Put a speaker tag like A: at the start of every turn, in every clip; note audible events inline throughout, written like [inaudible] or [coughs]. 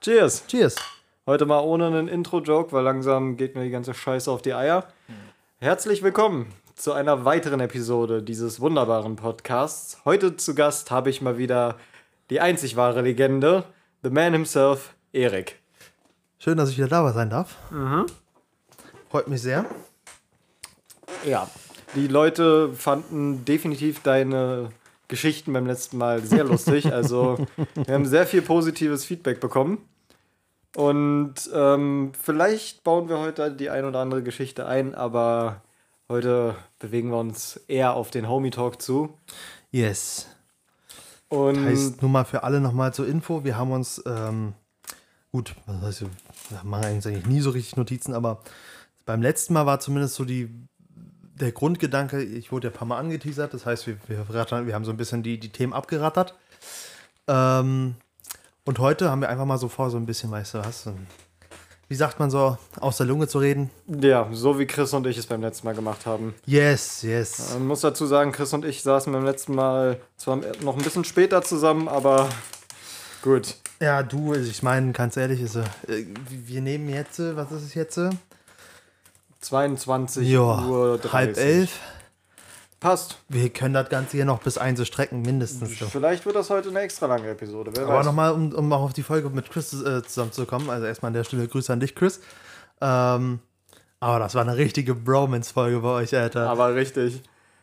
A: Cheers.
B: Cheers.
A: Heute mal ohne einen Intro-Joke, weil langsam geht mir die ganze Scheiße auf die Eier. Herzlich willkommen zu einer weiteren Episode dieses wunderbaren Podcasts. Heute zu Gast habe ich mal wieder die einzig wahre Legende, the man himself, Erik.
B: Schön, dass ich wieder da sein darf. Freut mich sehr.
A: Ja, die Leute fanden definitiv deine Geschichten beim letzten Mal sehr lustig. Also wir haben sehr viel positives Feedback bekommen. Und ähm, vielleicht bauen wir heute die ein oder andere Geschichte ein, aber heute bewegen wir uns eher auf den Homie Talk zu.
B: Yes.
A: Und
B: Heißt nur mal für alle nochmal zur Info, wir haben uns, ähm, gut, was heißt, wir machen eigentlich nie so richtig Notizen, aber beim letzten Mal war zumindest so die, der Grundgedanke, ich wurde ja ein paar Mal angeteasert, das heißt, wir, wir, rattern, wir haben so ein bisschen die, die Themen abgerattert. Ähm, und heute haben wir einfach mal so vor, so ein bisschen, weißt du was, wie sagt man so, aus der Lunge zu reden?
A: ja, so wie Chris und ich es beim letzten Mal gemacht haben.
B: Yes, yes.
A: Man muss dazu sagen, Chris und ich saßen beim letzten Mal zwar noch ein bisschen später zusammen, aber gut.
B: Ja, du, also ich meine, ganz ehrlich, ist, äh, wir nehmen jetzt, äh, was ist es jetzt? Äh?
A: 22
B: Ja,
A: Uhr 30.
B: halb elf.
A: Passt.
B: Wir können das Ganze hier noch bis eins strecken, mindestens. So.
A: Vielleicht wird das heute eine extra lange Episode. Wer
B: Aber nochmal, um, um auch auf die Folge mit Chris äh, zusammenzukommen, also erstmal an der Stelle Grüße an dich, Chris. Ähm, aber das war eine richtige Bromance-Folge bei euch, Alter.
A: Aber richtig.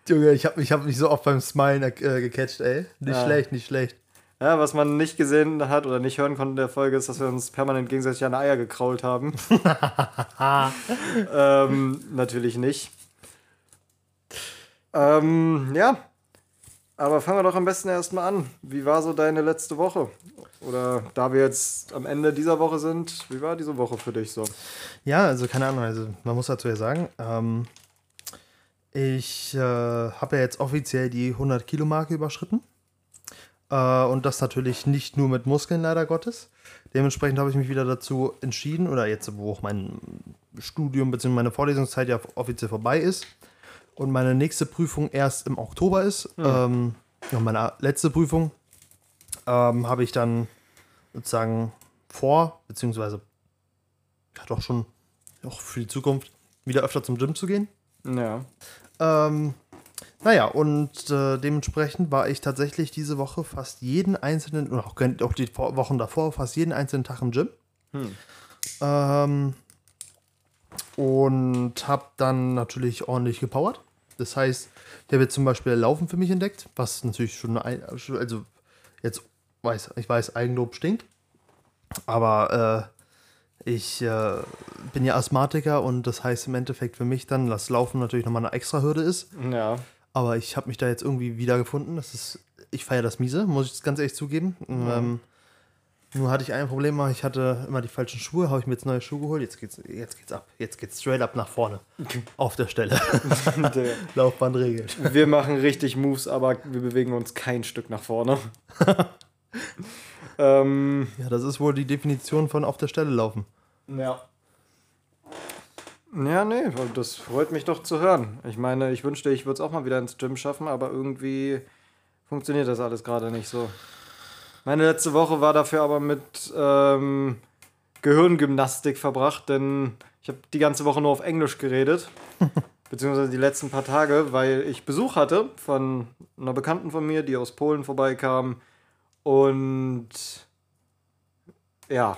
B: Junge, ich habe ich hab mich so oft beim Smilen äh, gecatcht, ey. Nicht
A: Ja.
B: schlecht, nicht schlecht.
A: Ja, was man nicht gesehen hat oder nicht hören konnte in der Folge, ist, dass wir uns permanent gegenseitig an Eier gekrault haben. [laughs] ähm, natürlich nicht. Ähm, ja. Aber fangen wir doch am besten erstmal an. Wie war so deine letzte Woche? Oder da wir jetzt am Ende dieser Woche sind, wie war diese Woche für dich so?
B: Ja, also keine Ahnung, also man muss dazu ja sagen, ähm, ich äh, habe ja jetzt offiziell die 100 Kilo Marke überschritten. Äh, und das natürlich nicht nur mit Muskeln, leider Gottes. Dementsprechend habe ich mich wieder dazu entschieden, oder jetzt, wo auch mein Studium bzw. meine Vorlesungszeit ja offiziell vorbei ist und meine nächste Prüfung erst im Oktober ist, ähm, und meine letzte Prüfung, ähm, habe ich dann sozusagen vor, beziehungsweise ja doch schon auch für die Zukunft wieder öfter zum Gym zu gehen.
A: Ja.
B: Ähm, naja, und äh, dementsprechend war ich tatsächlich diese Woche fast jeden einzelnen, oder auch, auch die Wochen davor, fast jeden einzelnen Tag im Gym. Ähm, und habe dann natürlich ordentlich gepowert. Das heißt, ich habe jetzt zum Beispiel Laufen für mich entdeckt, was natürlich schon, ein, also jetzt weiß, ich weiß, Eigenlob stinkt. Aber äh, ich äh, bin ja Asthmatiker und das heißt im Endeffekt für mich dann, dass Laufen natürlich nochmal eine extra Hürde ist.
A: Ja.
B: Aber ich habe mich da jetzt irgendwie wiedergefunden. Das ist, ich feiere das miese, muss ich jetzt ganz ehrlich zugeben. Ähm, nur hatte ich ein Problem, ich hatte immer die falschen Schuhe, habe ich mir jetzt neue Schuhe geholt. Jetzt geht's, jetzt geht's ab. Jetzt geht's straight up nach vorne. [laughs] Auf der Stelle. [laughs]
A: Der- [laughs]
B: Laufbahnregel.
A: Wir machen richtig Moves, aber wir bewegen uns kein Stück nach vorne. Ähm,
B: Ja, das ist wohl die Definition von auf der Stelle laufen.
A: ja. Ja, nee, das freut mich doch zu hören. Ich meine, ich wünschte, ich würde es auch mal wieder ins Gym schaffen, aber irgendwie funktioniert das alles gerade nicht so. Meine letzte Woche war dafür aber mit ähm, Gehirngymnastik verbracht, denn ich habe die ganze Woche nur auf Englisch geredet. [laughs] beziehungsweise die letzten paar Tage, weil ich Besuch hatte von einer Bekannten von mir, die aus Polen vorbeikam. Und ja,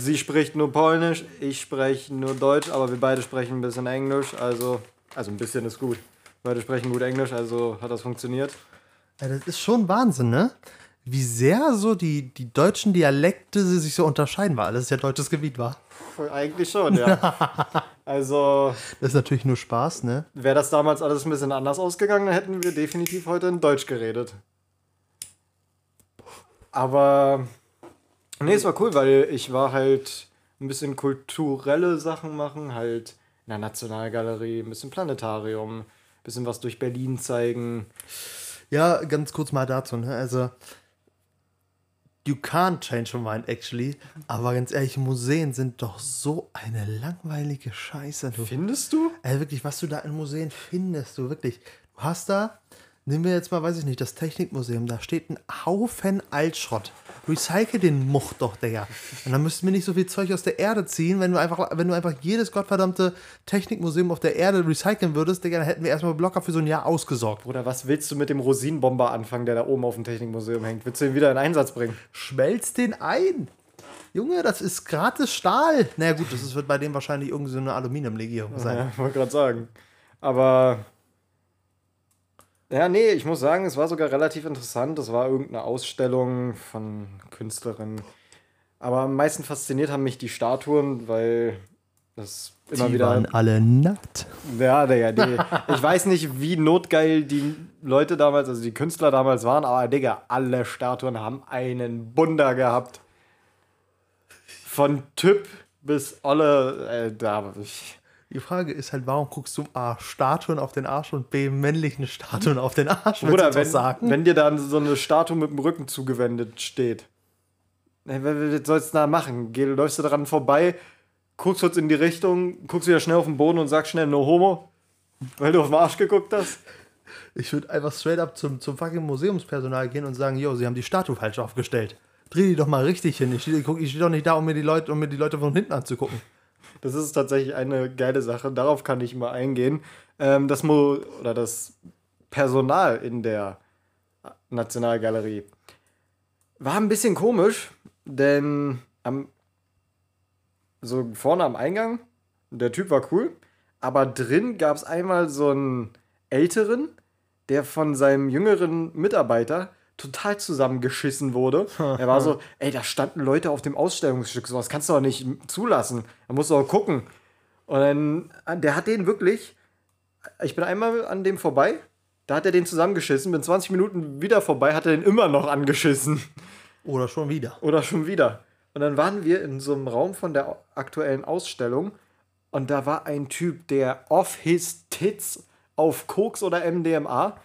A: sie spricht nur Polnisch, ich spreche nur Deutsch, aber wir beide sprechen ein bisschen Englisch. Also, also ein bisschen ist gut. Beide sprechen gut Englisch, also hat das funktioniert.
B: Ja, das ist schon Wahnsinn, ne? Wie sehr so die, die deutschen Dialekte sich so unterscheiden, weil alles ja deutsches Gebiet war.
A: Eigentlich schon, ja. [laughs] Also,
B: Das ist natürlich nur Spaß, ne?
A: wäre das damals alles ein bisschen anders ausgegangen, dann hätten wir definitiv heute in Deutsch geredet. Aber nee, es war cool, weil ich war halt ein bisschen kulturelle Sachen machen, halt in der Nationalgalerie, ein bisschen Planetarium, ein bisschen was durch Berlin zeigen.
B: Ja, ganz kurz mal dazu, ne? Also, you can't change your mind, actually. Aber ganz ehrlich, Museen sind doch so eine langweilige Scheiße. Du.
A: Findest du?
B: Ey, wirklich, was du da in Museen findest, du wirklich. Du hast da Nehmen wir jetzt mal, weiß ich nicht, das Technikmuseum. Da steht ein Haufen Altschrott. Recycle den Much doch, Digga. Und dann müssten wir nicht so viel Zeug aus der Erde ziehen, wenn du einfach, wenn du einfach jedes gottverdammte Technikmuseum auf der Erde recyceln würdest, Digga, dann hätten wir erstmal locker für so ein Jahr ausgesorgt.
A: Oder was willst du mit dem Rosinenbomber anfangen, der da oben auf dem Technikmuseum hängt? Willst du ihn wieder in Einsatz bringen?
B: Schmelz den ein. Junge, das ist gratis Stahl. Naja, gut, das ist, wird bei dem wahrscheinlich irgendwie so eine Aluminiumlegierung sein.
A: Ja, wollte gerade sagen. Aber. Ja, nee, ich muss sagen, es war sogar relativ interessant. Es war irgendeine Ausstellung von Künstlerinnen. Aber am meisten fasziniert haben mich die Statuen, weil das immer
B: Die
A: wieder.
B: waren alle nackt.
A: Ja, Digga, die, ich weiß nicht, wie notgeil die Leute damals, also die Künstler damals waren, aber Digga, alle Statuen haben einen Bunder gehabt. Von Typ bis alle, äh, da, ich,
B: Die Frage ist halt, warum guckst du A, Statuen auf den Arsch und B, männlichen Statuen auf den Arsch?
A: Oder wenn,
B: sagen?
A: wenn dir dann so eine Statue mit dem Rücken zugewendet steht. Was sollst du da machen? Geh, läufst du dran vorbei, guckst kurz in die Richtung, guckst wieder schnell auf den Boden und sagst schnell No Homo, weil du auf den Arsch geguckt hast.
B: Ich würde einfach straight up zum, zum fucking Museumspersonal gehen und sagen, yo, sie haben die Statue falsch aufgestellt. Dreh die doch mal richtig hin. Ich stehe ich steh doch nicht da, um mir, die Leute, um mir die Leute von hinten anzugucken.
A: Das ist tatsächlich eine geile Sache. Darauf kann ich mal eingehen. Ähm, das Mo oder das Personal in der Nationalgalerie war ein bisschen komisch, denn am so vorne am Eingang, der Typ war cool, aber drin gab es einmal so einen älteren, der von seinem jüngeren Mitarbeiter total zusammengeschissen wurde. [laughs] er war so, ey, da standen Leute auf dem Ausstellungsstück, sowas kannst du doch nicht zulassen. Da musst du auch gucken. Und dann, der hat den wirklich, ich bin einmal an dem vorbei, da hat er den zusammengeschissen, bin 20 Minuten wieder vorbei, hat er den immer noch angeschissen.
B: Oder schon wieder.
A: Oder schon wieder. Und dann waren wir in so einem Raum von der aktuellen Ausstellung und da war ein Typ, der off his tits auf Koks oder MDMA,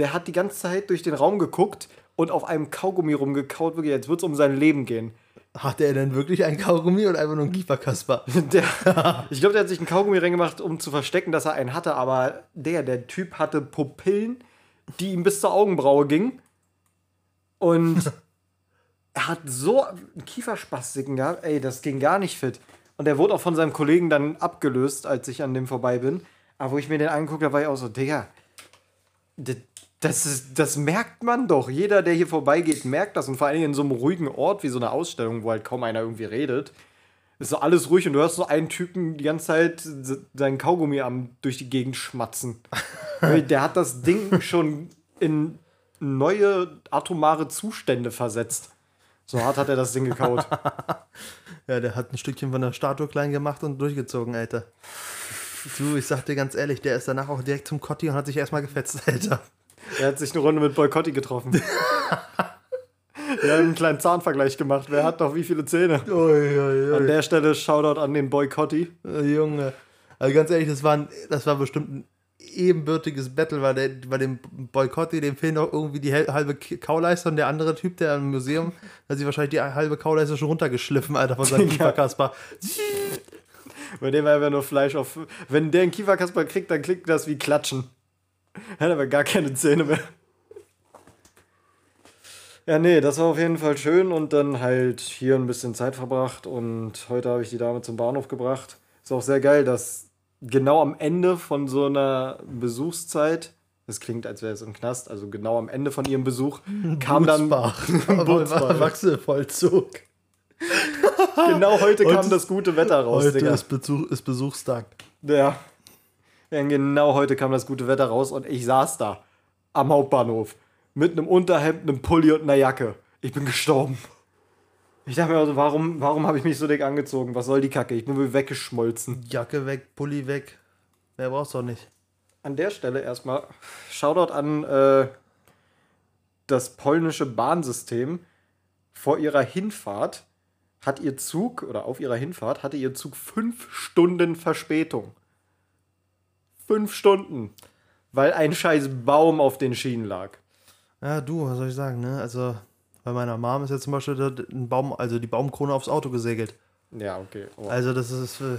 A: der hat die ganze Zeit durch den Raum geguckt und auf einem Kaugummi rumgekaut. Wirklich, jetzt wird es um sein Leben gehen.
B: Hatte er denn wirklich ein Kaugummi oder einfach nur ein Kieferkasper? [laughs]
A: Der, ich glaube, der hat sich einen Kaugummi reingemacht, um zu verstecken, dass er einen hatte, aber der, der Typ hatte Pupillen, die ihm bis zur Augenbraue gingen. Und [laughs] er hat so einen Kieferspastiken gehabt, ey, das ging gar nicht fit. Und er wurde auch von seinem Kollegen dann abgelöst, als ich an dem vorbei bin. Aber wo ich mir den angeguckt habe, war ich auch so, Digga, das, ist, das merkt man doch. Jeder, der hier vorbeigeht, merkt das. Und vor allem in so einem ruhigen Ort wie so eine Ausstellung, wo halt kaum einer irgendwie redet, ist so alles ruhig und du hörst so einen Typen die ganze Zeit seinen Kaugummi am durch die Gegend schmatzen. [laughs] der hat das Ding schon in neue atomare Zustände versetzt. So hart hat er das Ding gekaut. [laughs]
B: Ja, der hat ein Stückchen von der Statue klein gemacht und durchgezogen, Alter. Du, ich sag dir ganz ehrlich, der ist danach auch direkt zum Kotti und hat sich erstmal gefetzt, [laughs] Alter.
A: Er hat sich eine Runde mit Boykotti getroffen. [laughs] Wir haben einen kleinen Zahnvergleich gemacht. Wer hat noch wie viele Zähne?
B: Ui, ui,
A: An der Stelle Shoutout an den Boykotti.
B: Äh, Junge. Also ganz ehrlich, das war, ein, das war bestimmt ein ebenbürtiges Battle, weil der, bei dem Boykotti, dem fehlen doch irgendwie die halbe Kauleiste und der andere Typ, der im Museum, [laughs] hat sich wahrscheinlich die halbe Kauleiste schon runtergeschliffen, Alter, von seinem [laughs] Kieferkasper.
A: Bei dem war einfach nur Fleisch auf. Wenn der einen Kieferkasper kriegt, dann klingt das wie Klatschen. Hat aber gar keine Zähne mehr. Ja, nee, das war auf jeden Fall schön und dann halt hier ein bisschen Zeit verbracht und heute habe ich die Dame zum Bahnhof gebracht. Ist auch sehr geil, dass genau am Ende von so einer Besuchszeit, das klingt, als wäre es im Knast, also genau am Ende von ihrem Besuch, kam dann.
B: Butzbach. [laughs]
A: Butzbach.
B: Wachselvollzug.
A: Genau heute, [laughs]
B: Heute
A: kam das gute Wetter raus,
B: Heute
A: Digga.
B: ist, Besuch, ist Besuchstag.
A: Ja. Ja. Genau heute kam das gute Wetter raus und ich saß da am Hauptbahnhof mit einem Unterhemd, einem Pulli und einer Jacke. Ich bin gestorben. Ich dachte mir also, warum, warum habe ich mich so dick angezogen? Was soll die Kacke? Ich bin wohl weggeschmolzen.
B: Jacke weg, Pulli weg. Mehr brauchst du doch nicht.
A: An der Stelle erstmal Shoutout an äh, das polnische Bahnsystem. Vor ihrer Hinfahrt hat ihr Zug, oder auf ihrer Hinfahrt, hatte ihr Zug fünf Stunden Verspätung. Fünf Stunden. Weil ein scheiß Baum auf den Schienen lag.
B: Ja, du, was soll ich sagen, ne? Also, bei meiner Mom ist jetzt zum Beispiel ein Baum, also die Baumkrone aufs Auto gesegelt.
A: Ja, okay. Oh.
B: Also, das ist. Äh,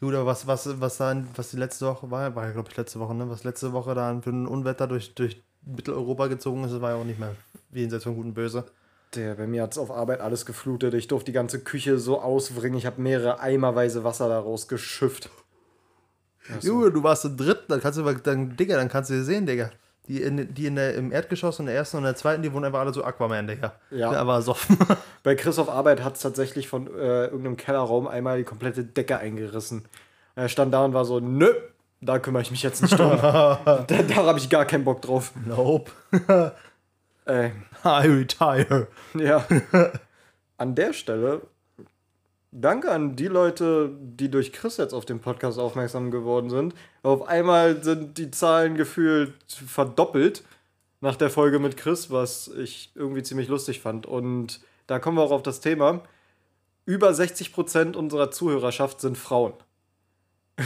B: du, da was, was, was da, was die letzte Woche war, war ja, glaube ich, letzte Woche, ne? Was letzte Woche da für ein Unwetter durch, durch Mitteleuropa gezogen ist, das war ja auch nicht mehr jenseits von Gut und Böse.
A: Der, bei mir hat es auf Arbeit alles geflutet. Ich durfte die ganze Küche so auswringen. Ich habe mehrere Eimerweise Wasser daraus geschifft.
B: Junge, du warst im dritten, dann kannst du dann, Digga, dann kannst du sie sehen, Digga. Die, in, die in der, im Erdgeschoss und der ersten und der zweiten, die wohnen einfach alle so Aquaman, Digga.
A: Ja.
B: Der war soffen.
A: Bei Chris auf Arbeit hat es tatsächlich von äh, irgendeinem Kellerraum einmal die komplette Decke eingerissen. Er stand da und war so, nö, da kümmere ich mich jetzt nicht drum. [laughs] [laughs] da da habe ich gar keinen Bock drauf.
B: nope.
A: Äh, [laughs]
B: I retire.
A: ja. An der Stelle, danke an die Leute, die durch Chris jetzt auf den Podcast aufmerksam geworden sind. Auf einmal sind die Zahlen gefühlt verdoppelt nach der Folge mit Chris, was ich irgendwie ziemlich lustig fand. Und da kommen wir auch auf das Thema. Über 60% unserer Zuhörerschaft sind Frauen. [laughs]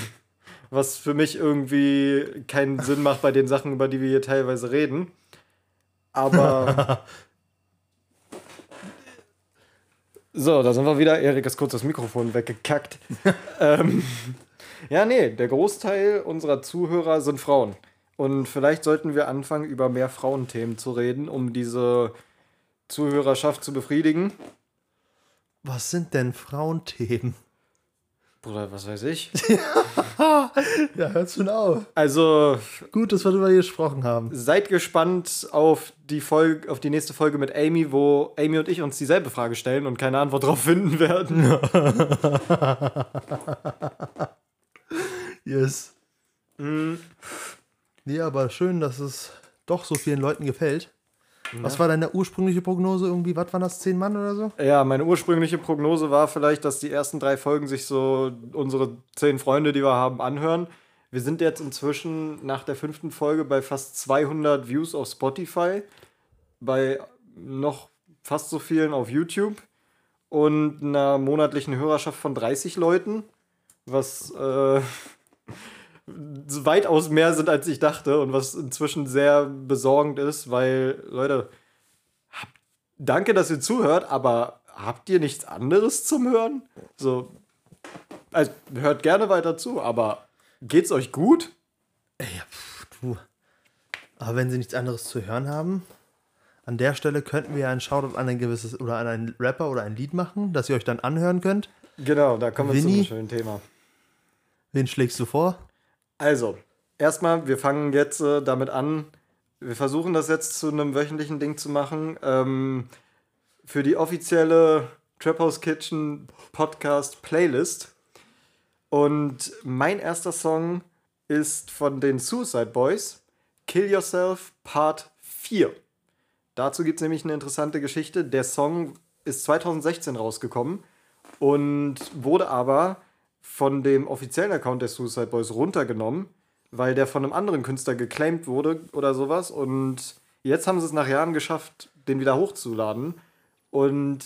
A: Was für mich irgendwie keinen Sinn macht bei den Sachen, über die wir hier teilweise reden. Aber. [laughs] so, da sind wir wieder. Erik ist kurz das Mikrofon weggekackt. [laughs] ähm, ja, nee, der Großteil unserer Zuhörer sind Frauen. Und vielleicht sollten wir anfangen, über mehr Frauenthemen zu reden, um diese Zuhörerschaft zu befriedigen.
B: Was sind denn Frauenthemen?
A: Bruder, was weiß ich. [laughs]
B: Ja, hört schon auf.
A: Also,
B: Gut, dass wir darüber gesprochen haben.
A: seid gespannt auf die Folge, auf die nächste Folge mit Amy, wo Amy und ich uns dieselbe Frage stellen und keine Antwort darauf finden werden. [laughs]
B: Yes. Nee, aber schön, dass es doch so vielen Leuten gefällt. Was war deine ursprüngliche Prognose? Irgendwie, was waren das? Zehn Mann oder so?
A: Ja, meine ursprüngliche Prognose war vielleicht, dass die ersten drei Folgen sich so unsere zehn Freunde, die wir haben, anhören. Wir sind jetzt inzwischen nach der fünften Folge bei fast 200 Views auf Spotify, bei noch fast so vielen auf YouTube und einer monatlichen Hörerschaft von 30 Leuten, was äh, weitaus mehr sind, als ich dachte und was inzwischen sehr besorgend ist, weil, Leute, habt, danke, dass ihr zuhört, aber habt ihr nichts anderes zum Hören? So, also hört gerne weiter zu, aber geht's euch gut?
B: Ey, ja, pff, du. Aber wenn sie nichts anderes zu hören haben, an der Stelle könnten wir ja einen Shoutout an ein gewisses oder an einen Rapper oder ein Lied machen, das ihr euch dann anhören könnt.
A: Genau, da kommen wir zu einem schönen Thema.
B: Wen schlägst du vor?
A: Also, erstmal, wir fangen jetzt äh, damit an. Wir versuchen das jetzt zu einem wöchentlichen Ding zu machen. Ähm, für die offizielle Trap House Kitchen Podcast Playlist. Und mein erster Song ist von den Suicide Boys, Kill Yourself Part 4. Dazu gibt es nämlich eine interessante Geschichte. Der Song ist 2016 rausgekommen und wurde aber von dem offiziellen Account der Suicide Boys runtergenommen, weil der von einem anderen Künstler geclaimed wurde oder sowas. Und jetzt haben sie es nach Jahren geschafft, den wieder hochzuladen. Und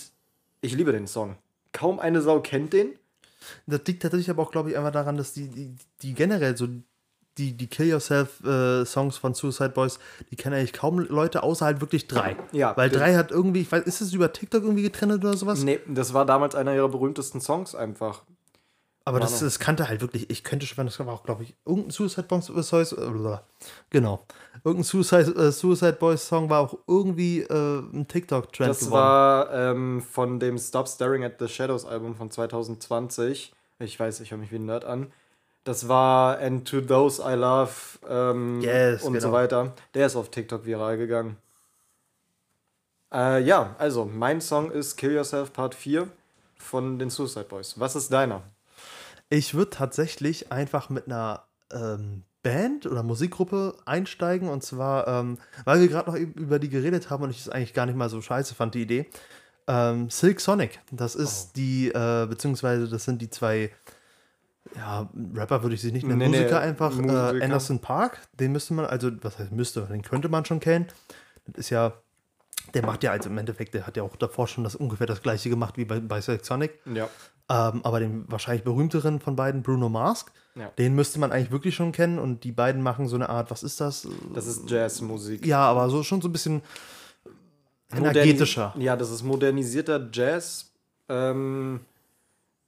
A: ich liebe den Song. Kaum eine Sau kennt den.
B: Das liegt tatsächlich aber auch, glaube ich, einfach daran, dass die, die, die generell so die, die Kill Yourself äh, Songs von Suicide Boys, die kennen eigentlich kaum Leute, außer halt wirklich drei.
A: Ja,
B: Weil drei hat irgendwie, ich weiß, ist es über TikTok irgendwie getrennt oder sowas?
A: Nee, das war damals einer ihrer berühmtesten Songs einfach.
B: Aber das, das kannte halt wirklich, ich könnte schon, das war auch, glaube ich, irgendein Suicide Boys, äh, genau, irgendein Suicide, äh, Suicide Boys Song war auch irgendwie äh, ein TikTok-Trend
A: Das
B: geworden.
A: war ähm, von dem Stop Staring at the Shadows Album von 2020. Ich weiß, ich höre mich wie ein Nerd an. Das war And to Those I Love ähm,
B: Yes,
A: und
B: genau.
A: so weiter. Der ist auf TikTok viral gegangen. Äh, ja, also mein Song ist Kill Yourself Part 4 von den Suicide Boys. Was ist deiner?
B: Ich würde tatsächlich einfach mit einer ähm, Band oder Musikgruppe einsteigen und zwar, ähm, weil wir gerade noch über die geredet haben und ich es eigentlich gar nicht mal so scheiße fand, die Idee. Ähm, Silk Sonic, das ist
A: Oh.
B: die, äh, beziehungsweise das sind die zwei, ja, Rapper würde ich sie nicht nennen,
A: Nee, nee,
B: Musiker einfach,
A: Musiker.
B: Äh, Anderson Park, den müsste man, also, was heißt müsste, den könnte man schon kennen. Das ist ja, der macht ja also im Endeffekt, der hat ja auch davor schon das ungefähr das gleiche gemacht wie bei, bei Silk Sonic.
A: Ja.
B: Ähm, aber den wahrscheinlich berühmteren von beiden, Bruno Mars,
A: Ja.
B: den müsste man eigentlich wirklich schon kennen. Und die beiden machen so eine Art, was ist das?
A: Das ist Jazzmusik.
B: Ja, aber so schon so ein bisschen energetischer.
A: Ja, das ist modernisierter Jazz, ähm,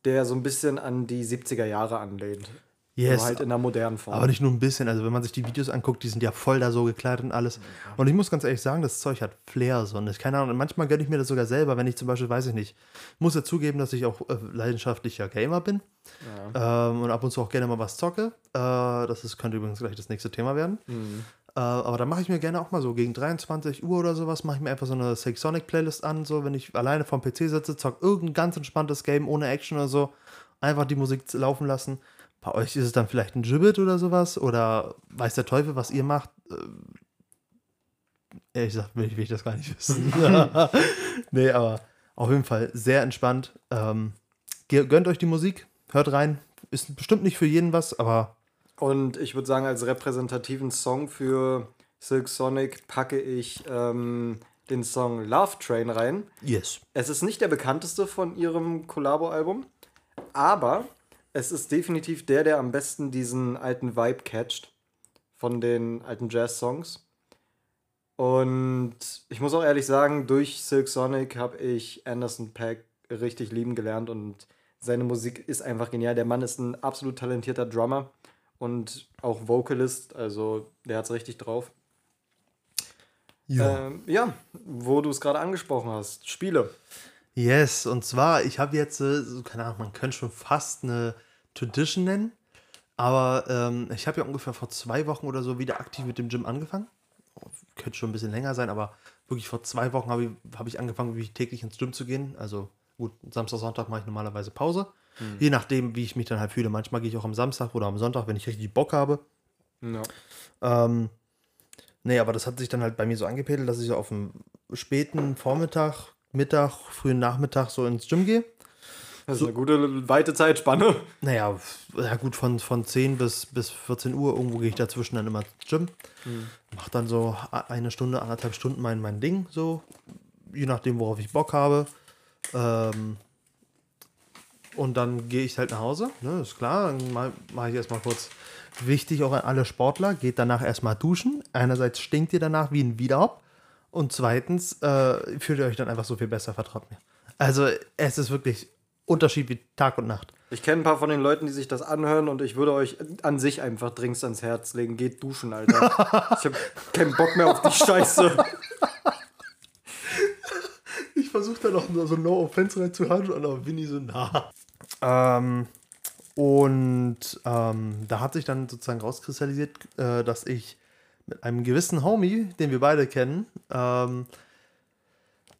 A: der so ein bisschen an die 70er Jahre anlehnt.
B: Yes.
A: Nur halt in der modernen Form.
B: Aber nicht nur ein bisschen. Also, wenn man sich die Videos anguckt, die sind ja voll da so gekleidet und alles. Und ich muss ganz ehrlich sagen, das Zeug hat Flair. So. Und ich, keine Ahnung, manchmal gönne ich mir das sogar selber, wenn ich zum Beispiel, weiß ich nicht, muss ja zugeben, dass ich auch äh, leidenschaftlicher Gamer bin. Ähm, und ab und zu auch gerne mal was zocke. Äh, das ist, könnte übrigens gleich das nächste Thema werden. Äh, aber da mache ich mir gerne auch mal so gegen 23 Uhr oder sowas, mache ich mir einfach so eine Six Sonic Playlist an, so wenn ich alleine vorm PC sitze, zock irgendein ganz entspanntes Game ohne Action oder so, einfach die Musik laufen lassen. Bei euch ist es dann vielleicht ein Gibbet oder sowas oder weiß der Teufel, was ihr macht. Ähm, Ehrlich gesagt will ich, will ich das gar nicht wissen. [laughs] nee, aber auf jeden Fall sehr entspannt. Ähm, gönnt euch die Musik, hört rein. Ist bestimmt nicht für jeden was, aber
A: Und ich würde sagen, als repräsentativen Song für Silk Sonic packe ich ähm, den Song Love Train rein.
B: yes.
A: Es ist nicht der bekannteste von ihrem Collabo-Album, aber es ist definitiv der, der am besten diesen alten Vibe catcht von den alten Jazz-Songs. Und ich muss auch ehrlich sagen, durch Silk Sonic habe ich Anderson Pack richtig lieben gelernt und seine Musik ist einfach genial. Der Mann ist ein absolut talentierter Drummer und auch Vocalist, also der hat es richtig drauf.
B: Ja.
A: Ähm, ja, wo du es gerade angesprochen hast, Spiele.
B: Yes, und zwar, ich habe jetzt, äh, keine Ahnung, man könnte schon fast eine Tradition nennen, aber ähm, ich habe ja ungefähr vor zwei Wochen oder so wieder aktiv mit dem Gym angefangen. Könnte schon ein bisschen länger sein, aber wirklich vor zwei Wochen habe ich, hab ich angefangen, wirklich täglich ins Gym zu gehen. Also gut, Samstag, Sonntag mache ich normalerweise Pause. Je nachdem, wie ich mich dann halt fühle. Manchmal gehe ich auch am Samstag oder am Sonntag, wenn ich richtig Bock habe.
A: Ja.
B: Ähm, nee, aber das hat sich dann halt bei mir so angepedelt, dass ich so auf dem späten Vormittag, Mittag, frühen Nachmittag so ins Gym gehe.
A: Das ist eine gute, weite Zeitspanne.
B: Naja, ja gut, von, von 10 bis, bis 14 Uhr, irgendwo gehe ich dazwischen dann immer ins Gym. Mach dann so eine Stunde, anderthalb Stunden mein, mein Ding, so, je nachdem, worauf ich Bock habe. Ähm, und dann gehe ich halt nach Hause, ne, ist klar. Dann mache mach ich erstmal kurz wichtig auch an alle Sportler, geht danach erstmal duschen. Einerseits stinkt ihr danach wie ein Wiederhaupt und zweitens äh, fühlt ihr euch dann einfach so viel besser, vertraut mir. Also es ist wirklich Unterschied wie Tag und Nacht.
A: Ich kenne ein paar von den Leuten, die sich das anhören und ich würde euch an sich einfach dringend ans Herz legen. Geht duschen, Alter. ich habe keinen Bock mehr auf die Scheiße. [laughs]
B: Ich versuche da noch so No Offense reinzuhalten und aber Winnie so nah. Ähm, und ähm, da hat sich dann sozusagen rauskristallisiert, äh, dass ich mit einem gewissen Homie, den wir beide kennen, ähm,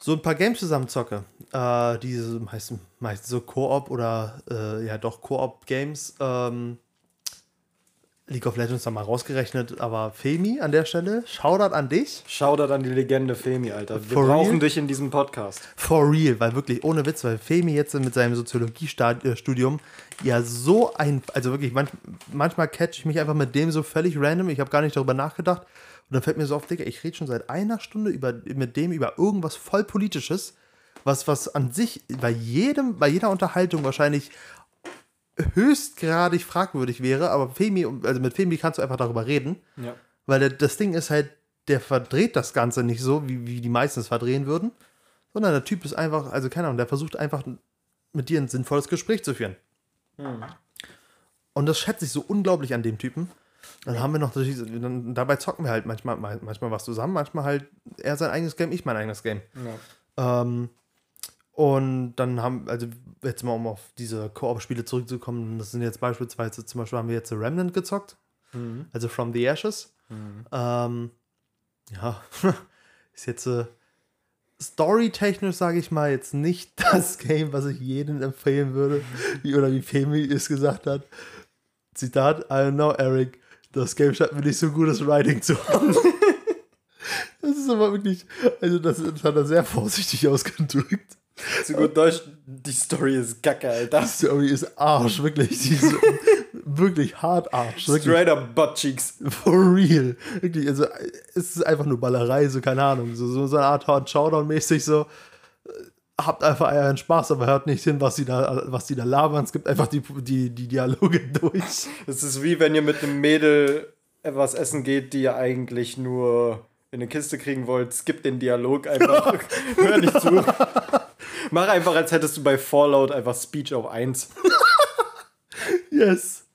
B: so ein paar Games zusammen zocke. Äh, diese meistens meist so Koop oder äh, ja doch Koop-Games. Ähm, League of Legends haben mal rausgerechnet, aber Femi an der Stelle, Shoutout an dich.
A: Shoutout an die Legende Femi, Alter. Wir
B: For
A: brauchen
B: real?
A: dich in diesem Podcast.
B: For real, weil wirklich ohne Witz, weil Femi jetzt mit seinem Soziologiestudium ja so ein, also wirklich, manch, manchmal catch ich mich einfach mit dem so völlig random, ich habe gar nicht darüber nachgedacht und dann fällt mir so auf, Digga, ich rede schon seit einer Stunde über, mit dem über irgendwas voll Politisches, was, was an sich bei jedem, bei jeder Unterhaltung wahrscheinlich höchstgradig fragwürdig wäre, aber Femi, also mit Femi kannst du einfach darüber reden.
A: Ja.
B: Weil der, das Ding ist halt, der verdreht das Ganze nicht so, wie, wie die meisten es verdrehen würden, sondern der Typ ist einfach, also keine Ahnung, der versucht einfach mit dir ein sinnvolles Gespräch zu führen. Und das schätze ich so unglaublich an dem Typen. Dann haben wir noch, dann, dabei zocken wir halt manchmal, manchmal was zusammen, manchmal halt er sein eigenes Game, ich mein eigenes Game.
A: Ja.
B: Ähm, und dann haben, also jetzt mal um auf diese Koop-Spiele zurückzukommen, das sind jetzt beispielsweise, zum Beispiel haben wir jetzt The Remnant gezockt, also From the Ashes. Ähm, ja, [laughs] ist jetzt äh, storytechnisch, sage ich mal, jetzt nicht [laughs] das Game, was ich jedem empfehlen würde, wie, oder wie Femi es gesagt hat. Zitat, I don't know, Eric, das Game scheint mir nicht so gutes Writing zu haben. [laughs] Das ist aber wirklich, also das, das hat er sehr vorsichtig ausgedrückt.
A: Zu gut Deutsch, die Story ist kacke, Alter.
B: Die Story ist Arsch, wirklich. Die ist wirklich hart Arsch. Wirklich.
A: Straight up Butt Cheeks.
B: For real. Wirklich, also es ist einfach nur Ballerei, so keine Ahnung. So, so, eine Art Hard Showdown-mäßig so. Habt einfach euren Spaß, aber hört nicht hin, was die da, was die da labern. Es gibt einfach die, die, die Dialoge [laughs] durch.
A: Es ist wie wenn ihr mit einem Mädel etwas essen geht, die ihr eigentlich nur in eine Kiste kriegen wollt. Skip den Dialog einfach. [laughs] Hör nicht zu. Mach einfach, als hättest du bei Fallout einfach Speech auf 1. [laughs]
B: Yes.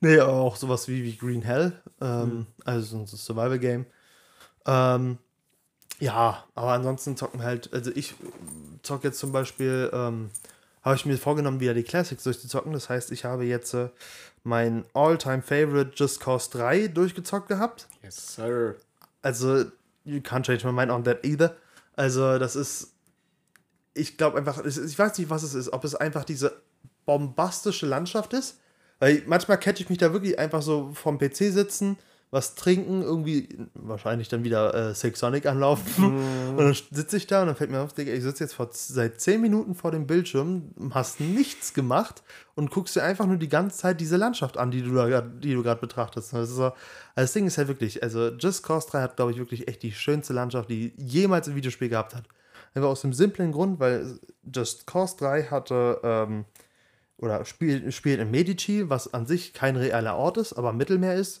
B: Nee, aber auch sowas wie, wie Green Hell, ähm, also so ein Survival-Game. Ähm, ja, aber ansonsten zocken halt, also ich zocke jetzt zum Beispiel, ähm, habe ich mir vorgenommen, wieder die Classics durchzuzocken. Das heißt, ich habe jetzt äh, mein All-Time-Favorite Just Cause 3 durchgezockt gehabt.
A: Yes, sir.
B: Also, you can't change my mind on that either. Also, das ist, ich glaube einfach, ich weiß nicht, was es ist, ob es einfach diese bombastische Landschaft ist. Weil manchmal catche ich mich da wirklich einfach so vom PC sitzen, was trinken, irgendwie wahrscheinlich dann wieder äh, Silk Sonic anlaufen. Und dann sitze ich da und dann fällt mir auf, Digga, ich sitze jetzt vor, seit 10 Minuten vor dem Bildschirm, hast nichts gemacht und guckst dir einfach nur die ganze Zeit diese Landschaft an, die du da grad- die du gerade betrachtest. Das, so, also das Ding ist halt wirklich, also Just Cause 3 hat, glaube ich, wirklich echt die schönste Landschaft, die jemals ein Videospiel gehabt hat. Einfach aus dem simplen Grund, weil Just Cause 3 hatte, ähm, oder spielt, spielt in Medici, was an sich kein realer Ort ist, aber Mittelmeer ist.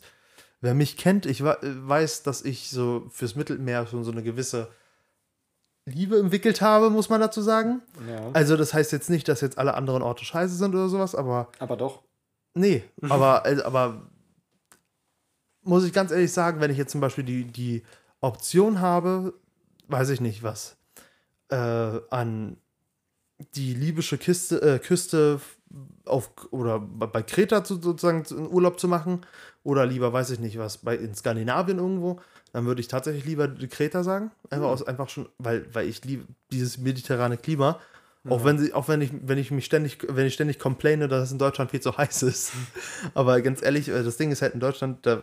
B: Wer mich kennt, ich weiß, dass ich so fürs Mittelmeer schon so eine gewisse Liebe entwickelt habe, muss man dazu sagen.
A: Ja.
B: Also, das heißt jetzt nicht, dass jetzt alle anderen Orte scheiße sind oder sowas, aber
A: Aber doch.
B: nee, [laughs] aber, also, aber muss ich ganz ehrlich sagen, wenn ich jetzt zum Beispiel die, die Option habe, weiß ich nicht was, äh, an die libysche Kiste, äh, Küste auf oder bei Kreta zu, sozusagen in Urlaub zu machen oder lieber weiß ich nicht was bei in Skandinavien irgendwo, dann würde ich tatsächlich lieber Kreta sagen, einfach aus einfach schon, weil weil ich liebe dieses mediterrane Klima. Auch wenn sie, auch wenn ich, wenn ich mich ständig, wenn ich ständig complaine, dass es in Deutschland viel zu heiß ist. [laughs] Aber ganz ehrlich, äh, das Ding ist halt in Deutschland, da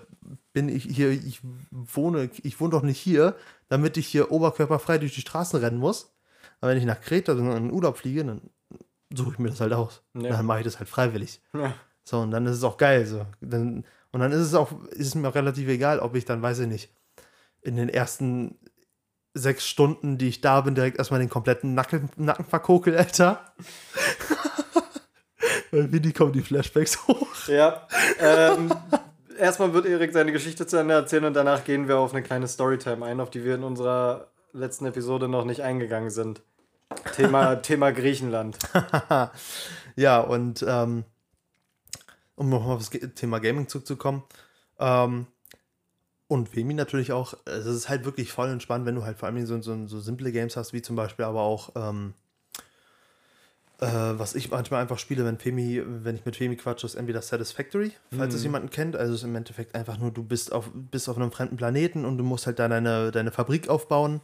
B: bin ich hier, ich wohne, ich wohne doch nicht hier, damit ich hier oberkörperfrei durch die Straßen rennen muss. Aber wenn ich nach Kreta in den Urlaub fliege, dann suche ich mir das halt aus.
A: Ja.
B: Dann mache ich das halt freiwillig.
A: Ja.
B: So, und dann ist es auch geil. So. Dann, und dann ist es auch, ist es mir auch relativ egal, ob ich dann, weiß ich nicht, in den ersten sechs Stunden, die ich da bin, direkt erstmal den kompletten Nacken, Nacken verkokel, Alter. [laughs] Weil wie die kommen die Flashbacks hoch.
A: Ja. Ähm, erstmal wird Erik seine Geschichte zu Ende erzählen und danach gehen wir auf eine kleine Storytime ein, auf die wir in unserer letzten Episode noch nicht eingegangen sind. Thema, [laughs] Thema Griechenland.
B: ja, und ähm, um nochmal auf das Thema Gaming zurückzukommen, ähm, und Femi natürlich auch, also es ist halt wirklich voll entspannt, wenn du halt vor allem so, so, so simple Games hast, wie zum Beispiel aber auch, ähm, äh, was ich manchmal einfach spiele, wenn Femi, wenn ich mit Femi quatsche, ist entweder Satisfactory, falls es jemanden kennt. Also es ist im Endeffekt einfach nur, du bist auf, bist auf einem fremden Planeten und du musst halt da deine, deine Fabrik aufbauen,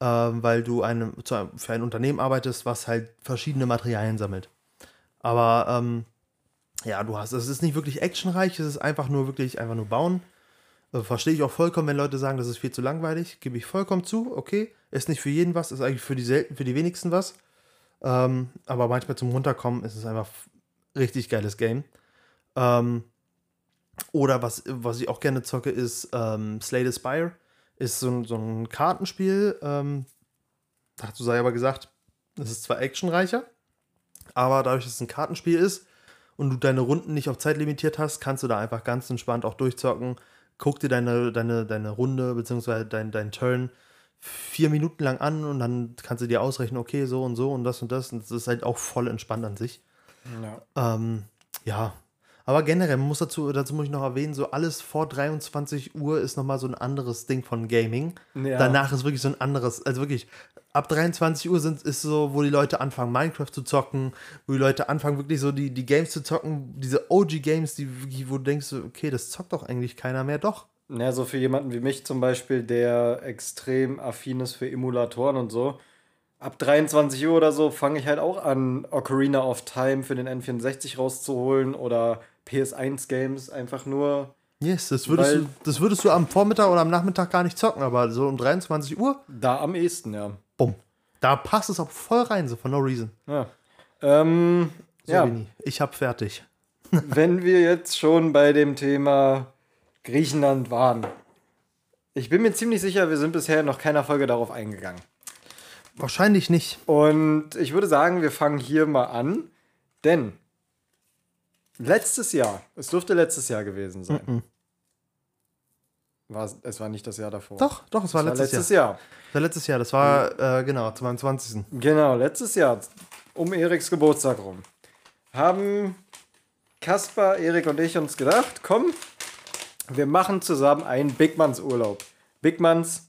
B: ähm, weil du eine, für ein Unternehmen arbeitest, was halt verschiedene Materialien sammelt. Aber ähm, ja, du hast, es ist nicht wirklich actionreich, es ist einfach nur wirklich einfach nur bauen. Äh, Verstehe ich auch vollkommen, wenn Leute sagen, das ist viel zu langweilig. Gebe ich vollkommen zu, okay. Ist nicht für jeden was, ist eigentlich für die selten, für die wenigsten was. Ähm, aber manchmal zum Runterkommen ist es einfach richtig geiles Game. Ähm, oder was, was ich auch gerne zocke, ist ähm, Slay the Spire. Ist so ein, so ein Kartenspiel. Ähm, dazu sei aber gesagt, es ist zwar actionreicher, aber dadurch, dass es ein Kartenspiel ist und du deine Runden nicht auf Zeit limitiert hast, kannst du da einfach ganz entspannt auch durchzocken. Guck dir deine, deine, deine Runde bzw. dein, dein Turn vier Minuten lang an und dann kannst du dir ausrechnen, okay, so und so und das und das. Und das ist halt auch voll entspannt an sich.
A: Ja.
B: Ähm, ja. Aber generell, man muss dazu, dazu muss ich noch erwähnen, so alles vor 23 Uhr ist nochmal so ein anderes Ding von Gaming.
A: Ja.
B: Danach ist wirklich so ein anderes, also wirklich, ab 23 Uhr sind, ist so, wo die Leute anfangen, Minecraft zu zocken, wo die Leute anfangen, wirklich so die, die Games zu zocken, diese OG-Games, die, wo du denkst, okay, das zockt doch eigentlich keiner mehr, doch.
A: Ja, so für jemanden wie mich zum Beispiel, der extrem affin ist für Emulatoren und so. Ab 23 Uhr oder so fange ich halt auch an, Ocarina of Time für den N64 rauszuholen oder PS1-Games einfach nur
B: Yes, das würdest, du, das würdest du am Vormittag oder am Nachmittag gar nicht zocken, aber so um 23 Uhr,
A: da am ehesten, ja.
B: Bumm. Da passt es auch voll rein, so for no reason.
A: Ja. Ähm,
B: So,
A: ja,
B: Vini, ich hab fertig. [laughs]
A: wenn wir jetzt schon bei dem Thema Griechenland waren. Ich bin mir ziemlich sicher, wir sind bisher noch keiner Folge darauf eingegangen.
B: Wahrscheinlich nicht.
A: Und ich würde sagen, wir fangen hier mal an, denn letztes Jahr, es dürfte letztes Jahr gewesen sein. War, es- war nicht das Jahr davor.
B: Doch, doch, es war
A: es war
B: letztes,
A: letztes
B: Jahr.
A: Jahr.
B: Das war letztes Jahr, das war, äh, genau, zum 20.
A: Genau, letztes Jahr, um Eriks Geburtstag rum, haben Kaspar, Erik und ich uns gedacht, komm, wir machen zusammen einen Bigmans Urlaub. Bigmans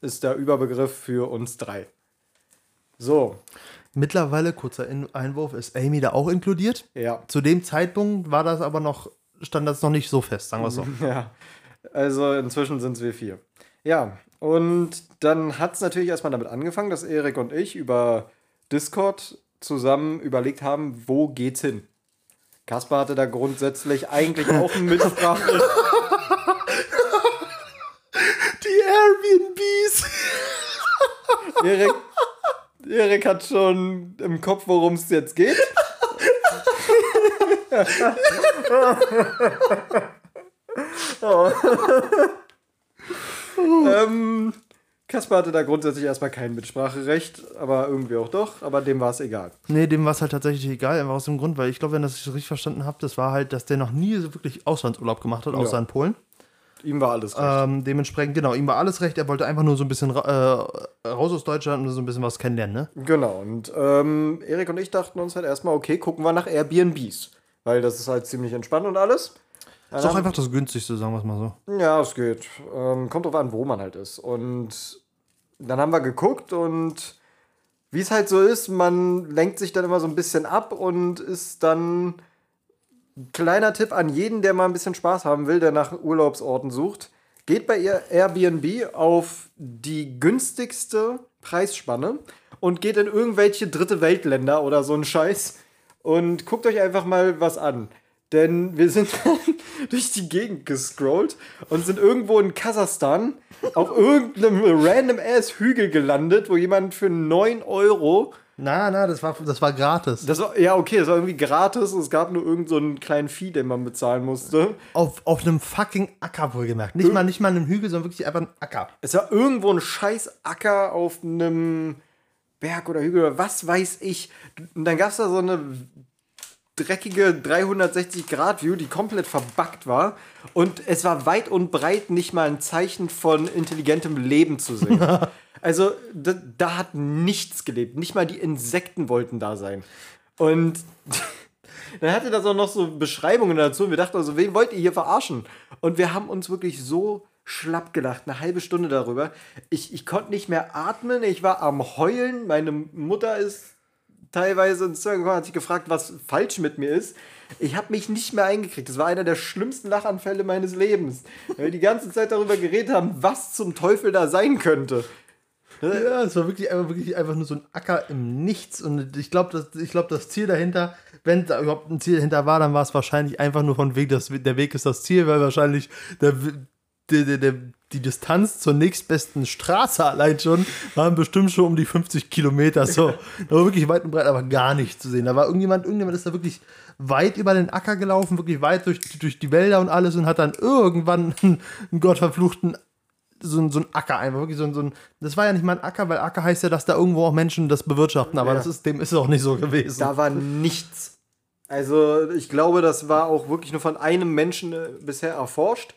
A: ist der Überbegriff für uns drei. So,
B: Mittlerweile, kurzer In- Einwurf, ist Amy da auch inkludiert.
A: ja.
B: Zu dem Zeitpunkt war das aber noch, stand das noch nicht so fest, sagen wir es so. [laughs]
A: Ja, also inzwischen sind es wir vier. Ja, und dann hat es natürlich erstmal damit angefangen, dass Erik und ich über Discord zusammen überlegt haben, wo geht's hin. Kaspar hatte da grundsätzlich eigentlich auch ein Mitspracherecht. [laughs]
B: Die Airbnbs!
A: Erik, Erik hat schon im Kopf, worum es jetzt geht. [laughs] oh. [laughs] ähm, Kaspar hatte da grundsätzlich erstmal kein Mitspracherecht, aber irgendwie auch doch, aber dem war es egal.
B: Nee, dem war es halt tatsächlich egal, einfach aus dem Grund, weil ich glaube, wenn das ich richtig verstanden habe, das war halt, dass der noch nie so wirklich Auslandsurlaub gemacht hat, außer
A: Ja.
B: in Polen.
A: Ihm war alles recht.
B: Ähm, dementsprechend, genau, ihm war alles recht. Er wollte einfach nur so ein bisschen äh, raus aus Deutschland und so ein bisschen was kennenlernen, ne?
A: Genau, und ähm, Erik und ich dachten uns halt erstmal, okay, gucken wir nach Airbnbs, weil das ist halt ziemlich entspannt und alles.
B: Ist auch einfach das günstigste, sagen wir es mal so.
A: Ja, es geht. Ähm, kommt drauf an, wo man halt ist. Und dann haben wir geguckt und wie es halt so ist, man lenkt sich dann immer so ein bisschen ab und ist dann. Kleiner Tipp an jeden, der mal ein bisschen Spaß haben will, der nach Urlaubsorten sucht. Geht bei ihr Airbnb auf die günstigste Preisspanne und geht in irgendwelche dritte Weltländer oder so einen Scheiß und guckt euch einfach mal was an. Denn wir sind [laughs] durch die Gegend gescrollt und sind irgendwo in Kasachstan auf irgendeinem random ass Hügel gelandet, wo jemand für 9 Euro
B: Na, na, das war, das war gratis.
A: das war, ja, okay, das war irgendwie gratis. Es gab nur irgendeinen so einen kleinen Fee, den man bezahlen musste.
B: auf, auf einem fucking Acker wohlgemerkt. Nicht mal, nicht mal einem Hügel, sondern wirklich einfach ein Acker.
A: Es war irgendwo ein scheiß Acker auf einem Berg oder Hügel oder was weiß ich. Und dann gab es da so eine dreckige 360-Grad-View, die komplett verbuggt war. Und es war weit und breit nicht mal ein Zeichen von intelligentem Leben zu sehen. [laughs] also da, da hat nichts gelebt. Nicht mal die Insekten wollten da sein. Und [laughs] dann hatte das auch noch so Beschreibungen dazu. Und wir dachten also, wen wollt ihr hier verarschen? Und wir haben uns wirklich so schlapp gelacht, eine halbe Stunde darüber. Ich, ich konnte nicht mehr atmen, ich war am Heulen. Meine Mutter ist teilweise Zimmer gekommen, hat sich gefragt, was falsch mit mir ist. Ich habe mich nicht mehr eingekriegt. Das war einer der schlimmsten Lachanfälle meines Lebens. Weil wir die ganze Zeit darüber geredet haben, was zum Teufel da sein könnte.
B: Ja, es war wirklich einfach, wirklich einfach nur so ein Acker im Nichts. Und ich glaube, das, glaub, das Ziel dahinter, wenn da überhaupt ein Ziel dahinter war, dann war es wahrscheinlich einfach nur von Weg, das, der Weg ist das Ziel, weil wahrscheinlich der, der, der, die Distanz zur nächstbesten Straße allein schon waren bestimmt schon um die 50 Kilometer. So, da war wirklich weit und breit aber gar nichts zu sehen. Da war irgendjemand, irgendjemand ist da wirklich weit über den Acker gelaufen, wirklich weit durch, durch die Wälder und alles und hat dann irgendwann [laughs] einen, einen gottverfluchten so, ein- so ein Acker einfach, wirklich so ein, so ein, das war ja nicht mal ein Acker, weil Acker heißt ja, dass da irgendwo auch Menschen das bewirtschaften, aber
A: Ja.
B: das ist, dem ist auch nicht so gewesen.
A: Da war nichts. Also ich glaube, das war auch wirklich nur von einem Menschen äh, bisher erforscht.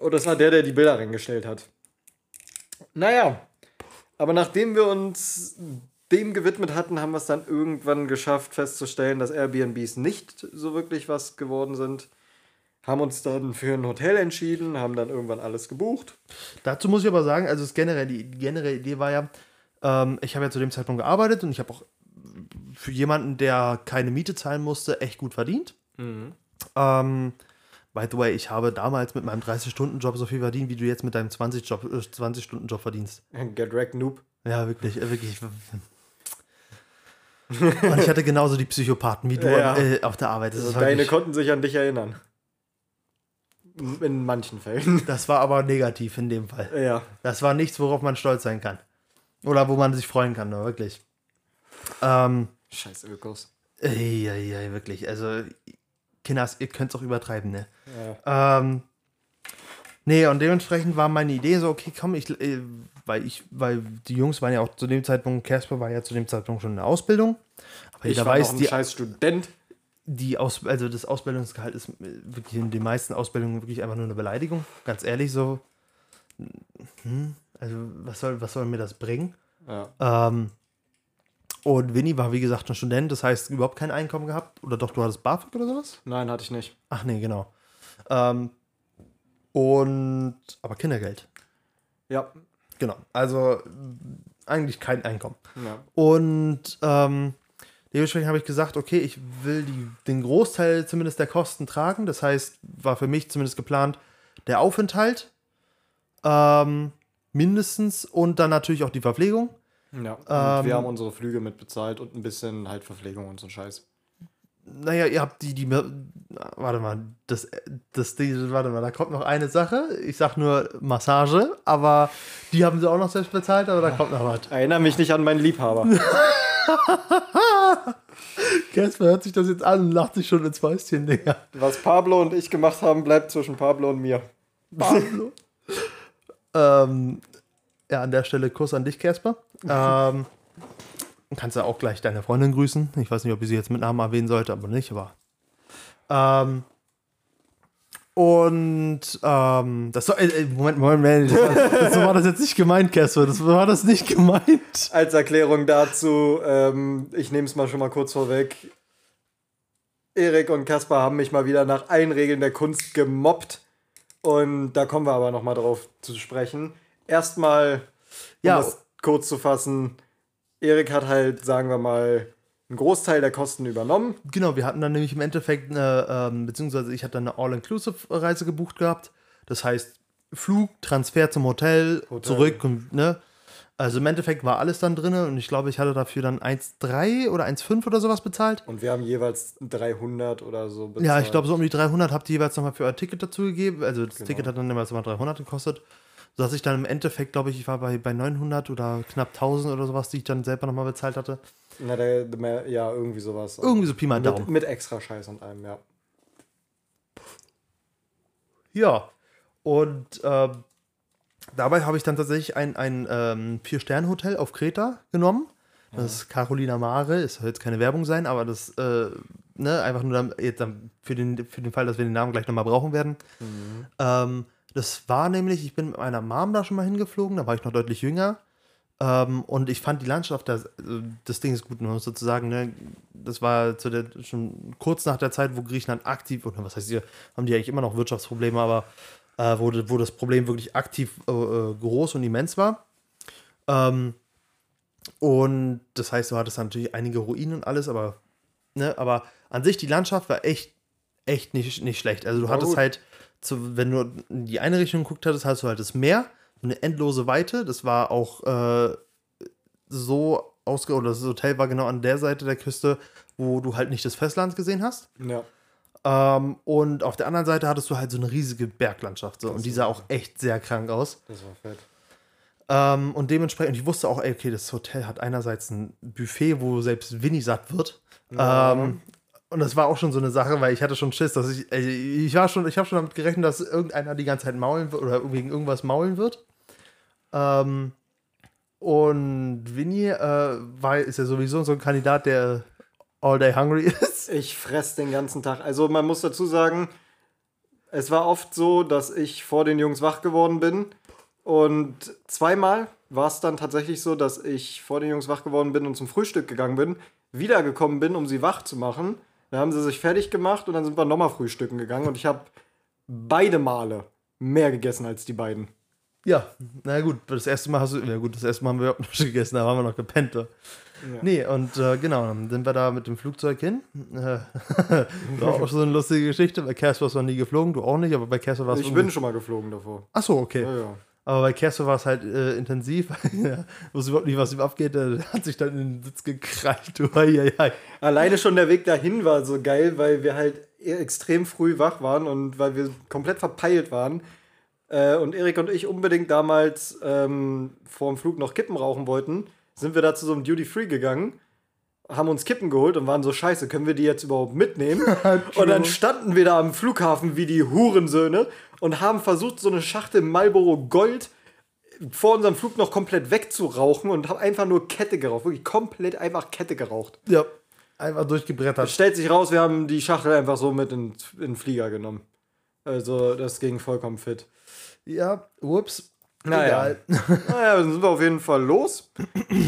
A: Und das war der, der die Bilder reingestellt hat. Naja, aber nachdem wir uns dem gewidmet hatten, haben wir es dann irgendwann geschafft festzustellen, dass Airbnbs nicht so wirklich was geworden sind. Haben uns dann für ein Hotel entschieden, haben dann irgendwann alles gebucht.
B: Dazu muss ich aber sagen, also das generell, die generelle Idee war ja, ähm, ich habe ja zu dem Zeitpunkt gearbeitet und ich habe auch für jemanden, der keine Miete zahlen musste, echt gut verdient. Ähm, by the way, ich habe damals mit meinem 30-Stunden-Job so viel verdient, wie du jetzt mit deinem 20-Job, äh, 20-Stunden-Job verdienst.
A: Get wrecked, Noob.
B: Ja, wirklich, äh, wirklich. Und ich hatte genauso die Psychopathen wie du
A: Ja.
B: äh, auf der Arbeit. Das, ist
A: Deine konnten sich an dich erinnern. In manchen Fällen. [laughs]
B: das war aber negativ in dem Fall.
A: Ja.
B: Das war nichts, worauf man stolz sein kann. Oder wo man sich freuen kann, nur wirklich. Ähm,
A: Scheiß Ökos.
B: ey, ey, ey, wirklich. Also, Kinders, ihr könnt es auch übertreiben, ne?
A: Ja.
B: Ähm, nee, und dementsprechend war meine Idee so, okay, komm, ich, äh, weil ich, weil die Jungs waren ja auch zu dem Zeitpunkt, Casper war ja zu dem Zeitpunkt schon in der Ausbildung. Aber
A: Ich
B: jeder
A: war
B: weiß,
A: noch ein
B: die,
A: scheiß Student.
B: die Aus, also das Ausbildungsgehalt ist wirklich in den meisten Ausbildungen wirklich einfach nur eine Beleidigung. Ganz ehrlich, so. Hm, also, was soll, was soll mir das bringen?
A: Ja.
B: Ähm, Und Winnie war, wie gesagt, ein Student, das heißt, überhaupt kein Einkommen gehabt. Oder doch, du hattest BAföG oder sowas?
A: Nein, hatte ich nicht.
B: Ach nee, genau. Ähm, und, aber Kindergeld.
A: Ja.
B: Genau. Also eigentlich kein Einkommen.
A: ja.
B: Und ähm, dementsprechend habe ich gesagt, okay, ich will die, den Großteil zumindest der Kosten tragen. Das heißt, war für mich zumindest geplant, der Aufenthalt ähm, mindestens und dann natürlich auch die Verpflegung.
A: Ja. Und
B: Ähm,
A: wir haben unsere Flüge mitbezahlt und ein bisschen halt Verpflegung und so ein Scheiß.
B: Naja, ihr habt die, die. Warte mal, das, das, die, warte mal, da kommt noch eine Sache. Ich sag nur Massage, aber die haben sie auch noch selbst bezahlt, aber da kommt noch was.
A: Erinnere mich nicht an meinen Liebhaber. [laughs]
B: Casper hört sich das jetzt an und lacht sich schon ins Fäustchen, Digga.
A: Was Pablo und ich gemacht haben, bleibt zwischen Pablo und mir.
B: Pablo. ähm, ja, an der Stelle Kuss an dich, Casper. Ähm, kannst du auch gleich deine Freundin grüßen. Ich weiß nicht, ob ich sie jetzt mit Namen erwähnen sollte, aber nicht, aber. Ähm, und ähm, das soll, äh, äh, Moment, Moment, Moment, das war, das war das jetzt nicht gemeint, Casper. Das war das nicht gemeint.
A: Als Erklärung dazu, ähm, ich nehme es mal schon mal kurz vorweg. Erik und Kaspar haben mich mal wieder nach allen Regeln der Kunst gemobbt. Und da kommen wir aber nochmal drauf zu sprechen. Erstmal, um
B: Ja.
A: das kurz zu fassen, Erik hat halt, sagen wir mal, einen Großteil der Kosten übernommen.
B: Genau, wir hatten dann nämlich im Endeffekt eine, ähm, beziehungsweise ich hatte eine All-Inclusive-Reise gebucht gehabt. Das heißt, Flug, Transfer zum Hotel,
A: Hotel.
B: zurück und, ne? Also im Endeffekt war alles dann drin und ich glaube, ich hatte dafür dann 1,3 oder 1,5 oder sowas bezahlt.
A: Und wir haben jeweils 300 oder so bezahlt.
B: Ja, ich glaube, so um die 300 habt ihr jeweils nochmal für euer Ticket dazu gegeben. Also das
A: Genau.
B: Ticket hat dann jeweils nochmal 300 gekostet. Sodass ich dann im Endeffekt, glaube ich, ich war bei, bei 900 oder knapp 1000 oder sowas, die ich dann selber nochmal bezahlt hatte.
A: Na, der, der, ja, irgendwie sowas.
B: Irgendwie so Pi mal
A: mit,
B: Daumen.
A: mit extra Scheiß und allem, ja.
B: Ja, und ähm, dabei habe ich dann tatsächlich ein, ein ähm, Vier-Sterne-Hotel auf Kreta genommen. Das ist Carolina Mare, es soll jetzt keine Werbung sein, aber das, äh, ne, einfach nur dann, jetzt dann für, den, für den Fall, dass wir den Namen gleich nochmal brauchen werden. Ähm, das war nämlich, ich bin mit meiner Mom da schon mal hingeflogen, da war ich noch deutlich jünger. Ähm, und ich fand die Landschaft, da, also das Ding ist gut, man muss sozusagen, ne, das war zu der, schon kurz nach der Zeit, wo Griechenland aktiv, oder was heißt hier, haben die eigentlich immer noch Wirtschaftsprobleme, aber äh, wo, wo das Problem wirklich aktiv äh, äh, groß und immens war. Ähm, und das heißt, du hattest natürlich einige Ruinen und alles, aber, ne, aber an sich die Landschaft war echt, echt nicht, nicht schlecht. Also du
A: War
B: hattest
A: gut.
B: halt, zu, wenn du in die eine Richtung geguckt hattest, hast du halt das Meer, eine endlose Weite. Das war auch äh, so ausge oder das Hotel war genau an der Seite der Küste, wo du halt nicht das Festland gesehen hast.
A: Ja.
B: Ähm, und auf der anderen Seite hattest du halt so eine riesige Berglandschaft. So, und die sah auch echt sehr krank aus.
A: Das war fett.
B: Ähm, und dementsprechend, ich wusste auch, ey, okay, das Hotel hat einerseits ein Buffet, wo selbst Winnie satt wird.
A: Ja.
B: Ähm, und das war auch schon so eine Sache, weil ich hatte schon Schiss, dass ich, ich war schon, ich habe schon damit gerechnet, dass irgendeiner die ganze Zeit maulen wird oder wegen irgendwas maulen wird. Ähm, und Winnie äh, war, ist ja sowieso so ein Kandidat, der all day hungry [laughs] ist.
A: Ich fress den ganzen Tag. Also man muss dazu sagen, es war oft so, dass ich vor den Jungs wach geworden bin. Und zweimal war es dann tatsächlich so, dass ich vor den Jungs wach geworden bin und zum Frühstück gegangen bin, wiedergekommen bin, um sie wach zu machen. Dann haben sie sich fertig gemacht und dann sind wir nochmal frühstücken gegangen. Und ich habe beide Male mehr gegessen als die beiden.
B: Ja, na gut, das erste Mal hast du, ja gut, das erste Mal haben wir überhaupt nicht [laughs] gegessen, da haben wir noch gepennt. Ja. Nee, und äh, genau, dann sind wir da mit dem Flugzeug hin. Äh, [laughs] war auch so eine lustige Geschichte. Bei Casper ist noch nie geflogen, du auch nicht, aber bei Casper war es
A: Ich bin schon mal geflogen davor.
B: Achso, okay.
A: Ja, ja.
B: Aber bei Casper war es halt äh, intensiv. [laughs] ja, wusste überhaupt nicht, was ihm abgeht. Er hat sich dann in den Sitz hei. [laughs]
A: Alleine schon der Weg dahin war so geil, weil wir halt e- extrem früh wach waren und weil wir komplett verpeilt waren. Äh, und Erik und ich unbedingt damals ähm, vor dem Flug noch Kippen rauchen wollten, sind wir da zu so einem Duty Free gegangen, haben uns Kippen geholt und waren so scheiße, können wir die jetzt überhaupt mitnehmen? [laughs] und dann standen wir da am Flughafen wie die Hurensöhne und haben versucht, so eine Schachtel Marlboro Gold vor unserem Flug noch komplett wegzurauchen und haben einfach nur Kette geraucht. Wirklich komplett einfach Kette geraucht.
B: Ja, einfach durchgebrettert.
A: Stellt sich raus, wir haben die Schachtel einfach so mit in, in den Flieger genommen. Also, das ging vollkommen fit.
B: Ja, ups.
A: Naja. naja, dann sind wir auf jeden Fall los.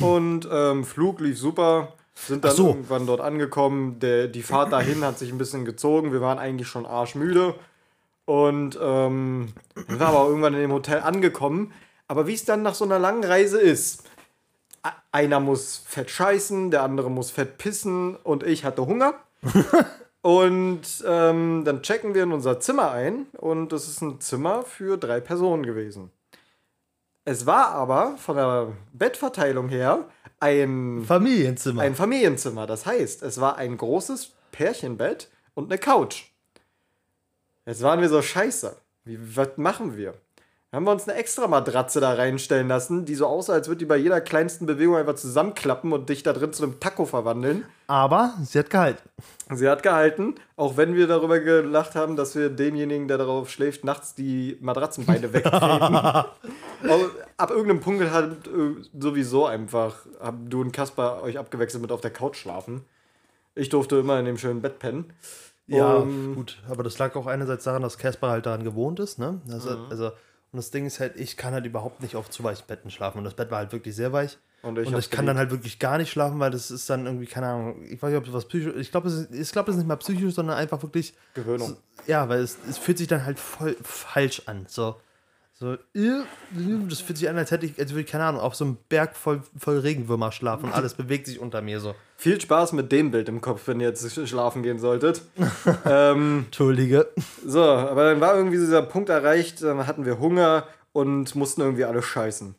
A: Und ähm, Flug lief super. Sind dann
B: so.
A: irgendwann dort angekommen. Der, die Fahrt dahin hat sich ein bisschen gezogen. Wir waren eigentlich schon arschmüde. Und ähm, dann waren aber irgendwann in dem Hotel angekommen. Aber wie es dann nach so einer langen Reise ist, einer muss fett scheißen, der andere muss fett pissen und ich hatte Hunger. [laughs] und ähm, dann checken wir in unser Zimmer ein und das ist ein Zimmer für drei Personen gewesen. Es war aber von der Bettverteilung her ein,
B: Familienzimmer.
A: ein Familienzimmer. Das heißt, es war ein großes Pärchenbett und eine Couch. Jetzt waren wir so scheiße. Wie, was machen wir? Haben wir uns eine extra Matratze da reinstellen lassen, die so aussah, als würde die bei jeder kleinsten Bewegung einfach zusammenklappen und dich da drin zu einem Taco verwandeln.
B: Aber sie hat gehalten.
A: Sie hat gehalten, auch wenn wir darüber gelacht haben, dass wir demjenigen, der darauf schläft, nachts die Matratzenbeine [laughs] wegtreten. Ab irgendeinem Punkt hat äh, sowieso einfach, haben du und Kaspar euch abgewechselt mit auf der Couch schlafen. Ich durfte immer in dem schönen Bett pennen.
B: Ja,
A: Um,
B: gut. Aber das lag auch einerseits daran, dass Casper halt daran gewohnt ist, ne? Also, also, und das Ding ist halt, ich kann halt überhaupt nicht auf zu weichen Betten schlafen. Und das Bett war halt wirklich sehr weich.
A: Und ich
B: und ich kann dann halt wirklich gar nicht schlafen, weil das ist dann irgendwie, keine Ahnung, ich weiß nicht, ob es was psychisch Ich glaube, es, ist- ich glaube, es ist nicht mal psychisch, sondern einfach wirklich.
A: Gewöhnung.
B: Ja, weil es, es fühlt sich dann halt voll falsch an. So. So, das fühlt sich an, als hätte ich, als würde ich, keine Ahnung, auf so einem Berg voll, voll Regenwürmer schlafen und alles bewegt sich unter mir so.
A: Viel Spaß mit dem Bild im Kopf, wenn ihr jetzt schlafen gehen solltet. [laughs] ähm,
B: Entschuldige.
A: so, aber dann war irgendwie dieser Punkt erreicht, dann hatten wir Hunger und mussten irgendwie alle scheißen.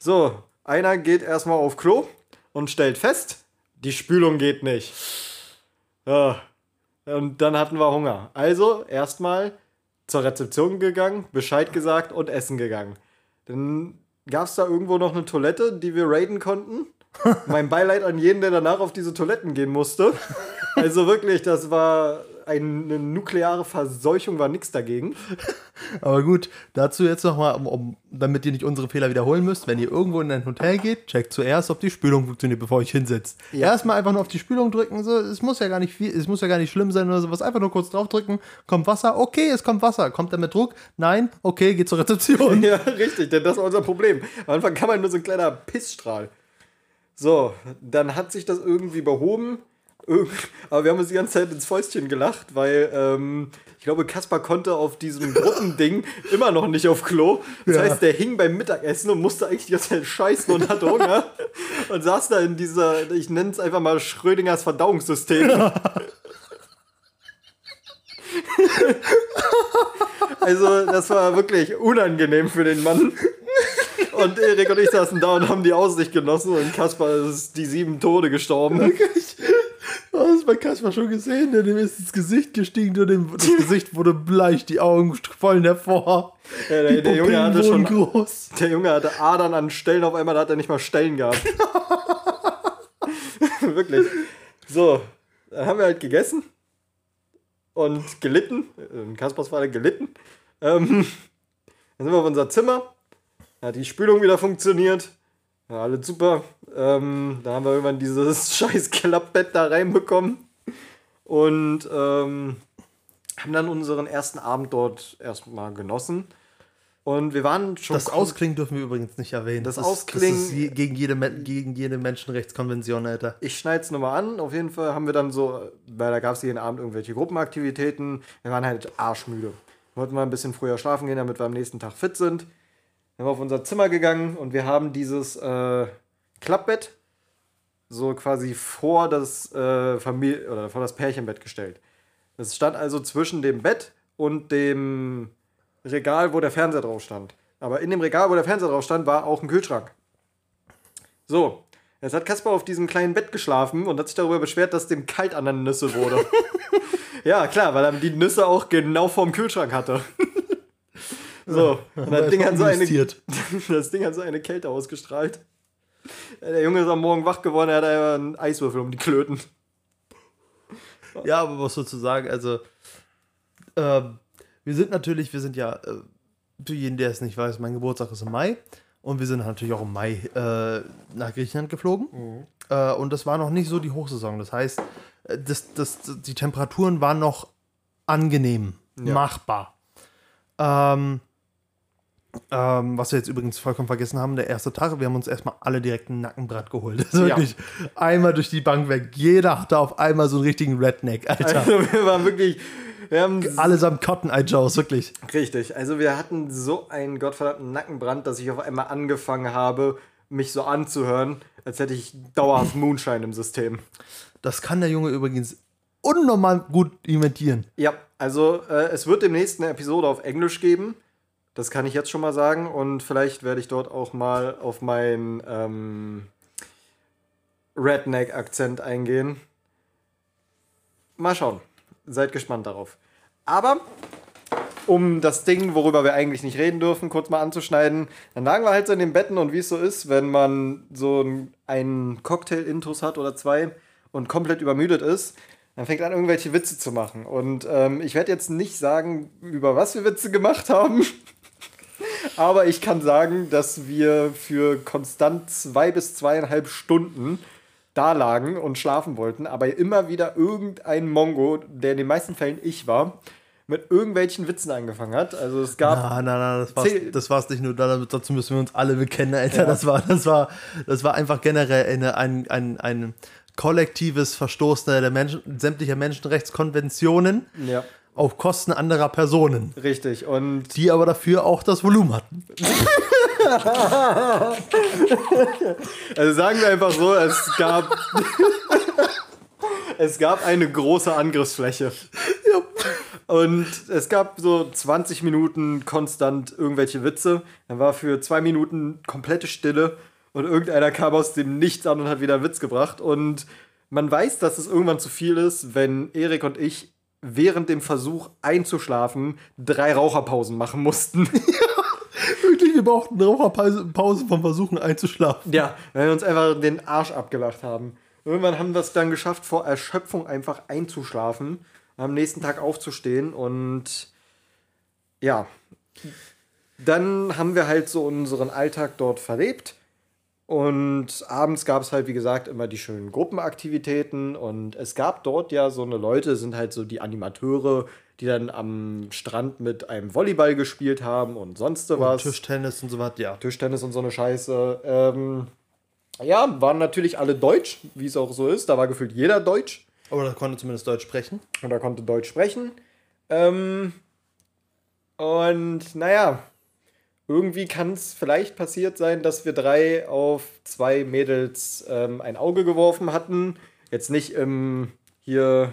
A: So, einer geht erstmal auf Klo und stellt fest, die Spülung geht nicht. Ja. Und dann hatten wir Hunger. Also erstmal zur Rezeption gegangen, Bescheid gesagt und essen gegangen. Dann gab es da irgendwo noch eine Toilette, die wir raiden konnten. [laughs] mein Beileid an jeden, der danach auf diese Toiletten gehen musste. Also wirklich, das war eine nukleare Verseuchung, war nichts dagegen. [laughs]
B: Aber gut, dazu jetzt nochmal, um, um, damit ihr nicht unsere Fehler wiederholen müsst, wenn ihr irgendwo in ein Hotel geht, checkt zuerst, ob die Spülung funktioniert, bevor ihr euch hinsetzt.
A: Ja.
B: Erstmal einfach nur auf die Spülung drücken, so, es muss ja gar nicht viel, es muss ja gar nicht schlimm sein oder sowas, einfach nur kurz draufdrücken, kommt Wasser, okay, es kommt Wasser, kommt er mit Druck? Nein, okay, geht zur Rezeption. [laughs]
A: Ja, richtig, denn das war unser Problem. Am Anfang kam halt nur so ein kleiner Pissstrahl. So, dann hat sich das irgendwie behoben. Aber wir haben uns die ganze Zeit ins Fäustchen gelacht, weil ähm, ich glaube, Kaspar konnte auf diesem [laughs] Gruppending immer noch nicht auf Klo. Das
B: Ja.
A: heißt, der hing beim Mittagessen und musste eigentlich die ganze Zeit scheißen und hatte Hunger. [laughs] und saß da in dieser, ich nenne es einfach mal Schrödingers Verdauungssystem. [laughs] Also, das war wirklich unangenehm für den Mann. Und Erik und ich saßen da und haben die Aussicht genossen und Kaspar ist die sieben Tode gestorben.
B: Oh, das bei Kasper schon gesehen, ne? dem ist ins Gesicht gestiegen und dem, das [laughs] Gesicht wurde bleich, die Augen quollen hervor.
A: Ja, der, der, Junge hatte schon,
B: groß.
A: der Junge hatte Adern an Stellen, auf einmal hat er nicht mal Stellen gehabt. [laughs] Wirklich. So, dann haben wir halt gegessen und gelitten. In Kaspers Fall gelitten. Ähm, dann sind wir auf unser Zimmer. Da hat die Spülung wieder funktioniert. Ja, alles super. Ähm, da haben wir irgendwann dieses [laughs] scheiß Klappbett da reinbekommen. Und ähm, haben dann unseren ersten Abend dort erstmal genossen. Und wir waren schon.
B: Das Ausklingen dürfen wir übrigens nicht erwähnen.
A: Das
B: ist-
A: Ausklingen-
B: Das ist gegen, jede, gegen jede Menschenrechtskonvention, Alter.
A: Ich schneide es nochmal an. Auf jeden Fall haben wir dann so, weil da gab es jeden Abend irgendwelche Gruppenaktivitäten. Wir waren halt arschmüde. Wir wollten mal ein bisschen früher schlafen gehen, damit wir am nächsten Tag fit sind. Dann sind wir auf unser Zimmer gegangen und wir haben dieses äh, Klappbett so quasi vor das äh, Familie oder vor das Pärchenbett gestellt. Das stand also zwischen dem Bett und dem Regal, wo der Fernseher drauf stand. Aber in dem Regal, wo der Fernseher drauf stand, war auch ein Kühlschrank. So, jetzt hat Kaspar auf diesem kleinen Bett geschlafen und hat sich darüber beschwert, dass dem kalt an der Nüsse wurde. [laughs] ja, klar, weil er die Nüsse auch genau vorm Kühlschrank hatte. so, und das Ding, hat so eine, [laughs] das Ding hat so eine Kälte ausgestrahlt. Der Junge ist am Morgen wach geworden, er hat einfach einen Eiswürfel um die Klöten.
B: Ja, aber was sozusagen, also ähm, wir sind natürlich, wir sind ja, äh, für jeden, der es nicht weiß, mein Geburtstag ist im Mai und wir sind natürlich auch im Mai äh, nach Griechenland geflogen äh, und das war noch nicht so die Hochsaison. Das heißt, äh, das, das, die Temperaturen waren noch angenehm,
A: Ja.
B: machbar. Ähm, Ähm, was wir jetzt übrigens vollkommen vergessen haben, der erste Tag, wir haben uns erstmal alle direkt ein Nackenbrett geholt. Das [laughs] ist
A: Ja.
B: wirklich einmal durch die Bank weg. Jeder hatte auf einmal so einen richtigen Redneck, Alter.
A: Also wir waren wirklich, wir haben [laughs]
B: Allesamt Cotton Eye Joes, wirklich.
A: Richtig. Also wir hatten so einen gottverdammten Nackenbrand, dass ich auf einmal angefangen habe, mich so anzuhören, als hätte ich dauerhaft [laughs] Moonshine im System.
B: Das kann der Junge übrigens unnormal gut imitieren.
A: Ja, also äh, es wird demnächst eine Episode auf Englisch geben. Das kann ich jetzt schon mal sagen. Und vielleicht werde ich dort auch mal auf meinen ähm, Redneck-Akzent eingehen. Mal schauen. Seid gespannt darauf. Aber um das Ding, worüber wir eigentlich nicht reden dürfen, kurz mal anzuschneiden, dann lagen wir halt so in den Betten und wie es so ist, wenn man so ein- einen Cocktail-Intus hat oder zwei und komplett übermüdet ist, dann fängt an, irgendwelche Witze zu machen. Und ähm, ich werde jetzt nicht sagen, über was wir Witze gemacht haben. Aber ich kann sagen, dass wir für konstant zwei bis zweieinhalb Stunden da lagen und schlafen wollten, aber immer wieder irgendein Mongo, der in den meisten Fällen ich war, mit irgendwelchen Witzen angefangen hat. Also es gab
B: Nein, nein, nein, das war's, das war's nicht nur, da- dazu müssen wir uns alle bekennen, Alter.
A: Ja.
B: Das, war, das, war, das war einfach generell eine, ein, ein, ein kollektives Verstoßen der Menschen, sämtlicher Menschenrechtskonventionen
A: ja,
B: auf Kosten anderer Personen,
A: richtig. Und
B: die aber dafür auch das Volumen hatten.
A: also sagen wir einfach so, es gab [laughs] es gab eine große Angriffsfläche. Und es gab so 20 Minuten konstant irgendwelche Witze. Dann war für zwei Minuten komplette Stille und irgendeiner kam aus dem Nichts an und hat wieder einen Witz gebracht. Und man weiß, dass es irgendwann zu viel ist, wenn Erik und ich während dem Versuch einzuschlafen drei Raucherpausen machen mussten. [laughs] [laughs]
B: Wirklich, wir brauchten eine Raucherpause Pause vom Versuchen einzuschlafen.
A: Ja, weil wir uns einfach den Arsch abgelacht haben. Irgendwann haben wir es dann geschafft, vor Erschöpfung einfach einzuschlafen, am nächsten Tag aufzustehen und ja, dann haben wir halt so unseren Alltag dort verlebt. Und abends gab es halt, wie gesagt, immer die schönen Gruppenaktivitäten. Und es gab dort ja so eine Leute, sind halt so die Animateure, die dann am Strand mit einem Volleyball gespielt haben und sonst so was.
B: Tischtennis und so was, ja.
A: Tischtennis und so eine Scheiße. Ähm, ja, waren natürlich alle Deutsch, wie es auch so ist. Da war gefühlt jeder Deutsch
B: Aber da konnte zumindest Deutsch sprechen.
A: und er konnte Deutsch sprechen. Ähm, und naja, irgendwie kann es vielleicht passiert sein, dass wir drei auf zwei Mädels ähm, ein Auge geworfen hatten. Jetzt nicht im hier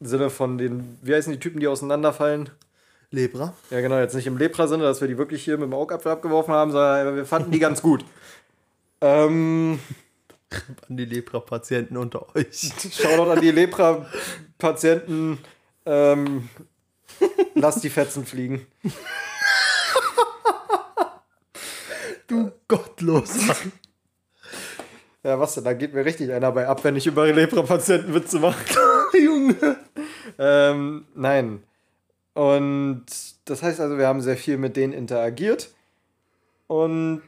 A: Sinne von den, wie heißen die Typen, die auseinanderfallen?
B: Lebra.
A: Ja, genau, jetzt nicht im Lepra-Sinne, dass wir die wirklich hier mit dem Augapfel abgeworfen haben, sondern wir fanden die ganz gut. [laughs] Ähm,
B: An die Lepra-Patienten unter euch. [laughs]
A: Shoutout an die Lepra-Patienten. Ähm, [laughs] lass die Fetzen fliegen.
B: Du Gottloser. [laughs]
A: Ja, was denn? Da geht mir richtig einer bei ab, wenn ich über Lepra-Patienten Witze mache. [laughs]
B: Junge.
A: Ähm, nein. Und das heißt also, wir haben sehr viel mit denen interagiert. Und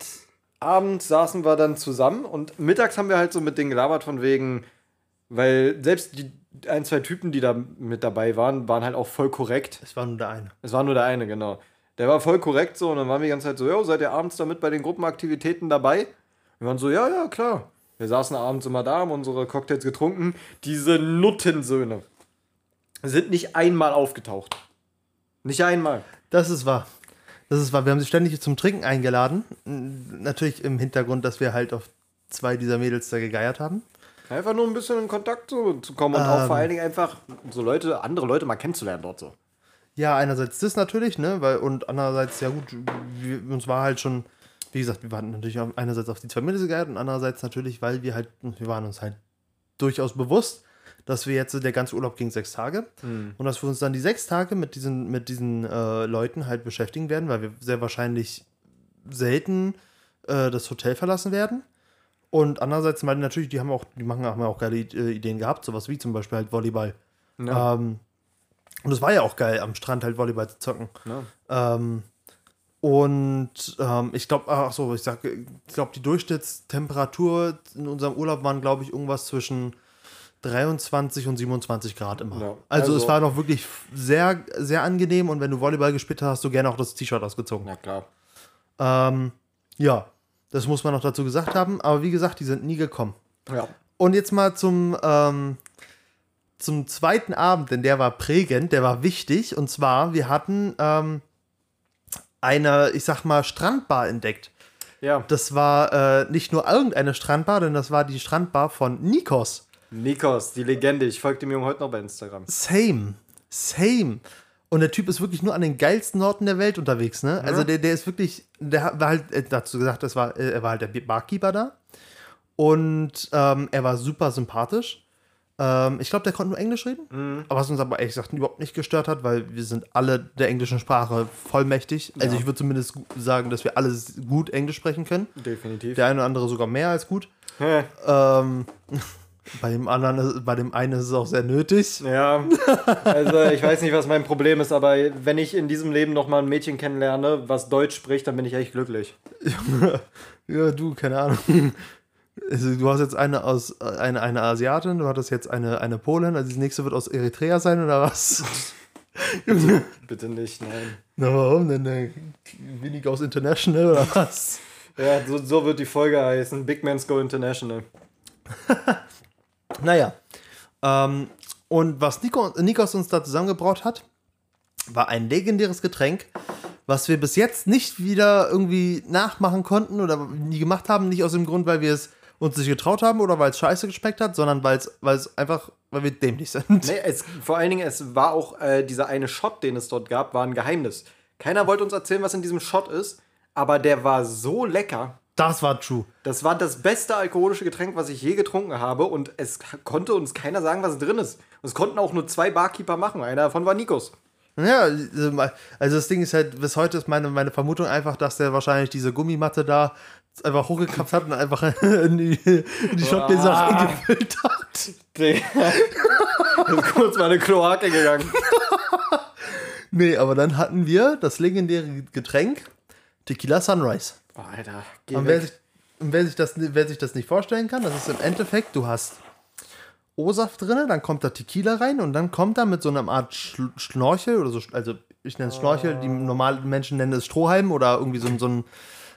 A: abends saßen wir dann zusammen und mittags haben wir halt so mit denen gelabert von wegen, weil selbst die ein, zwei Typen, die da mit dabei waren, waren halt auch voll korrekt.
B: Es war nur der eine.
A: Es war nur der eine, genau. Der war voll korrekt so und dann waren wir die ganze Zeit so, jo, seid ihr abends damit bei den Gruppenaktivitäten dabei? Wir waren so, ja, ja, klar. Wir saßen abends immer da, haben unsere Cocktails getrunken. Diese Nuttensöhne sind nicht einmal aufgetaucht. Nicht einmal.
B: Das ist wahr. Das ist wahr. Wir haben sie ständig zum Trinken eingeladen. Natürlich im Hintergrund, dass wir halt auf zwei dieser Mädels da gegeiert haben.
A: Einfach nur ein bisschen in Kontakt zu, zu kommen und auch
B: Ähm.
A: vor allen Dingen einfach so Leute, andere Leute mal kennenzulernen dort so.
B: Ja, einerseits das natürlich, ne, weil und andererseits ja gut, wir, uns war halt schon, wie gesagt, wir waren natürlich einerseits auf die zwei Mädels gegeiert und andererseits natürlich, weil wir halt, wir waren uns halt durchaus bewusst, dass wir jetzt der ganze Urlaub ging sechs Tage und dass wir uns dann die sechs Tage mit diesen mit diesen äh, Leuten halt beschäftigen werden, weil wir sehr wahrscheinlich selten äh, das Hotel verlassen werden. Und andererseits, weil natürlich, die haben auch, die machen, haben auch geile äh, Ideen gehabt, sowas wie zum Beispiel halt Volleyball.
A: Ja.
B: Ähm, und es war ja auch geil, am Strand halt Volleyball zu zocken.
A: Ja.
B: Ähm, und ähm, ich glaube, ach so, ich sag, ich glaube, die Durchschnittstemperatur in unserem Urlaub waren, glaube ich, irgendwas zwischen 23 und 27 Grad immer.
A: Ja,
B: also,
A: also-
B: es war noch wirklich sehr, sehr angenehm und wenn du Volleyball gespielt hast, hast du gerne auch das T-Shirt ausgezogen.
A: Na klar.
B: Ähm, ja, das muss man noch dazu gesagt haben. Aber wie gesagt, die sind nie gekommen.
A: Ja.
B: Und jetzt mal zum, ähm, zum zweiten Abend, denn der war prägend, der war wichtig. Und zwar, wir hatten ähm, eine, ich sag mal, Strandbar entdeckt.
A: Ja.
B: Das war äh, nicht nur irgendeine Strandbar, denn das war die Strandbar von Nikos.
A: Nikos, die Legende. Ich folge dem Jungen heute noch bei Instagram.
B: Same. Same. Und der Typ ist wirklich nur an den geilsten Orten der Welt unterwegs, ne? Also der, der ist wirklich, der war halt, äh, dazu gesagt, das war, äh, er war halt der Barkeeper da. Und ähm, er war super sympathisch. Ähm, ich glaube, der konnte nur Englisch reden. Aber was uns aber ehrlich gesagt überhaupt nicht gestört hat, weil wir sind alle der englischen Sprache vollmächtig. Also ich würde zumindest sagen, dass wir alle gut Englisch sprechen können.
A: Definitiv.
B: Der eine oder andere sogar mehr als gut. Ähm, [laughs] bei dem anderen, bei dem einen ist es auch sehr nötig.
A: Ja, also ich weiß nicht, was mein Problem ist, aber wenn ich in diesem Leben noch mal ein Mädchen kennenlerne, was Deutsch spricht, dann bin ich echt glücklich. [laughs]
B: Ja, du, keine Ahnung. Also, du hast jetzt eine aus eine, eine Asiatin, du hattest jetzt eine, eine Polin, also die nächste wird aus Eritrea sein oder was? Junge, [laughs]
A: Bitte nicht, nein.
B: Na warum denn? Wenig aus International oder was? [laughs]
A: Ja, so, so wird die Folge heißen. Big Mans Go International. [laughs]
B: Naja. Ähm, und was Nico, Nikos uns da zusammengebraut hat, war ein legendäres Getränk, was wir bis jetzt nicht wieder irgendwie nachmachen konnten oder nie gemacht haben. Nicht aus dem Grund, weil wir es uns nicht getraut haben oder weil es scheiße geschmeckt hat, sondern weil es, weil es einfach, weil wir dämlich sind.
A: Nee, es, vor allen Dingen, es war auch äh, dieser eine Shot, den es dort gab, war ein Geheimnis. Keiner wollte uns erzählen, was in diesem Shot ist, aber der war so lecker.
B: Das war true.
A: Das war das beste alkoholische Getränk, was ich je getrunken habe und es konnte uns keiner sagen, was drin ist. Es konnten auch nur zwei Barkeeper machen. Einer davon war Nikos.
B: Ja, also das Ding ist halt, bis heute ist meine, meine Vermutung einfach, dass der wahrscheinlich diese Gummimatte da einfach hochgekappt hat und einfach [laughs] in die, in die Shotgläser
A: Ah.
B: reingefüllt hat.
A: Digga. ist kurz mal eine Kloake gegangen. [laughs]
B: Nee, aber dann hatten wir das legendäre Getränk Tequila Sunrise.
A: Alter, geh
B: Und wer sich, und wer, sich das, wer sich das nicht vorstellen kann, das ist im Endeffekt, du hast O-Saft drin, dann kommt da Tequila rein und dann kommt da mit so einer Art Schl Schnorchel oder so, also ich nenne es Schnorchel, die normalen Menschen nennen es Strohhalm oder irgendwie so, so, ein,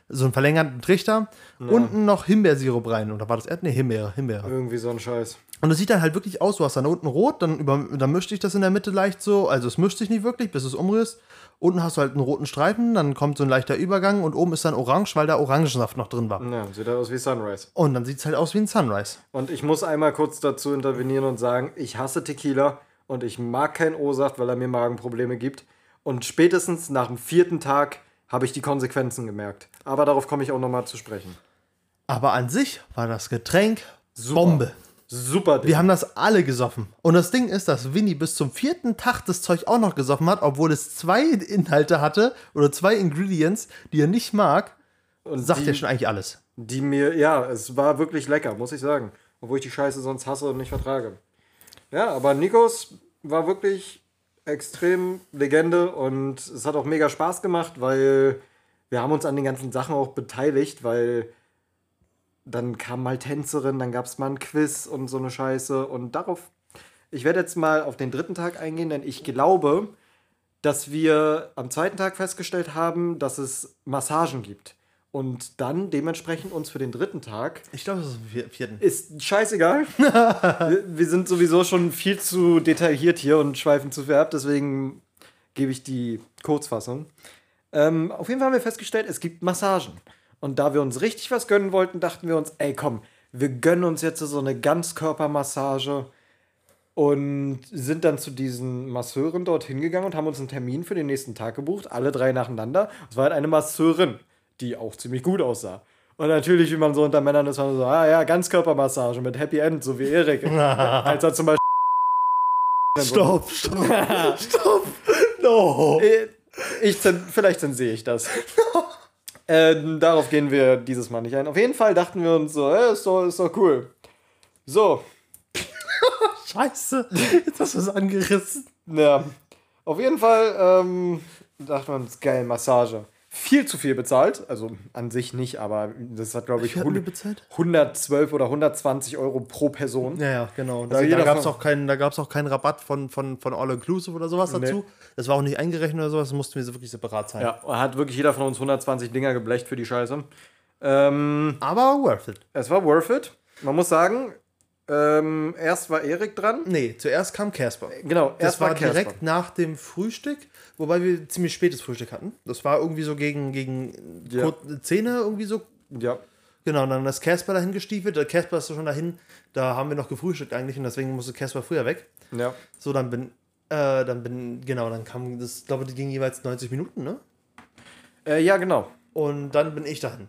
B: so einen verlängerten Trichter. Unten noch Himbeersirup rein. Oder war das Erd? Nee, Himbeere, Himbeere.
A: Irgendwie so ein Scheiß.
B: Und es sieht dann halt wirklich aus, du hast dann unten rot, dann, über, dann mischt sich das in der Mitte leicht so, also es mischt sich nicht wirklich, bis es umrührst. Unten hast du halt einen roten Streifen, dann kommt so ein leichter Übergang und oben ist dann orange, weil da Orangensaft noch drin war.
A: Ja, sieht aus wie Sunrise.
B: Und dann sieht es halt aus wie ein Sunrise.
A: Und ich muss einmal kurz dazu intervenieren und sagen, ich hasse Tequila und ich mag keinen O-Saft, weil er mir Magenprobleme gibt. Und spätestens nach dem vierten Tag habe ich die Konsequenzen gemerkt. Aber darauf komme ich auch nochmal zu sprechen.
B: Aber an sich war das Getränk Bombe.
A: Super Ding.
B: Wir haben das alle gesoffen. Und das Ding ist, dass Winnie bis zum vierten Tag das Zeug auch noch gesoffen hat, obwohl es zwei Inhalte hatte oder zwei Ingredients, die er nicht mag.
A: und
B: Sagt ja schon eigentlich alles.
A: die mir, ja, es war wirklich lecker, muss ich sagen. Obwohl ich die Scheiße sonst hasse und nicht vertrage. Ja, aber Nikos war wirklich extrem Legende und es hat auch mega Spaß gemacht, weil wir haben uns an den ganzen Sachen auch beteiligt, weil dann kam mal Tänzerin, dann gab es mal ein Quiz und so eine Scheiße und darauf, ich werde jetzt mal auf den dritten Tag eingehen, denn ich glaube, dass wir am zweiten Tag festgestellt haben, dass es Massagen gibt. Und dann dementsprechend uns für den dritten Tag
B: Ich glaube, das ist am vierten.
A: ist scheißegal. [laughs] wir, sind sowieso schon viel zu detailliert hier und schweifen zu viel ab, deswegen gebe ich die Kurzfassung. Ähm, auf jeden Fall haben wir festgestellt, es gibt Massagen. Und da wir uns richtig was gönnen wollten, dachten wir uns, ey komm, wir gönnen uns jetzt so eine Ganzkörpermassage und sind dann zu diesen Masseuren dort hingegangen und haben uns einen Termin für den nächsten Tag gebucht, alle drei nacheinander. Es war halt eine Masseurin, die auch ziemlich gut aussah. Und natürlich, wie man so unter Männern ist, man so, ah ja, Ganzkörpermassage mit Happy End, so wie Erik. [laughs] Als er zum Beispiel.
B: Stopp, stopp, [laughs] stopp. No.
A: Äh, Ich, zen- vielleicht zensiere ich das. [laughs] ähm, darauf gehen wir dieses Mal nicht ein. Auf jeden Fall dachten wir uns so, äh, ist, doch, ist doch cool. So, [laughs]
B: Scheiße. Jetzt hast du es angerissen.
A: Ja, auf jeden Fall ähm, dachten wir uns, geil, Massage. Viel zu viel bezahlt. Also an sich nicht, aber das hat, glaube ich,
B: Wie hatten wir
A: 100,
B: bezahlt?
A: 112 oder 120 Euro pro Person.
B: Ja, ja, genau.
A: Also
B: Da, da gab es auch, auch keinen Rabatt von, von, von All Inclusive oder sowas dazu.
A: Nee.
B: Das war auch nicht eingerechnet oder sowas, das mussten wir so wirklich separat zahlen.
A: Ja, hat wirklich jeder von uns 120 Dinger geblecht für die Scheiße. Ähm,
B: Aber worth it.
A: es war worth it. Man muss sagen, ähm, erst war Erik dran.
B: Nee, zuerst kam Casper.
A: Genau,
B: Das
A: erst
B: war
A: Casper.
B: direkt nach dem Frühstück, wobei wir ziemlich spätes Frühstück hatten. Das war irgendwie so gegen, gegen
A: Ja.
B: Zähne irgendwie so.
A: Ja,
B: Genau, und dann ist Casper dahin gestiefelt. Der Casper ist schon dahin. Da haben wir noch gefrühstückt eigentlich und deswegen musste Casper früher weg.
A: ja.
B: So, dann bin, äh, dann bin, genau, dann kam das, glaube ich, die ging jeweils 90 Minuten, ne?
A: Äh, ja, genau.
B: Und dann bin ich dahin.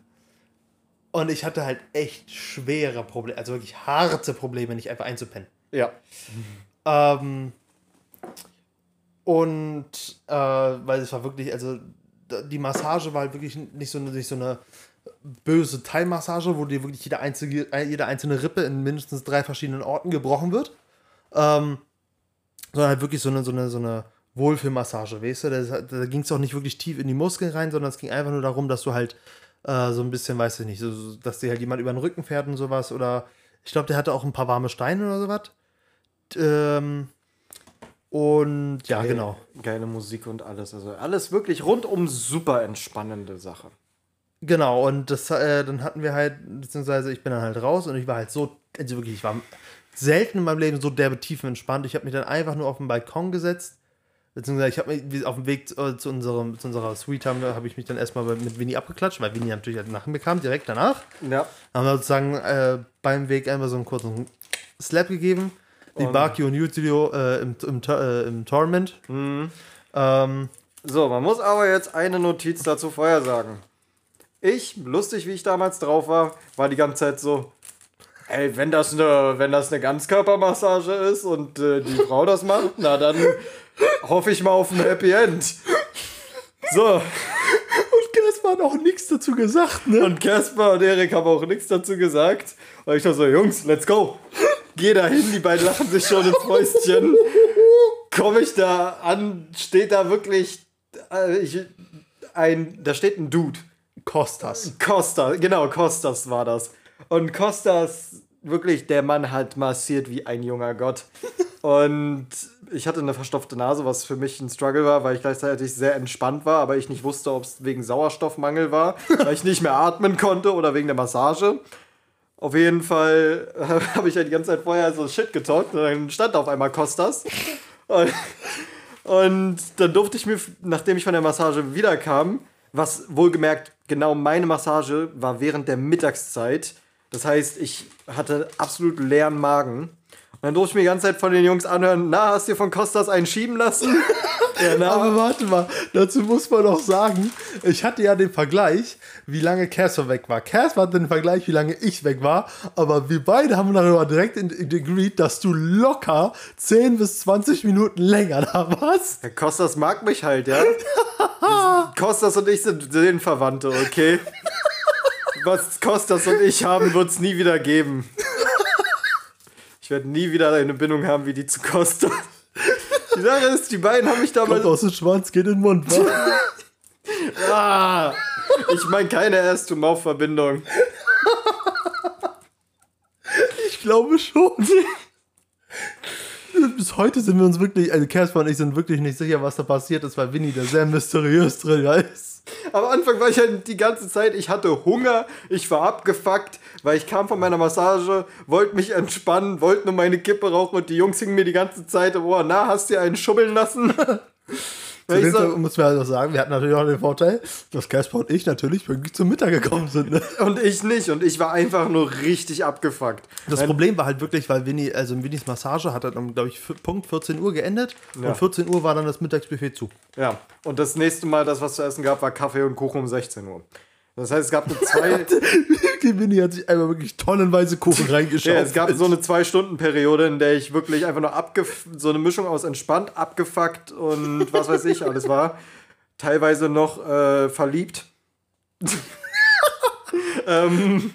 B: Und ich hatte halt echt schwere Probleme, also wirklich harte Probleme, nicht einfach einzupennen.
A: Ja.
B: Ähm, und äh, weil es war wirklich, also die Massage war halt wirklich nicht so, eine- nicht so eine böse Teilmassage, wo dir wirklich jede einzige, jede einzelne Rippe in mindestens drei verschiedenen Orten gebrochen wird. Ähm, sondern halt wirklich so eine, so eine, so eine Wohlfühlmassage, weißt du? Da, da ging es auch nicht wirklich tief in die Muskeln rein, sondern es ging einfach nur darum, dass du halt äh, so ein bisschen, weiß ich nicht, so, dass dir halt jemand über den Rücken fährt und sowas. Oder ich glaube, der hatte auch ein paar warme Steine oder sowas. Ähm, und ja, genau.
A: Geile Musik und alles. Also alles wirklich rundum super entspannende Sache.
B: Genau, und das, äh, dann hatten wir halt, beziehungsweise ich bin dann halt raus und ich war halt so, also wirklich, ich war selten in meinem Leben so derbe tiefenentspannt. Ich habe mich dann einfach nur auf den Balkon gesetzt, beziehungsweise ich habe mich auf dem Weg zu, äh, zu, unserem, zu unserer Suite haben, habe ich mich dann erstmal mit Winnie abgeklatscht, weil Winnie natürlich halt nach mir kam, direkt danach.
A: Ja.
B: Haben wir sozusagen äh, beim Weg einmal so einen kurzen Slap gegeben. Die
A: Und-
B: Baki und Yutilio äh, im, im, äh, im Torment. Ähm,
A: So, man muss aber jetzt eine Notiz dazu vorher sagen. Ich, lustig wie ich damals drauf war, war die ganze Zeit so, ey, wenn das eine, wenn das eine Ganzkörpermassage ist und äh, die Frau das macht, na dann hoffe ich mal auf ein Happy End. So,
B: und Casper hat auch nichts dazu gesagt, ne?
A: und Casper und Erik haben auch nichts dazu gesagt. Und ich dachte so, Jungs, let's go. Geh da hin, die beiden lachen sich schon ins Fäustchen. [laughs] Komme ich da an, steht da wirklich äh, ich, ein, da steht ein Dude.
B: Kostas.
A: Costa, genau, Costas war das. Und Costas, wirklich, der Mann hat massiert wie ein junger Gott. Und ich hatte eine verstopfte Nase, was für mich ein Struggle war, weil ich gleichzeitig sehr entspannt war, aber ich nicht wusste, ob es wegen Sauerstoffmangel war, weil ich nicht mehr atmen konnte oder wegen der Massage. Auf jeden Fall äh, [laughs] habe ich ja die ganze Zeit vorher so Shit getalkt und dann stand auf einmal Costas. Und, und dann durfte ich mir, nachdem ich von der Massage wiederkam, was wohlgemerkt genau meine Massage war während der Mittagszeit. Das heißt, ich hatte absolut leeren Magen. Und dann durfte ich mir die ganze Zeit von den Jungs anhören, na, hast du von Costas einen schieben lassen? Ja, na,
B: Aber warte mal, dazu muss man auch sagen, ich hatte ja den Vergleich, wie lange Casper weg war. Casper hatte den Vergleich, wie lange ich weg war, aber wir beide haben darüber direkt in- in- agreed, dass du locker 10 bis 20 Minuten länger da warst.
A: Der Kostas mag mich halt, ja. [laughs] Kostas und ich sind Seelenverwandte, okay? Was Kostas und ich haben, wird es nie wieder geben. Ich werde nie wieder eine Bindung haben wie die zu Kostas. Die Sache ist, die beiden haben mich damals.
B: Kommt aus dem Schwanz, geht in den Mund. [laughs]
A: Ah, ich meine keine Ass-to-Mouth-Verbindung.
B: Ich glaube schon. [laughs] Bis heute sind wir uns wirklich, also Casper und ich sind wirklich nicht sicher, was da passiert ist, weil Winnie da sehr mysteriös drin ist.
A: Am Anfang war ich halt die ganze Zeit, ich hatte Hunger, ich war abgefuckt, weil ich kam von meiner Massage, wollte mich entspannen, wollte nur meine Kippe rauchen und die Jungs hingen mir die ganze Zeit, oh, na, hast du dir einen schubbeln lassen? [laughs]
B: Zu
A: so,
B: muss man halt auch sagen, wir hatten natürlich auch den Vorteil, dass Casper und ich natürlich pünktlich zum Mittag gekommen sind. Ne?
A: und ich nicht und ich war einfach nur richtig abgefuckt.
B: Das Problem war halt wirklich, weil Winnie, also Winnies Massage hat dann, glaube ich, Punkt 14 Uhr geendet
A: Ja.
B: und 14 Uhr war dann das Mittagsbuffet zu.
A: Ja, und das nächste Mal, das was zu essen gab, war Kaffee und Kuchen um 16 Uhr. Das heißt, es gab eine [laughs] zwei,
B: Die Winnie hat sich einmal wirklich tonnenweise Kuchen reingeschaut.
A: ja, es gab so eine zwei Stunden Periode, in der ich wirklich einfach nur abgef so eine Mischung aus entspannt, abgefuckt und was weiß ich alles war. Teilweise noch äh, verliebt. [laughs] ähm,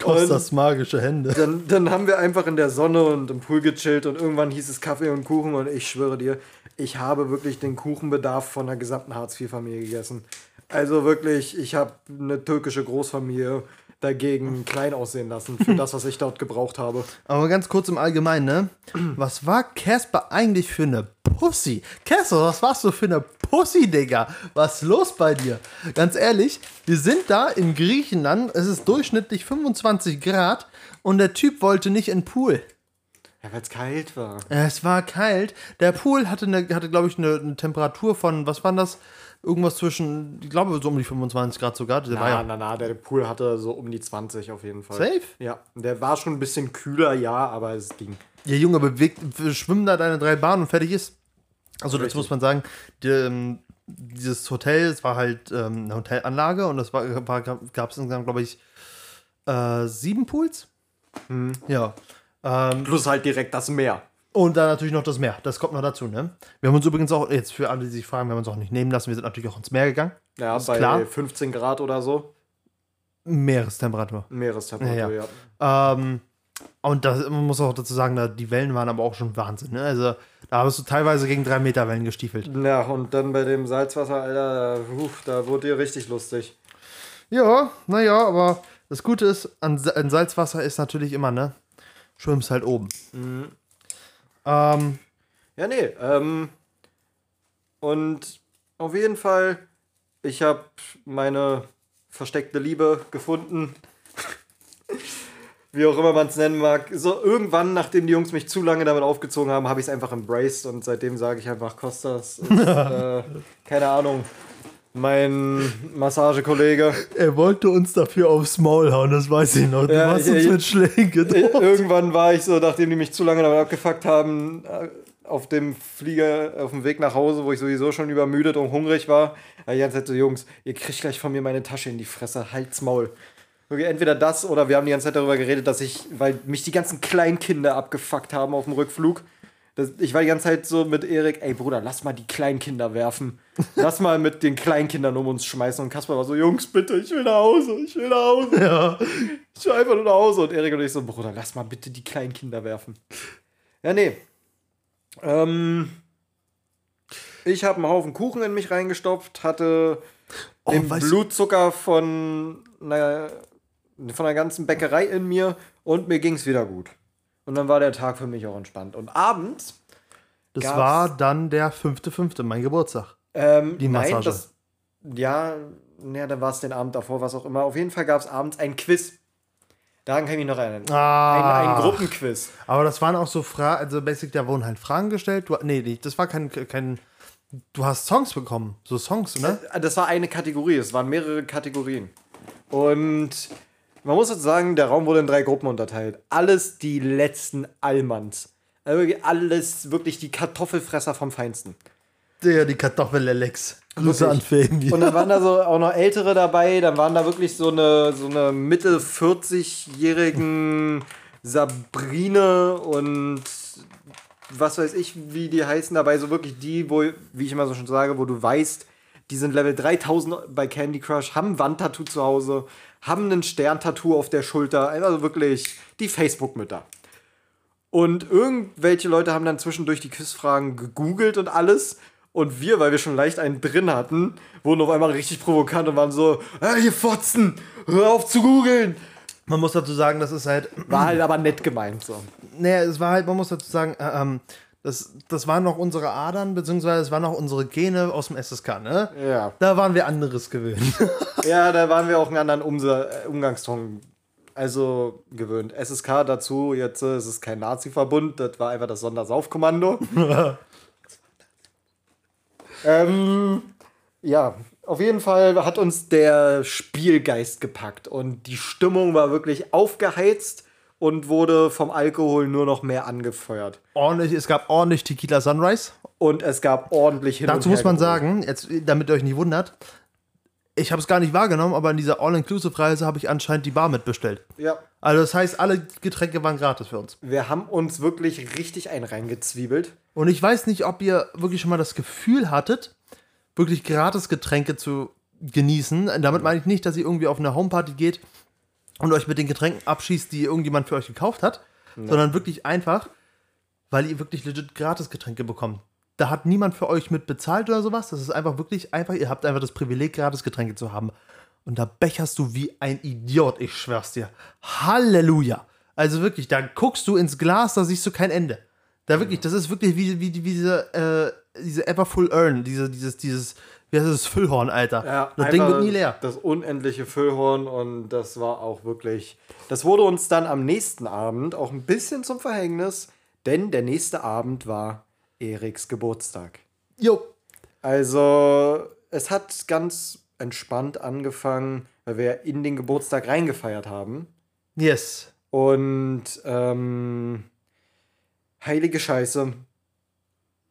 B: Kostas magische Hände.
A: dann, dann haben wir einfach in der Sonne und im Pool gechillt und irgendwann hieß es Kaffee und Kuchen und ich schwöre dir, ich habe wirklich den Kuchenbedarf von der gesamten Hartz-IV-Familie gegessen. Also wirklich, ich habe eine türkische Großfamilie dagegen klein aussehen lassen für das, was ich dort gebraucht habe. [laughs]
B: Aber ganz kurz im Allgemeinen, ne? [clears throat] Was war Casper eigentlich für eine Pussy? Casper, was warst du für eine Pussy, Digga? Was ist los bei dir? Ganz ehrlich, wir sind da in Griechenland, es ist durchschnittlich 25 Grad und der Typ wollte nicht in den Pool.
A: Ja, weil es kalt war.
B: Es war kalt. Der Pool hatte, eine, hatte glaube ich, eine, eine Temperatur von, was waren das? Irgendwas zwischen, ich glaube, so um die 25 Grad sogar. Der war
A: Na,
B: ja
A: na, na, der Pool hatte so um die 20 auf jeden Fall.
B: safe.
A: Ja, der war schon ein bisschen kühler, ja, aber es ging.
B: Ja, Junge, bewegt, schwimmen da deine drei Bahnen und fertig ist. Also dazu
A: Richtig.
B: muss man sagen, die, ähm, dieses Hotel, es war halt ähm, eine Hotelanlage und es war, war, gab es insgesamt, glaube ich, äh, sieben Pools. Ja. Ähm,
A: Plus halt direkt das Meer.
B: Und dann natürlich noch das Meer. Das kommt noch dazu, ne? Wir haben uns übrigens auch, jetzt für alle, die sich fragen, wir haben uns auch nicht nehmen lassen, wir sind natürlich auch ins Meer gegangen.
A: Ja,
B: Ist
A: bei
B: klar.
A: 15 Grad oder so.
B: Meerestemperatur.
A: Meerestemperatur,
B: Ja,
A: ja.
B: Ähm, und das, man muss auch dazu sagen, da, die Wellen waren aber auch schon Wahnsinn. Ne? Also da hast du teilweise gegen drei Meter Wellen gestiefelt.
A: Ja, und dann bei dem Salzwasser, Alter, da, uff, da wurde dir richtig lustig.
B: Ja, naja, aber das Gute ist, an, an Salzwasser ist natürlich immer, ne? Schwimmst halt oben. Ähm,
A: Ja, nee, ähm, und auf jeden Fall, ich habe meine versteckte Liebe gefunden. [laughs] Wie auch immer man es nennen mag. So irgendwann, nachdem die Jungs mich zu lange damit aufgezogen haben, habe ich es einfach embraced und seitdem sage ich einfach Kostas. Ist, [laughs] äh, keine Ahnung. Mein Massagekollege.
B: er wollte uns dafür aufs Maul hauen, das weiß ich noch. Du
A: Ja,
B: hast
A: ich-
B: uns mit Schlägen gedroht.
A: Irgendwann war ich so, nachdem die mich zu lange damit abgefuckt haben, äh, auf dem Flieger, auf dem Weg nach Hause, wo ich sowieso schon übermüdet und hungrig war, die ganze Zeit so, Jungs, ihr kriegt gleich von mir meine Tasche in die Fresse, halt's Maul. Entweder das oder wir haben die ganze Zeit darüber geredet, dass ich, weil mich die ganzen Kleinkinder abgefuckt haben auf dem Rückflug. Das, ich war die ganze Zeit so mit Erik, ey Bruder, lass mal die Kleinkinder werfen. Lass mal mit den Kleinkindern um uns schmeißen. Und Kasper war so, Jungs, bitte, ich will nach Hause, ich will nach Hause.
B: Ja.
A: Ich will einfach nur nach Hause. Und Erik und ich so, Bruder, lass mal bitte die kleinen Kinder werfen. Ja, nee. Ähm, ich habe einen Haufen Kuchen in mich reingestopft, hatte
B: Oh,
A: den Blutzucker von einer, von der ganzen Bäckerei in mir und mir ging es wieder gut. Und dann war der Tag für mich auch entspannt. Und abends,
B: Das war dann der fünfte, fünfte, mein Geburtstag.
A: ähm,
B: Die
A: nein,
B: Massage.
A: das, ja, ja, dann war es den Abend davor, was auch immer. Auf jeden Fall gab es abends ein Quiz. Daran kann ich mich noch erinnern.
B: Ah.
A: Ein, ein Gruppenquiz.
B: Aber das waren auch so Fragen, also basic, da wurden halt Fragen gestellt. Du, nee, nee, das war kein, kein. Du hast Songs bekommen. So Songs, ne?
A: Das war eine Kategorie, es waren mehrere Kategorien. Und man muss jetzt sagen, der Raum wurde in drei Gruppen unterteilt. Alles die letzten Allmanns. Also alles wirklich die Kartoffelfresser vom Feinsten.
B: Der, die Kartoffel Alex. Grüße an. Fabi.
A: Und dann waren da so auch noch Ältere dabei, dann waren da wirklich so eine, so eine Mitte 40-jährigen Sabrine und was weiß ich, wie die heißen dabei, so wirklich die, wo, wie ich immer so schon sage, wo du weißt, die sind Level 3000 bei Candy Crush, haben Wandtattoo zu Hause, haben ein Sterntattoo auf der Schulter, also wirklich die Facebook-Mütter. Und irgendwelche Leute haben dann zwischendurch die Quizfragen gegoogelt und alles. Und wir, weil wir schon leicht einen drin hatten, wurden auf einmal richtig provokant und waren so, hey, ihr Fotzen, hör auf zu googeln.
B: Man muss dazu sagen, das ist halt.
A: War halt aber nett gemeint so.
B: Naja, es war halt, man muss dazu sagen, äh, ähm, das, das waren noch unsere Adern, beziehungsweise es waren noch unsere Gene aus dem SSK, ne?
A: Ja.
B: Da waren wir anderes gewöhnt. [laughs]
A: Ja, da waren wir auch einen anderen Umsa äh, Umgangston also gewöhnt. SSK dazu, jetzt äh, es ist kein Nazi-Verbund, das war einfach das Sondersaufkommando. [laughs] ähm, ja, auf jeden Fall hat uns der Spielgeist gepackt und die Stimmung war wirklich aufgeheizt und wurde vom Alkohol nur noch mehr angefeuert.
B: ordentlich, es gab ordentlich Tequila Sunrise.
A: Und es gab ordentlich hin
B: Dazu muss man sagen, jetzt, damit ihr euch nicht wundert, ich habe es gar nicht wahrgenommen, aber in dieser All-Inclusive-Reise habe ich anscheinend die Bar mitbestellt.
A: Ja,
B: Also das heißt, alle Getränke waren gratis für uns.
A: wir haben uns wirklich richtig ein reingezwiebelt.
B: Und ich weiß nicht, ob ihr wirklich schon mal das Gefühl hattet, wirklich gratis Getränke zu genießen. Damit meine ich nicht, dass ihr irgendwie auf eine Homeparty geht und euch mit den Getränken abschießt, die irgendjemand für euch gekauft hat, sondern wirklich einfach, weil ihr wirklich legit gratis Getränke bekommt. da hat niemand für euch mit bezahlt oder sowas. Das ist einfach wirklich einfach, ihr habt einfach das Privileg, gratis Getränke zu haben. Und da becherst du wie ein Idiot, ich schwör's dir. Halleluja. Also wirklich, da guckst du ins Glas, da siehst du kein Ende. Da wirklich, das ist wirklich wie, wie, wie diese, äh, diese Everfull Urn, diese, dieses, dieses, heißt das, Füllhorn, Alter.
A: Ja,
B: das Ding wird nie leer.
A: Das unendliche Füllhorn und das war auch wirklich. Das wurde uns dann am nächsten Abend auch ein bisschen zum Verhängnis, denn der nächste Abend war Eriks Geburtstag.
B: Jo.
A: Also, es hat ganz entspannt angefangen, weil wir in den Geburtstag reingefeiert haben.
B: Yes.
A: Und ähm, heilige Scheiße,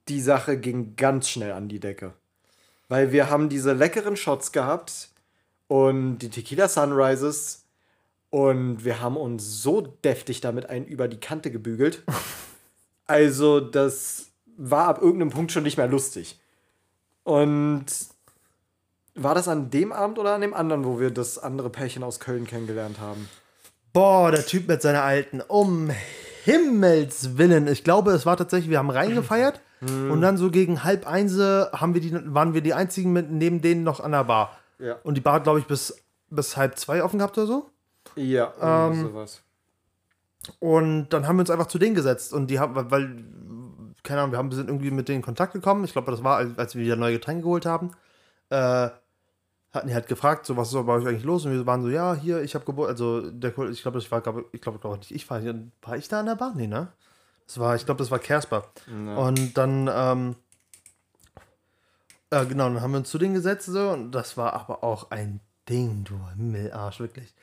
A: die Sache ging ganz schnell an die Decke. Weil wir haben diese leckeren Shots gehabt und die Tequila Sunrises und wir haben uns so deftig damit einen über die Kante gebügelt. [laughs] Also das war ab irgendeinem Punkt schon nicht mehr lustig. Und war das an dem Abend oder an dem anderen, wo wir das andere Pärchen aus Köln kennengelernt haben?
B: Boah, der Typ mit seiner alten. Um Himmels Willen. Ich glaube, es war tatsächlich, wir haben reingefeiert und dann so gegen halb eins haben wir die, waren wir die einzigen mit, neben denen noch an der Bar.
A: Ja.
B: Und die Bar, glaube ich, bis, bis halb zwei offen gehabt oder so.
A: Ja,
B: Ähm,
A: sowas.
B: Und dann haben wir uns einfach zu denen gesetzt und die haben, weil- keine Ahnung, wir haben, sind irgendwie mit denen in Kontakt gekommen. Ich glaube, das war, als wir wieder neue Getränke geholt haben. Äh, hatten die halt gefragt, so was ist bei euch eigentlich los? Und wir waren so, ja, hier, ich habe Geburt, also der, ich glaube, das war, ich glaube, glaub nicht, ich war, hier- war ich da an der Bar? Nee, ne? Das war, ich glaube, das war Kersper. Und dann, ähm, äh, genau, dann haben wir uns zu denen gesetzt so, und das war aber auch ein Ding, du Himmelarsch, wirklich.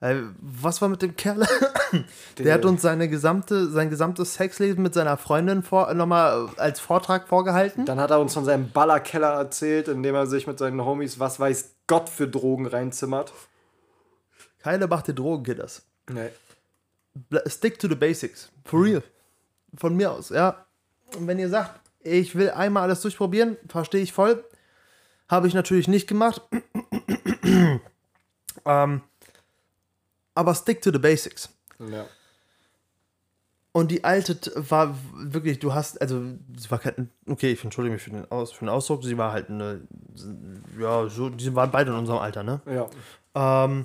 B: Äh, was war mit dem Kerl? [coughs] Der hat uns seine gesamte, sein gesamtes Sexleben mit seiner Freundin vor, nochmal als Vortrag vorgehalten.
A: Dann hat er uns von seinem Ballerkeller erzählt, in dem er sich mit seinen Homies, was weiß Gott, für Drogen reinzimmert.
B: Keine macht dir Drogen, Kiddas.
A: Nee.
B: Bla- Stick to the basics. For real. Von mir aus, ja. Und wenn ihr sagt, ich will einmal alles durchprobieren, verstehe ich voll. Habe ich natürlich nicht gemacht. [clears throat] ähm, aber stick to the basics.
A: Ja.
B: Und die alte war wirklich, du hast, also, sie war kein, okay, ich entschuldige mich für den, Aus, für den Ausdruck, sie war halt eine, ja, so, die waren beide in unserem Alter, ne?
A: Ja.
B: Ähm,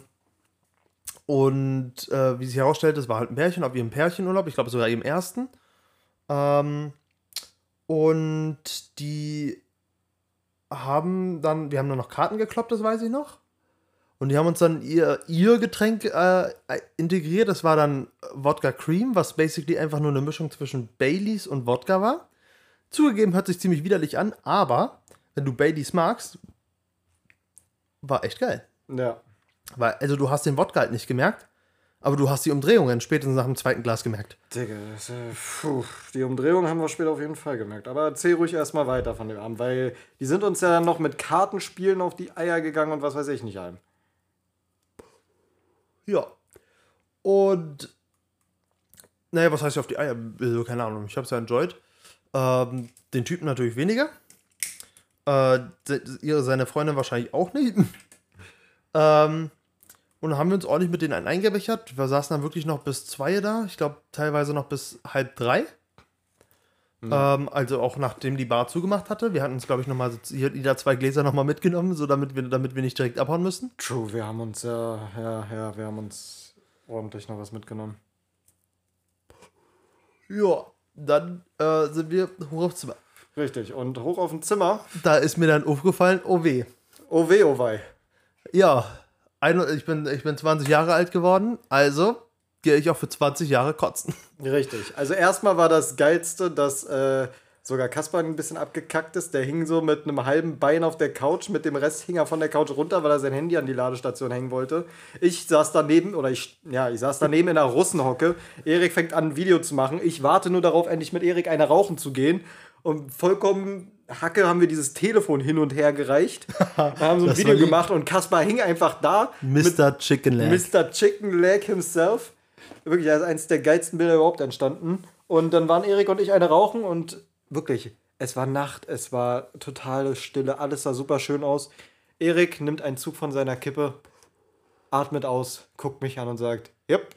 B: und äh, wie sich herausstellt, es war halt ein Pärchen auf ihrem Pärchenurlaub, ich glaube sogar ihrem ersten. Ähm, und die haben dann, wir haben dann noch Karten gekloppt, das weiß ich noch. Und die haben uns dann ihr, ihr Getränk äh, integriert. Das war dann Wodka Cream, was basically einfach nur eine Mischung zwischen Baileys und Wodka war. Zugegeben, hört sich ziemlich widerlich an, aber wenn du Baileys magst, war echt geil.
A: Ja.
B: Weil, also du hast den Wodka halt nicht gemerkt, aber du hast die Umdrehungen spätestens nach dem zweiten Glas gemerkt.
A: Digga, das, äh, puh, die Umdrehung haben wir später auf jeden Fall gemerkt. Aber erzähl ruhig erstmal weiter von dem Abend, weil die sind uns ja dann noch mit Kartenspielen auf die Eier gegangen und was weiß ich nicht allem.
B: Ja. Und naja, was heißt auf die Eier? Also, keine Ahnung, ich habe es ja enjoyed. Ähm, den Typen natürlich weniger. Äh, ihre, seine Freundin wahrscheinlich auch nicht. [laughs] ähm, und dann haben wir uns ordentlich mit denen einen eingebechert. Wir saßen dann wirklich noch bis zwei da. Ich glaube, teilweise noch bis halb drei. Ähm, also auch nachdem die Bar zugemacht hatte. Wir hatten uns, glaube ich, nochmal jeder zwei Gläser nochmal mitgenommen, so damit wir, damit wir nicht direkt abhauen müssen.
A: True, wir haben uns ja, ja, ja, wir haben uns ordentlich noch was mitgenommen.
B: Ja, dann äh, sind wir hoch aufs Zimmer.
A: Richtig, und hoch auf dem Zimmer.
B: Da ist mir dann aufgefallen, oh weh.
A: Oh weh, oh wei.
B: Ja, ein, ich, bin, ich bin 20 Jahre alt geworden, also gehe ich auch für 20 Jahre kotzen.
A: Richtig. Also erstmal war das Geilste, dass äh, sogar Kaspar ein bisschen abgekackt ist. Der hing so mit einem halben Bein auf der Couch, mit dem Rest hing er von der Couch runter, weil er sein Handy an die Ladestation hängen wollte. Ich saß daneben, oder ich, ja, ich saß daneben in einer Russenhocke. Erik fängt an, ein Video zu machen. Ich warte nur darauf, endlich mit Erik eine rauchen zu gehen. Und vollkommen Hacke haben wir dieses Telefon hin und her gereicht. [laughs] Wir haben so ein Video gemacht und Kaspar hing einfach da.
B: Mr. Chicken Leg.
A: Mr. Chicken Leg himself. Wirklich, ist eines der geilsten Bilder überhaupt entstanden. Und dann waren Erik und ich eine rauchen und wirklich, es war Nacht, es war totale Stille, alles sah super schön aus. Erik nimmt einen Zug von seiner Kippe, atmet aus, guckt mich an und sagt, Jupp,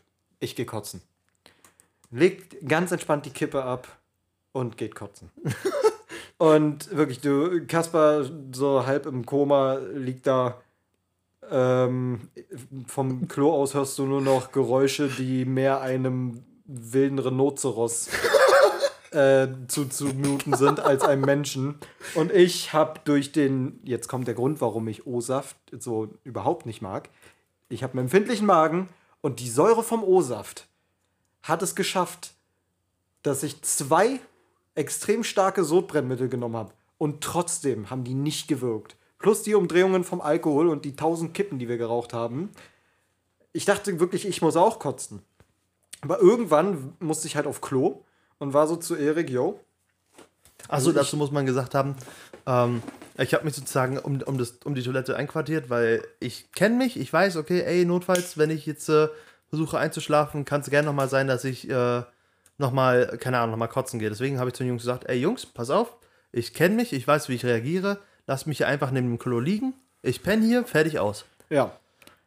A: ich gehe kotzen. Legt ganz entspannt die Kippe ab und geht kotzen. [laughs] Und wirklich, du, Kaspar, so halb im Koma, liegt da. Ähm, vom Klo aus hörst du nur noch Geräusche, die mehr einem wilden Rhinoceros äh, zuzumuten sind als einem Menschen. Und ich habe durch den, jetzt kommt der Grund, warum ich O-Saft so überhaupt nicht mag. Ich habe einen empfindlichen Magen und die Säure vom O-Saft hat es geschafft, dass ich zwei extrem starke Sodbrennmittel genommen habe. Und trotzdem haben die nicht gewirkt. Plus die Umdrehungen vom Alkohol und die tausend Kippen, die wir geraucht haben. Ich dachte wirklich, ich muss auch kotzen. Aber irgendwann musste ich halt auf Klo und war so zu Erik, yo.
B: Also dazu muss man gesagt haben, ähm, ich habe mich sozusagen um, um, das, um die Toilette einquartiert, weil ich kenne mich, ich weiß, okay, ey, notfalls, wenn ich jetzt äh, versuche einzuschlafen, kann es gerne nochmal sein, dass ich äh, nochmal, keine Ahnung, nochmal kotzen gehe. Deswegen habe ich zu den Jungs gesagt, ey Jungs, pass auf, ich kenne mich, ich weiß, wie ich reagiere, lass mich hier einfach neben dem Klo liegen, ich penne hier, fertig aus.
A: Ja.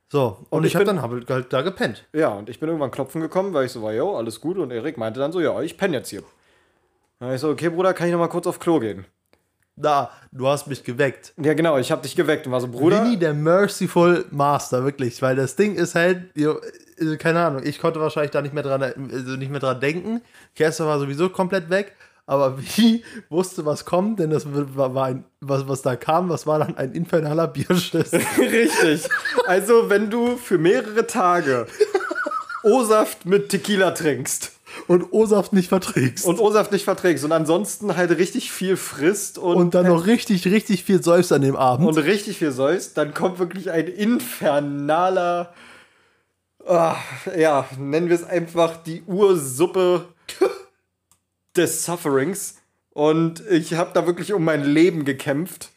B: So, und,
A: Und
B: ich,
A: ich
B: habe dann halt, halt da gepennt.
A: Ja, und ich bin irgendwann klopfen gekommen, weil ich so war, yo, alles gut. Und Erik meinte dann so, ja, ich penne jetzt hier. Dann ich so, okay, Bruder, kann ich noch mal kurz auf Klo gehen?
B: Da, du hast mich geweckt.
A: Ja, genau, ich habe dich geweckt und war so, Bruder.
B: Winnie, der Merciful Master, wirklich. Weil das Ding ist halt, äh, keine Ahnung, ich konnte wahrscheinlich da nicht mehr dran, also nicht mehr dran denken. Kerstin war sowieso komplett weg. Aber [laughs] wie wusste, was kommt, denn das war, ein, was, was da kam, was war dann ein infernaler [laughs] Bierschiss.
A: Richtig. Also, wenn du für mehrere Tage [laughs] O-Saft mit Tequila trinkst
B: und O-Saft nicht verträgst. Und,
A: O-Saft nicht verträgst und ansonsten halt richtig viel frisst und,
B: und dann noch richtig, richtig viel säufst an dem Abend.
A: und richtig viel säust, dann kommt wirklich ein infernaler, ah, ja, nennen wir es einfach die Ursuppe des Sufferings. Und ich habe da wirklich um mein Leben gekämpft.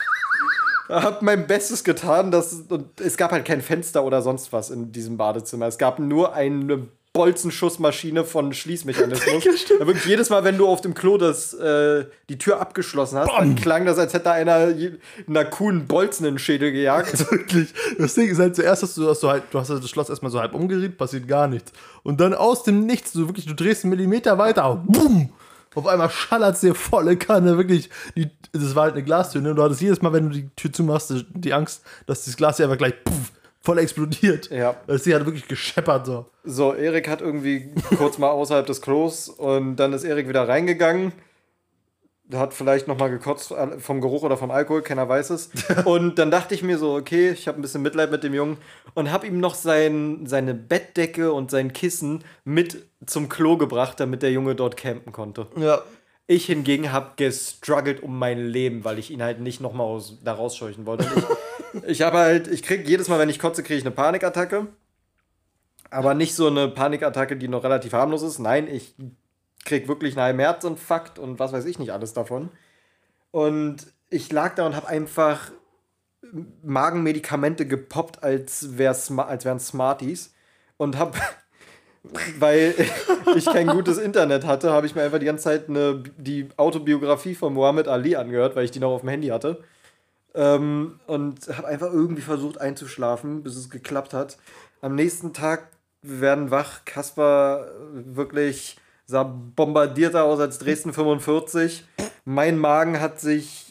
A: [laughs] habe mein Bestes getan. Dass, und es gab halt kein Fenster oder sonst was in diesem Badezimmer. Es gab nur eine Bolzenschussmaschine von Schließmechanismus. Ja, wirklich jedes Mal, wenn du auf dem Klo das, äh, die Tür abgeschlossen hast, dann klang das, als hätte einer je- einer Kuh einen Bolzen in den Schädel gejagt. [laughs]
B: Wirklich. Das Ding ist halt zuerst, hast du, hast du halt, du hast das Schloss erstmal so halb umgeriet, passiert gar nichts. Und dann aus dem Nichts, du wirklich, du drehst einen Millimeter weiter, bumm! Auf einmal schallert es dir volle Kanne, wirklich. Die, das war halt eine Glastür, ne? Du hattest jedes Mal, wenn du die Tür zumachst, die Angst, dass das Glas hier einfach gleich puff, voll explodiert.
A: Ja.
B: Das Ding hat wirklich gescheppert so.
A: So, Erik hat irgendwie kurz mal außerhalb des Klos und dann ist Erik wieder reingegangen. Hat vielleicht noch mal gekotzt vom Geruch oder vom Alkohol, keiner weiß es. [laughs] Und dann dachte ich mir so, okay, ich habe ein bisschen Mitleid mit dem Jungen und habe ihm noch sein, seine Bettdecke und sein Kissen mit zum Klo gebracht, damit der Junge dort campen konnte.
B: Ja.
A: Ich hingegen habe gestruggelt um mein Leben, weil ich ihn halt nicht noch mal aus, da rausscheuchen wollte. Ich ich habe halt, ich krieg jedes Mal, wenn ich kotze, kriege ich eine Panikattacke. Aber nicht so eine Panikattacke, die noch relativ harmlos ist. Nein, ich krieg wirklich einen halben Herzinfarkt und was weiß ich nicht alles davon. Und ich lag da und habe einfach Magenmedikamente gepoppt, als, wär's, als wären Smarties. Und habe, weil [laughs] ich kein gutes Internet hatte, habe ich mir einfach die ganze Zeit eine, die Autobiografie von Muhammad Ali angehört, weil ich die noch auf dem Handy hatte. Ähm, und habe einfach irgendwie versucht einzuschlafen, bis es geklappt hat. Am nächsten Tag, werden wach. Kaspar wirklich sah bombardierter aus als Dresden 45. Mein Magen hat sich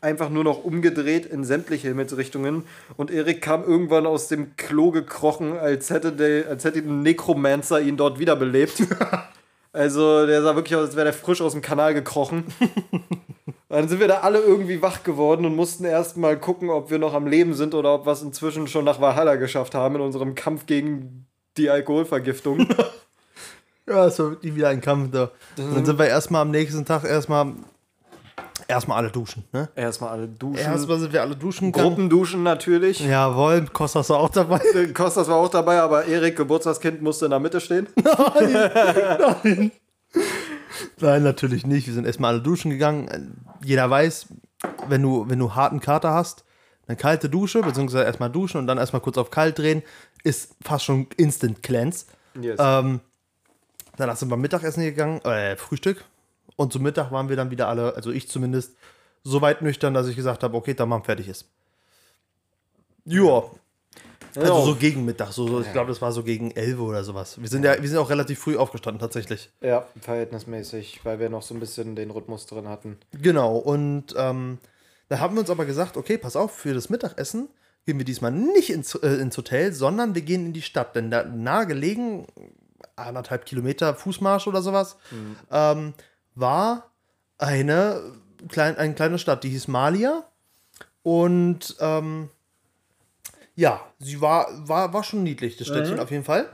A: einfach nur noch umgedreht in sämtliche Himmelsrichtungen. Und Erik kam irgendwann aus dem Klo gekrochen, als hätte, der, als hätte ein Necromancer ihn dort wiederbelebt. [laughs] also der sah wirklich aus, als wäre der frisch aus dem Kanal gekrochen. [laughs] Dann sind wir da alle irgendwie wach geworden und mussten erst mal gucken, ob wir noch am Leben sind oder ob wir es inzwischen schon nach Valhalla geschafft haben in unserem Kampf gegen die Alkoholvergiftung. [laughs]
B: Ja, es war wirklich wieder ein Kampf da. Dann sind wir erstmal am nächsten Tag erstmal erstmal alle duschen, ne?
A: Erstmal alle duschen.
B: Erstmal sind wir alle duschen gegangen.
A: Gruppenduschen natürlich.
B: Jawohl, Kostas war auch dabei. [laughs]
A: Kostas war auch dabei, aber Erik, Geburtstagskind, musste in der Mitte stehen. [laughs]
B: Nein, natürlich nicht. Wir sind erstmal alle duschen gegangen. Jeder weiß, wenn du, wenn du harten Kater hast, eine kalte Dusche, beziehungsweise erstmal duschen und dann erstmal kurz auf kalt drehen, ist fast schon Instant Cleanse.
A: Yes.
B: Ähm, danach sind wir Mittagessen gegangen, äh, Frühstück. Und zum Mittag waren wir dann wieder alle, also ich zumindest, so weit nüchtern, dass ich gesagt habe, okay, dann mal fertig ist. Ja, Also so gegen Mittag, so, so ich glaube, das war so gegen 11 oder sowas. Wir sind ja, wir sind auch relativ früh aufgestanden tatsächlich.
A: Ja, verhältnismäßig, weil wir noch so ein bisschen den Rhythmus drin hatten.
B: Genau, und ähm, da haben wir uns aber gesagt, okay, pass auf, für das Mittagessen gehen wir diesmal nicht ins, äh, ins Hotel, sondern wir gehen in die Stadt. Denn da nahe gelegen, anderthalb Kilometer Fußmarsch oder sowas, ähm, war eine, klein, eine kleine Stadt, die hieß Malia. Und ähm, ja, sie war, war, war schon niedlich, das Städtchen auf jeden Fall.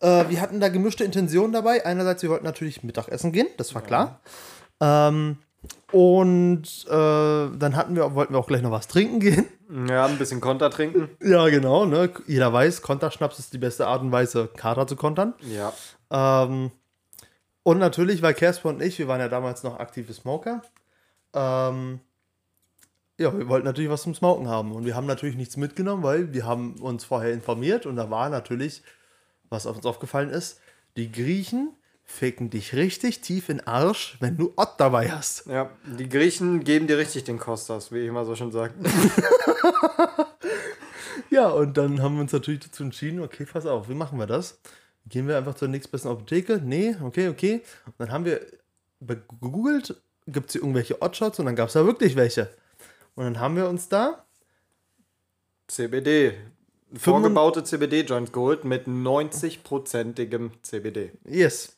B: Äh, wir hatten da gemischte Intentionen dabei. Einerseits, wir wollten natürlich Mittagessen gehen, das war klar. Ähm, und äh, dann hatten wir, wollten wir auch gleich noch was trinken gehen.
A: Ja, ein bisschen Konter trinken.
B: Ja, genau. Ne? Jeder weiß, Konterschnaps ist die beste Art und Weise, Kater zu kontern.
A: Ja.
B: Ähm, und natürlich, weil Casper und ich, wir waren ja damals noch aktive Smoker. Ähm, ja, wir wollten natürlich was zum Smoken haben. Und wir haben natürlich nichts mitgenommen, weil wir haben uns vorher informiert und da war natürlich, was auf uns aufgefallen ist, die Griechen ficken dich richtig tief in den Arsch, wenn du Ott dabei hast.
A: Ja, die Griechen geben dir richtig den Kostas, wie ich immer so schon sage. [laughs]
B: Ja, und dann haben wir uns natürlich dazu entschieden, okay, pass auf, wie machen wir das? Gehen wir einfach zur nächstbesten Apotheke? Nee, okay, okay. Und dann haben wir gegoogelt, gibt es hier irgendwelche Oddshots? Und dann gab es da wirklich welche. Und dann haben wir uns da
A: CBD. Vorgebaute CBD-Joints geholt mit 90-prozentigem CBD.
B: Yes.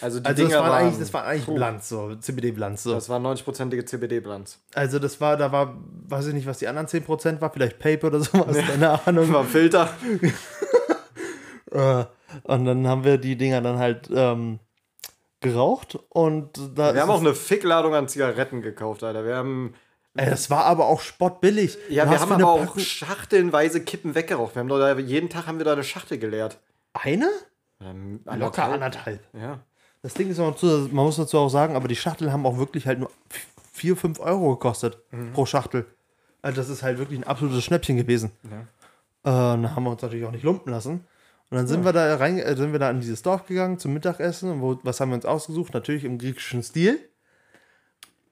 A: Also die
B: Also das
A: Dinger
B: war
A: waren,
B: eigentlich, das war eigentlich Blanz, so CBD-Blanz. So.
A: das waren 90-prozentige CBD-Blanz.
B: Also das war, da war, weiß ich nicht, was die anderen 10% war, vielleicht Paper oder sowas, [laughs] keine Ahnung.
A: War Filter. [laughs]
B: Äh, und dann haben wir die Dinger dann halt ähm, geraucht und da
A: Wir haben auch eine Fickladung an Zigaretten gekauft, Alter. Wir haben.
B: Ey, das war aber auch spottbillig.
A: Ja,
B: Du
A: wir haben aber auch schachtelnweise Kippen weggeraucht. Wir haben da, jeden Tag haben wir da eine Schachtel geleert.
B: Eine?
A: Ähm,
B: Locker
A: anderthalb. Ja.
B: Das Ding ist aber zu, man muss dazu auch sagen, aber die Schachteln haben auch wirklich halt nur 4, 5 Euro gekostet
A: Mhm.
B: pro Schachtel. Also das ist halt wirklich ein absolutes Schnäppchen gewesen. Äh, dann haben wir uns natürlich auch nicht lumpen lassen. Und dann sind wir da rein, äh, sind wir da in dieses Dorf gegangen zum Mittagessen. Und wo, was haben wir uns ausgesucht? Natürlich im griechischen Stil.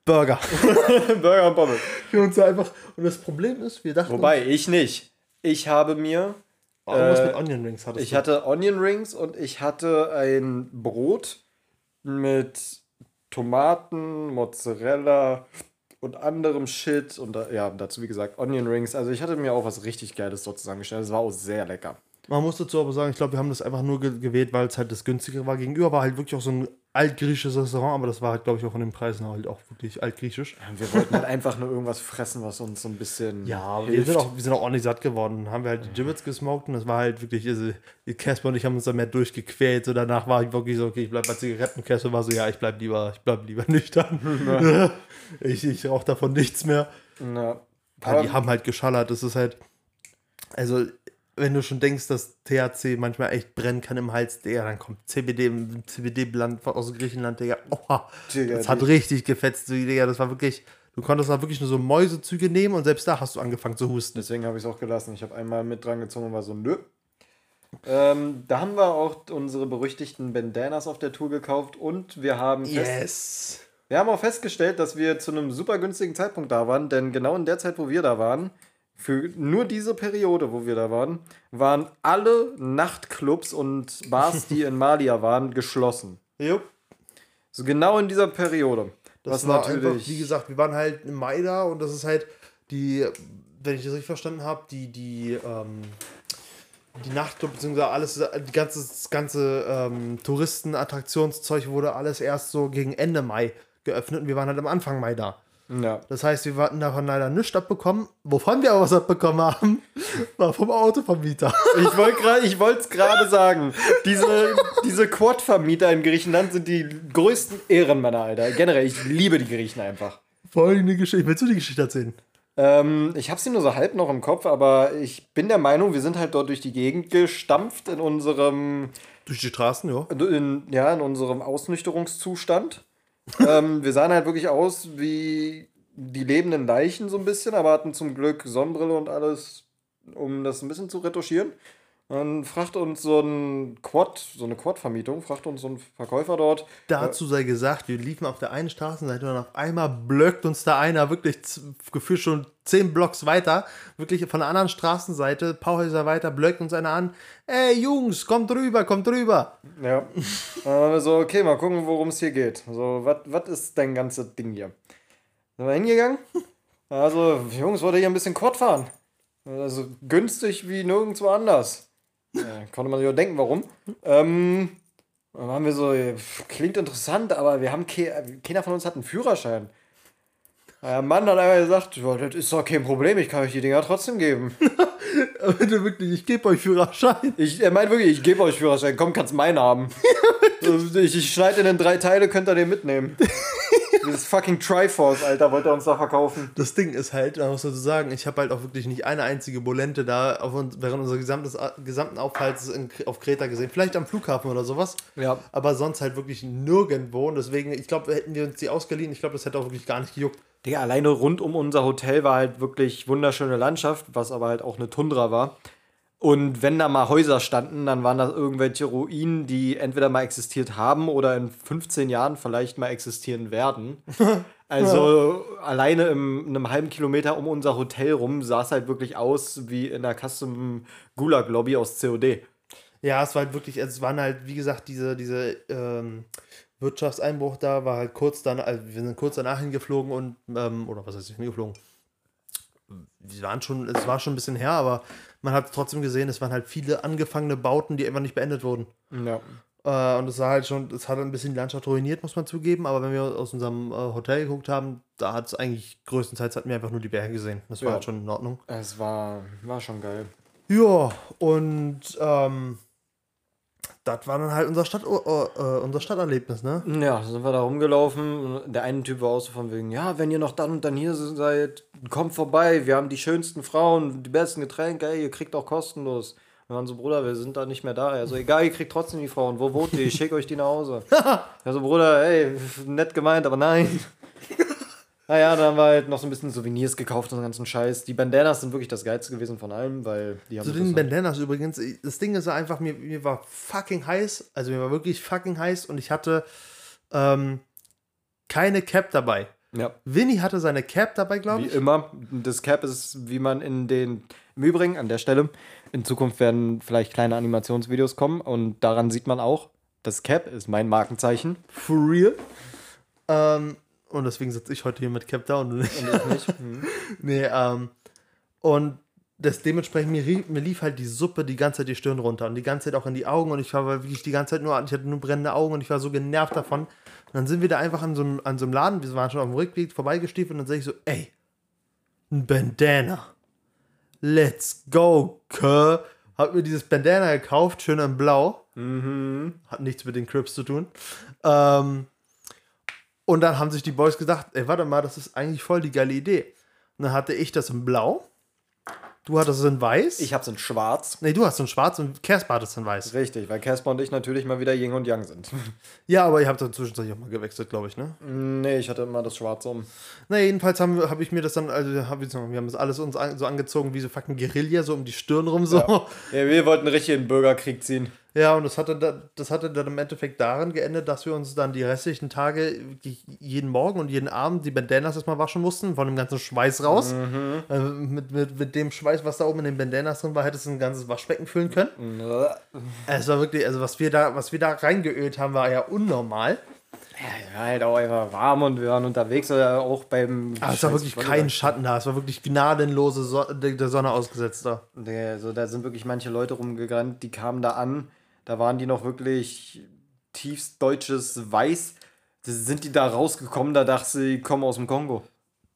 B: Burger. [laughs]
A: Burger und Pommes.
B: Für uns einfach. Und das Problem ist, wir dachten,
A: Wobei, ich nicht. Ich habe mir.
B: oh,
A: äh,
B: mit Onion Rings hattest
A: Ich
B: du.
A: hatte Onion Rings und ich hatte ein Brot mit Tomaten, Mozzarella und anderem Shit. Und ja, dazu wie gesagt Onion Rings. Also ich hatte mir auch was richtig Geiles dort zusammengestellt. Es war auch sehr lecker.
B: Man muss dazu aber sagen, ich glaube, wir haben das einfach nur ge gewählt, weil es halt das günstigere war. Gegenüber war halt wirklich auch so ein altgriechisches Restaurant, aber das war halt, glaube ich, auch von den Preisen halt auch wirklich altgriechisch.
A: Wir wollten halt einfach nur irgendwas fressen, was uns so ein bisschen.
B: Ja, wir
A: hilft.
B: sind, auch, wir sind auch ordentlich satt geworden. Dann haben wir halt die Gibbets gesmoked und das war halt wirklich, also, Casper und ich haben uns da mehr durchgequält. So danach war ich wirklich so, okay, ich bleib bei Zigaretten. Casper war so, ja, ich bleib lieber, ich bleib lieber [laughs] nüchtern. ich ich rauche davon nichts mehr.
A: Na,
B: die haben halt geschallert. Das ist halt, also, wenn du schon denkst, dass THC manchmal echt brennen kann im Hals, Digga, dann kommt CBD, CBD-Bland aus Griechenland, Digga. Oha,
A: Digga,
B: das hat richtig gefetzt, Digga. Das war wirklich, du konntest da wirklich nur so Mäusezüge nehmen und selbst da hast du angefangen zu husten.
A: Deswegen habe ich es auch gelassen. Ich habe einmal mit dran gezogen und war so, nö. Ähm, da haben wir auch unsere berüchtigten Bandanas auf der Tour gekauft und wir haben,
B: Yes.
A: wir haben auch festgestellt, dass wir zu einem super günstigen Zeitpunkt da waren, denn genau in der Zeit, wo wir da waren, für nur diese Periode, wo wir da waren, waren alle Nachtclubs und Bars, die in Malia waren, geschlossen.
B: Jupp.
A: So genau in dieser Periode.
B: Das
A: was
B: war einfach, wie gesagt, wir waren halt im Mai da und das ist halt die, wenn ich das richtig verstanden habe, die, die, ähm, die Nachtclub, beziehungsweise alles, die ganze, das ganze ähm, Touristen-Attraktionszeug wurde alles erst so gegen Ende Mai geöffnet und wir waren halt am Anfang Mai da.
A: Ja.
B: Das heißt, wir hatten davon leider nichts abbekommen. Wovon wir aber was abbekommen haben, [laughs] war vom Autovermieter. [laughs]
A: Ich wollte gerade, ich wollte es gerade sagen. Diese, diese Quad-Vermieter in Griechenland sind die größten Ehrenmänner, Alter. Generell, ich liebe die Griechen einfach.
B: Folgende Geschichte. Willst du die Geschichte erzählen?
A: Ähm, ich habe sie nur so halb noch im Kopf, aber ich bin der Meinung, wir sind halt dort durch die Gegend gestampft in unserem,
B: Durch die Straßen, ja.
A: in, ja, in unserem Ausnüchterungszustand. Ähm, wir sahen halt wirklich aus wie die lebenden Leichen so ein bisschen, aber hatten zum Glück Sonnenbrille und alles, um das ein bisschen zu retuschieren. Dann fragt uns so ein Quad, so eine Quad-Vermietung, fragt uns so ein Verkäufer dort.
B: Dazu sei gesagt, wir liefen auf der einen Straßenseite und auf einmal blöckt uns da einer wirklich gefühlt schon zehn Blocks weiter, wirklich von der anderen Straßenseite, paar Häuser weiter, blöckt uns einer an. Ey Jungs, kommt rüber, kommt rüber.
A: Ja. [laughs] Wir so, okay, mal gucken, worum es hier geht. So, was ist dein ganzes Ding hier? Sind wir hingegangen? Also, Jungs, wollt ihr hier ein bisschen Quad fahren? Also günstig wie nirgendwo anders. Ja, konnte man sich auch denken, warum. Ähm, dann haben wir so, pff, klingt interessant, aber wir haben ke keiner von uns hat einen Führerschein. Der Mann hat einfach gesagt, ja, das ist doch kein Problem, ich kann euch die Dinger trotzdem geben. [laughs]
B: Bitte wirklich, ich gebe euch Führerschein.
A: Ich, er meint wirklich, ich gebe euch Führerschein, komm, kannst meinen haben. [laughs] Ich ich schneide in drei Teile, könnt ihr den mitnehmen. [laughs] Dieses fucking Triforce, Alter, wollte er uns da verkaufen.
B: Das Ding ist halt, da muss man so sagen, ich habe halt auch wirklich nicht eine einzige Bolente da auf uns, während unseres gesamtes, gesamten Aufhalts in, auf Kreta gesehen. Vielleicht am Flughafen oder sowas.
A: Ja.
B: Aber sonst halt wirklich nirgendwo. Und deswegen, ich glaube, hätten wir uns die ausgeliehen, ich glaube, das hätte auch wirklich gar nicht gejuckt.
A: Digga, alleine rund um unser Hotel war halt wirklich wunderschöne Landschaft, was aber halt auch eine Tundra war. Und wenn da mal Häuser standen, dann waren das irgendwelche Ruinen, die entweder mal existiert haben oder in 15 Jahren vielleicht mal existieren werden. [laughs] Also alleine im, in einem halben Kilometer um unser Hotel rum sah es halt wirklich aus wie in der Custom Gulag Lobby aus COD.
B: Ja, es war halt wirklich, es waren halt, wie gesagt, diese, diese ähm, Wirtschaftseinbruch da, war halt kurz dann, also wir sind kurz danach hingeflogen und, ähm, oder was heißt hingeflogen? Wir waren schon, es war schon ein bisschen her, aber man hat trotzdem gesehen, es waren halt viele angefangene Bauten, die einfach nicht beendet wurden.
A: Ja.
B: Äh, und es sah halt schon, es hat ein bisschen die Landschaft ruiniert, muss man zugeben, aber wenn wir aus unserem äh, Hotel geguckt haben, da hat es eigentlich größtenteils hatten wir einfach nur die Berge gesehen. Das war
A: Ja.
B: halt schon in Ordnung.
A: Es war, war schon geil.
B: Ja, und ähm, das war dann halt unser, Stadt, äh, äh, unser Stadterlebnis, ne?
A: Ja, sind wir da rumgelaufen. Der eine Typ war auch so von wegen, ja, wenn ihr noch dann und dann hier seid, kommt vorbei. Wir haben die schönsten Frauen, die besten Getränke, ey, ihr kriegt auch kostenlos. Wir waren so, Bruder, wir sind da nicht mehr da. Also egal, ihr kriegt trotzdem die Frauen. Wo wohnt ihr? Ich schicke euch die nach Hause. [laughs] Also Bruder, ey, nett gemeint, aber nein. Naja, dann haben wir halt noch so ein bisschen Souvenirs gekauft und den ganzen Scheiß. Die Bandanas sind wirklich das Geilste gewesen von allem, weil die haben
B: Zu den Bandanas übrigens, das Ding ist einfach, mir, mir war fucking heiß, also mir war wirklich fucking heiß und ich hatte ähm, keine Cap dabei.
A: Ja.
B: Winnie hatte seine Cap dabei, glaube
A: Wie
B: ich.
A: immer, das Cap ist, wie man in den. Im Übrigen, an der Stelle, in Zukunft werden vielleicht kleine Animationsvideos kommen und daran sieht man auch, das Cap ist mein Markenzeichen.
B: For real. Ähm, und deswegen sitze ich heute hier mit Cap da und nicht.
A: Und ich nicht. [laughs] Hm.
B: Nee, ähm, und das dementsprechend, mir, rie- mir lief halt die Suppe die ganze Zeit die Stirn runter und die ganze Zeit auch in die Augen und ich war wirklich die ganze Zeit nur, ich hatte nur brennende Augen und ich war so genervt davon. Und dann sind wir da einfach an so einem, an so einem Laden, wir waren schon auf dem Rückweg vorbeigestiefelt und dann sage ich so, ey, ein Bandana. Let's go, Kerr. Hab mir dieses Bandana gekauft, schön in blau. Hat nichts mit den Crips zu tun. Ähm, und dann haben sich die Boys gedacht, ey, warte mal, das ist eigentlich voll die geile Idee. Und dann hatte ich das in blau. Du hattest es in weiß.
A: Ich hab's in schwarz.
B: nee, du hast es in schwarz und Casper hat es in weiß.
A: Richtig, weil Casper und ich natürlich mal wieder Yin und Yang sind. [laughs]
B: Ja, aber ihr habt dann zwischenzeitlich auch mal gewechselt, glaube ich, ne?
A: nee, ich hatte immer das Schwarze um.
B: Na, jedenfalls habe hab ich mir das dann, also hab ich, wir haben das alles uns an, so angezogen wie so fucking Guerilla, so um die Stirn rum, so.
A: Ja. Ja, wir wollten richtig in den Bürgerkrieg ziehen.
B: Ja, und das hatte, da, das hatte dann im Endeffekt daran geendet, dass wir uns dann die restlichen Tage jeden Morgen und jeden Abend die Bandanas erstmal waschen mussten, von dem ganzen Schweiß raus. Äh, mit, mit, mit dem Schweiß, was da oben in den Bandanas drin war, hättest du ein ganzes Waschbecken füllen können. Es war wirklich, also was wir da, was wir da reingeölt haben, war ja unnormal.
A: Ja, halt auch einfach warm und wir waren unterwegs oder auch beim.
B: Aber es war wirklich kein Schatten da. Es war wirklich gnadenlose so der Sonne ausgesetzt da.
A: Nee, Also da sind wirklich manche Leute rumgerannt, die kamen da an, da waren die noch wirklich tiefst deutsches Weiß. Sind die da rausgekommen, da dachte sie, die kommen aus dem Kongo.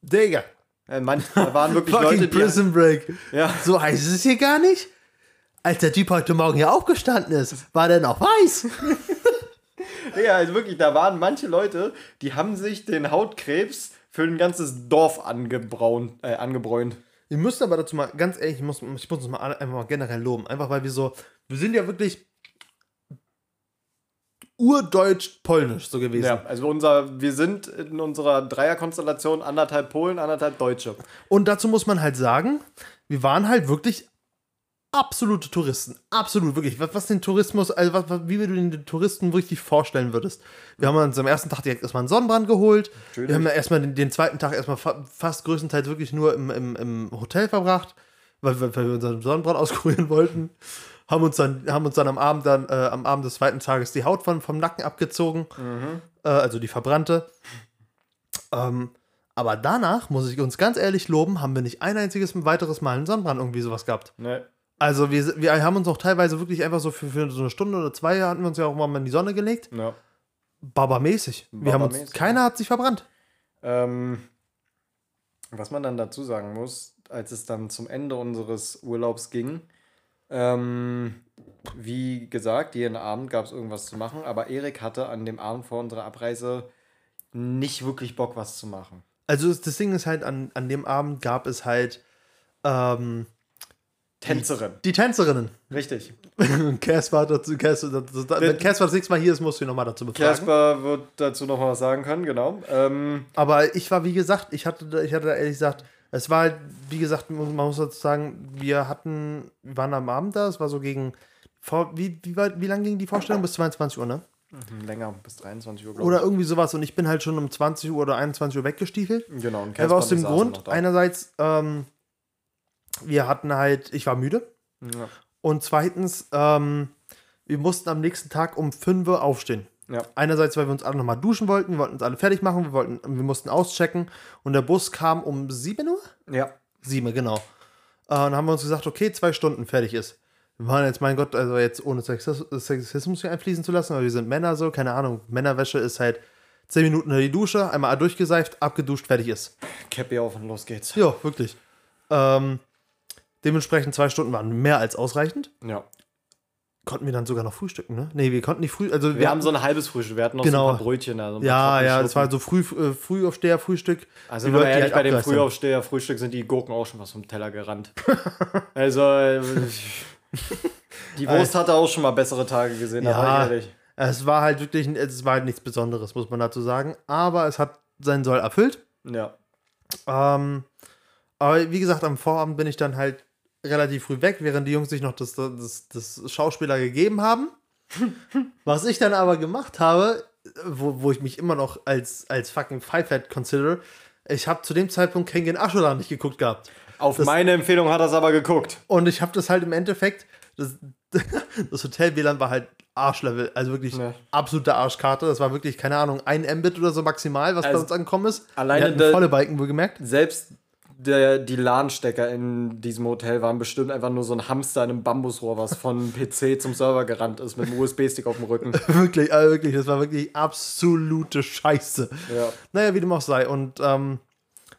B: Digga.
A: Äh, manch, da waren wirklich [laughs]
B: Fucking
A: Leute, die.
B: Prison Break.
A: Ja.
B: So heiß ist es hier gar nicht. Als der Typ heute Morgen hier aufgestanden ist, war der noch weiß. [laughs]
A: Ja, also wirklich, da waren manche Leute, die haben sich den Hautkrebs für ein ganzes Dorf angebraun, äh, angebräunt.
B: Wir müssen aber dazu mal, ganz ehrlich, ich muss, ich muss uns mal einfach mal generell loben. Einfach weil wir so, wir sind ja wirklich urdeutsch-polnisch so gewesen.
A: Ja, also unser, wir sind in unserer Dreierkonstellation anderthalb Polen, anderthalb Deutsche.
B: Und dazu muss man halt sagen, wir waren halt wirklich absolute Touristen. Absolut, wirklich. Was, was den Tourismus, also was, wie du den Touristen richtig vorstellen würdest. Wir haben uns am ersten Tag direkt erstmal einen Sonnenbrand geholt.
A: Natürlich.
B: Wir haben ja erstmal den, den zweiten Tag erstmal fa fast größtenteils wirklich nur im, im, im Hotel verbracht, weil, weil weil wir unseren Sonnenbrand [laughs] auskurieren wollten. Haben uns dann, haben uns dann am Abend dann, äh, am Abend des zweiten Tages die Haut von, vom Nacken abgezogen. Äh, also die verbrannte. Ähm, aber danach, muss ich uns ganz ehrlich loben, haben wir nicht ein einziges weiteres Mal einen Sonnenbrand irgendwie sowas gehabt.
A: Ne.
B: Also wir, wir haben uns auch teilweise wirklich einfach so für, für so eine Stunde oder zwei hatten wir uns ja auch mal in die Sonne gelegt.
A: Ja.
B: Babamäßig. Wir haben uns, keiner hat sich verbrannt.
A: Ähm, was man dann dazu sagen muss, als es dann zum Ende unseres Urlaubs ging, ähm, wie gesagt, jeden Abend gab es irgendwas zu machen, aber Erik hatte an dem Abend vor unserer Abreise nicht wirklich Bock, was zu machen.
B: Also das- Ding ist halt, an, an dem Abend gab es halt ähm,
A: Tänzerin.
B: die Tänzerinnen.
A: Richtig. [laughs]
B: Cass war dazu, das, wenn Cass das nächste Mal hier ist, musst du ihn nochmal dazu befragen.
A: Casper wird dazu noch mal was sagen können, genau. Ähm,
B: Aber ich war, wie gesagt, ich hatte, ich hatte da ehrlich gesagt, es war halt, wie gesagt, man muss dazu sagen, wir hatten, wir waren am Abend da, es war so gegen, vor, wie, wie, weit- wie lang ging die Vorstellung? Bis 22 Uhr, ne?
A: länger, bis 23 Uhr, glaube
B: Oder irgendwie sowas und ich bin halt schon um 20 Uhr oder 21 Uhr weggestiefelt.
A: Genau, und
B: Aber aus dem Grund, einerseits, ähm, wir hatten halt, ich war müde
A: Ja.
B: und zweitens, ähm, wir mussten am nächsten Tag um 5 Uhr aufstehen.
A: Ja.
B: Einerseits, weil wir uns alle nochmal duschen wollten, wir wollten uns alle fertig machen, wir, wollten, wir mussten auschecken und der Bus kam um 7 Uhr?
A: ja.
B: 7, genau. Äh, dann haben wir uns gesagt, okay, zwei Stunden fertig ist. Wir waren jetzt, mein Gott, also jetzt ohne Sexis- Sexismus hier einfließen zu lassen, aber wir sind Männer so, keine Ahnung. Männerwäsche ist halt 10 Minuten in die Dusche, einmal durchgeseift, abgeduscht, fertig ist.
A: Cappy auf und los geht's.
B: Ja, wirklich. Ähm, dementsprechend zwei Stunden waren mehr als ausreichend.
A: Ja.
B: Konnten wir dann sogar noch frühstücken, ne? Nee, wir konnten nicht früh, also
A: Wir haben so ein halbes Frühstück, wir hatten noch
B: Genau.
A: so ein paar Brötchen. Also ein paar
B: ja, ja, das war so früh, äh, Frühaufsteher, Frühstück.
A: Also, wenn man ehrlich,
B: halt
A: bei dem
B: abgereist sind.
A: Frühaufsteher Frühstück sind die Gurken auch schon was vom Teller gerannt. [laughs] also, [laughs] die Wurst hatte auch schon mal bessere Tage gesehen,
B: Ja,
A: ich ehrlich.
B: es war halt wirklich, es war halt nichts Besonderes, muss man dazu sagen. Aber es hat seinen Soll erfüllt.
A: Ja.
B: Ähm, aber wie gesagt, am Vorabend bin ich dann halt relativ früh weg, während die Jungs sich noch das, das, das Schauspieler gegeben haben. [laughs] Was ich dann aber gemacht habe, wo, wo ich mich immer noch als, als fucking Fivehead consider, ich habe zu dem Zeitpunkt Kengen Ashura nicht geguckt gehabt.
A: Auf meine Empfehlung hat er es aber geguckt.
B: Und ich habe das halt im Endeffekt, das, [laughs] das Hotel WLAN war halt Arschlevel, also wirklich
A: Ja.
B: absolute Arschkarte. Das war wirklich, keine Ahnung, ein Mbit oder so maximal, was bei
A: Also
B: uns angekommen ist.
A: alleine
B: Wir hatten volle Balken wohlgemerkt.
A: Selbst der, die LAN-Stecker in diesem Hotel waren bestimmt einfach nur so ein Hamster in einem Bambusrohr, was von [laughs] PC zum Server gerannt ist mit einem USB-Stick auf dem Rücken. [laughs]
B: Wirklich, also wirklich, das war wirklich absolute Scheiße.
A: Ja.
B: Naja, wie dem auch sei. Und ähm,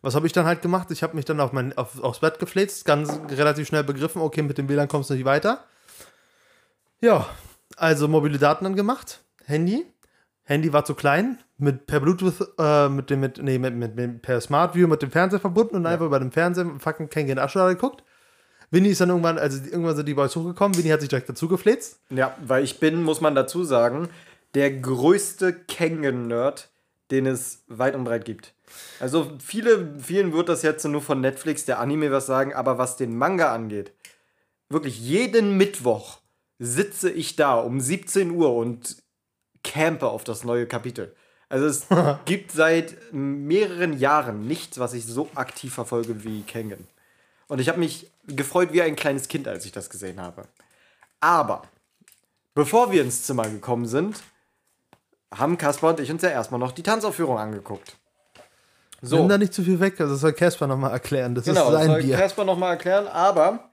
B: was habe ich dann halt gemacht? Ich habe mich dann auf mein, auf, aufs Bett gefläzt, ganz relativ schnell begriffen, okay, mit dem WLAN kommst du nicht weiter. Ja, also mobile Daten dann gemacht, Handy. Handy war zu klein, mit per Bluetooth, äh, mit dem, mit, nee, mit, mit, mit, per Smart View mit dem Fernseher verbunden und einfach über dem Fernseher fucking Kengen Ashura geguckt. Winnie ist dann irgendwann, also irgendwann sind die Boys hochgekommen, Winnie hat sich direkt dazu gefläzt.
A: Ja, weil ich bin, muss man dazu sagen, der größte Kengen-Nerd, den es weit und breit gibt. Also viele, vielen wird das jetzt nur von Netflix, der Anime was sagen, aber was den Manga angeht, wirklich jeden Mittwoch sitze ich da um 17 Uhr und campe auf das neue Kapitel. Also es [laughs] gibt seit mehreren Jahren nichts, was ich so aktiv verfolge wie Kengen. Und ich habe mich gefreut wie ein kleines Kind, als ich das gesehen habe. Aber bevor wir ins Zimmer gekommen sind, haben Kaspar und ich uns ja erstmal noch die Tanzaufführung angeguckt. So,
B: Nimm da nicht zu viel weg, also das soll Casper nochmal erklären. Das
A: genau,
B: ist
A: das
B: sein
A: soll
B: Bier.
A: Nochmal erklären. Aber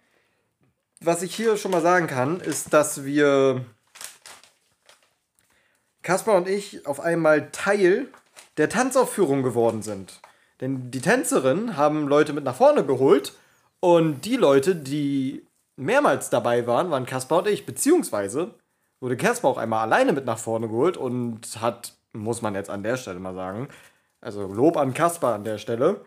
A: was ich hier schon mal sagen kann, ist, dass wir Kaspar und ich auf einmal Teil der Tanzaufführung geworden sind. Denn die Tänzerinnen haben Leute mit nach vorne geholt und die Leute, die mehrmals dabei waren, waren Kaspar und ich. Beziehungsweise wurde Kaspar auch einmal alleine mit nach vorne geholt und hat, muss man jetzt an der Stelle mal sagen, also Lob an Kaspar an der Stelle.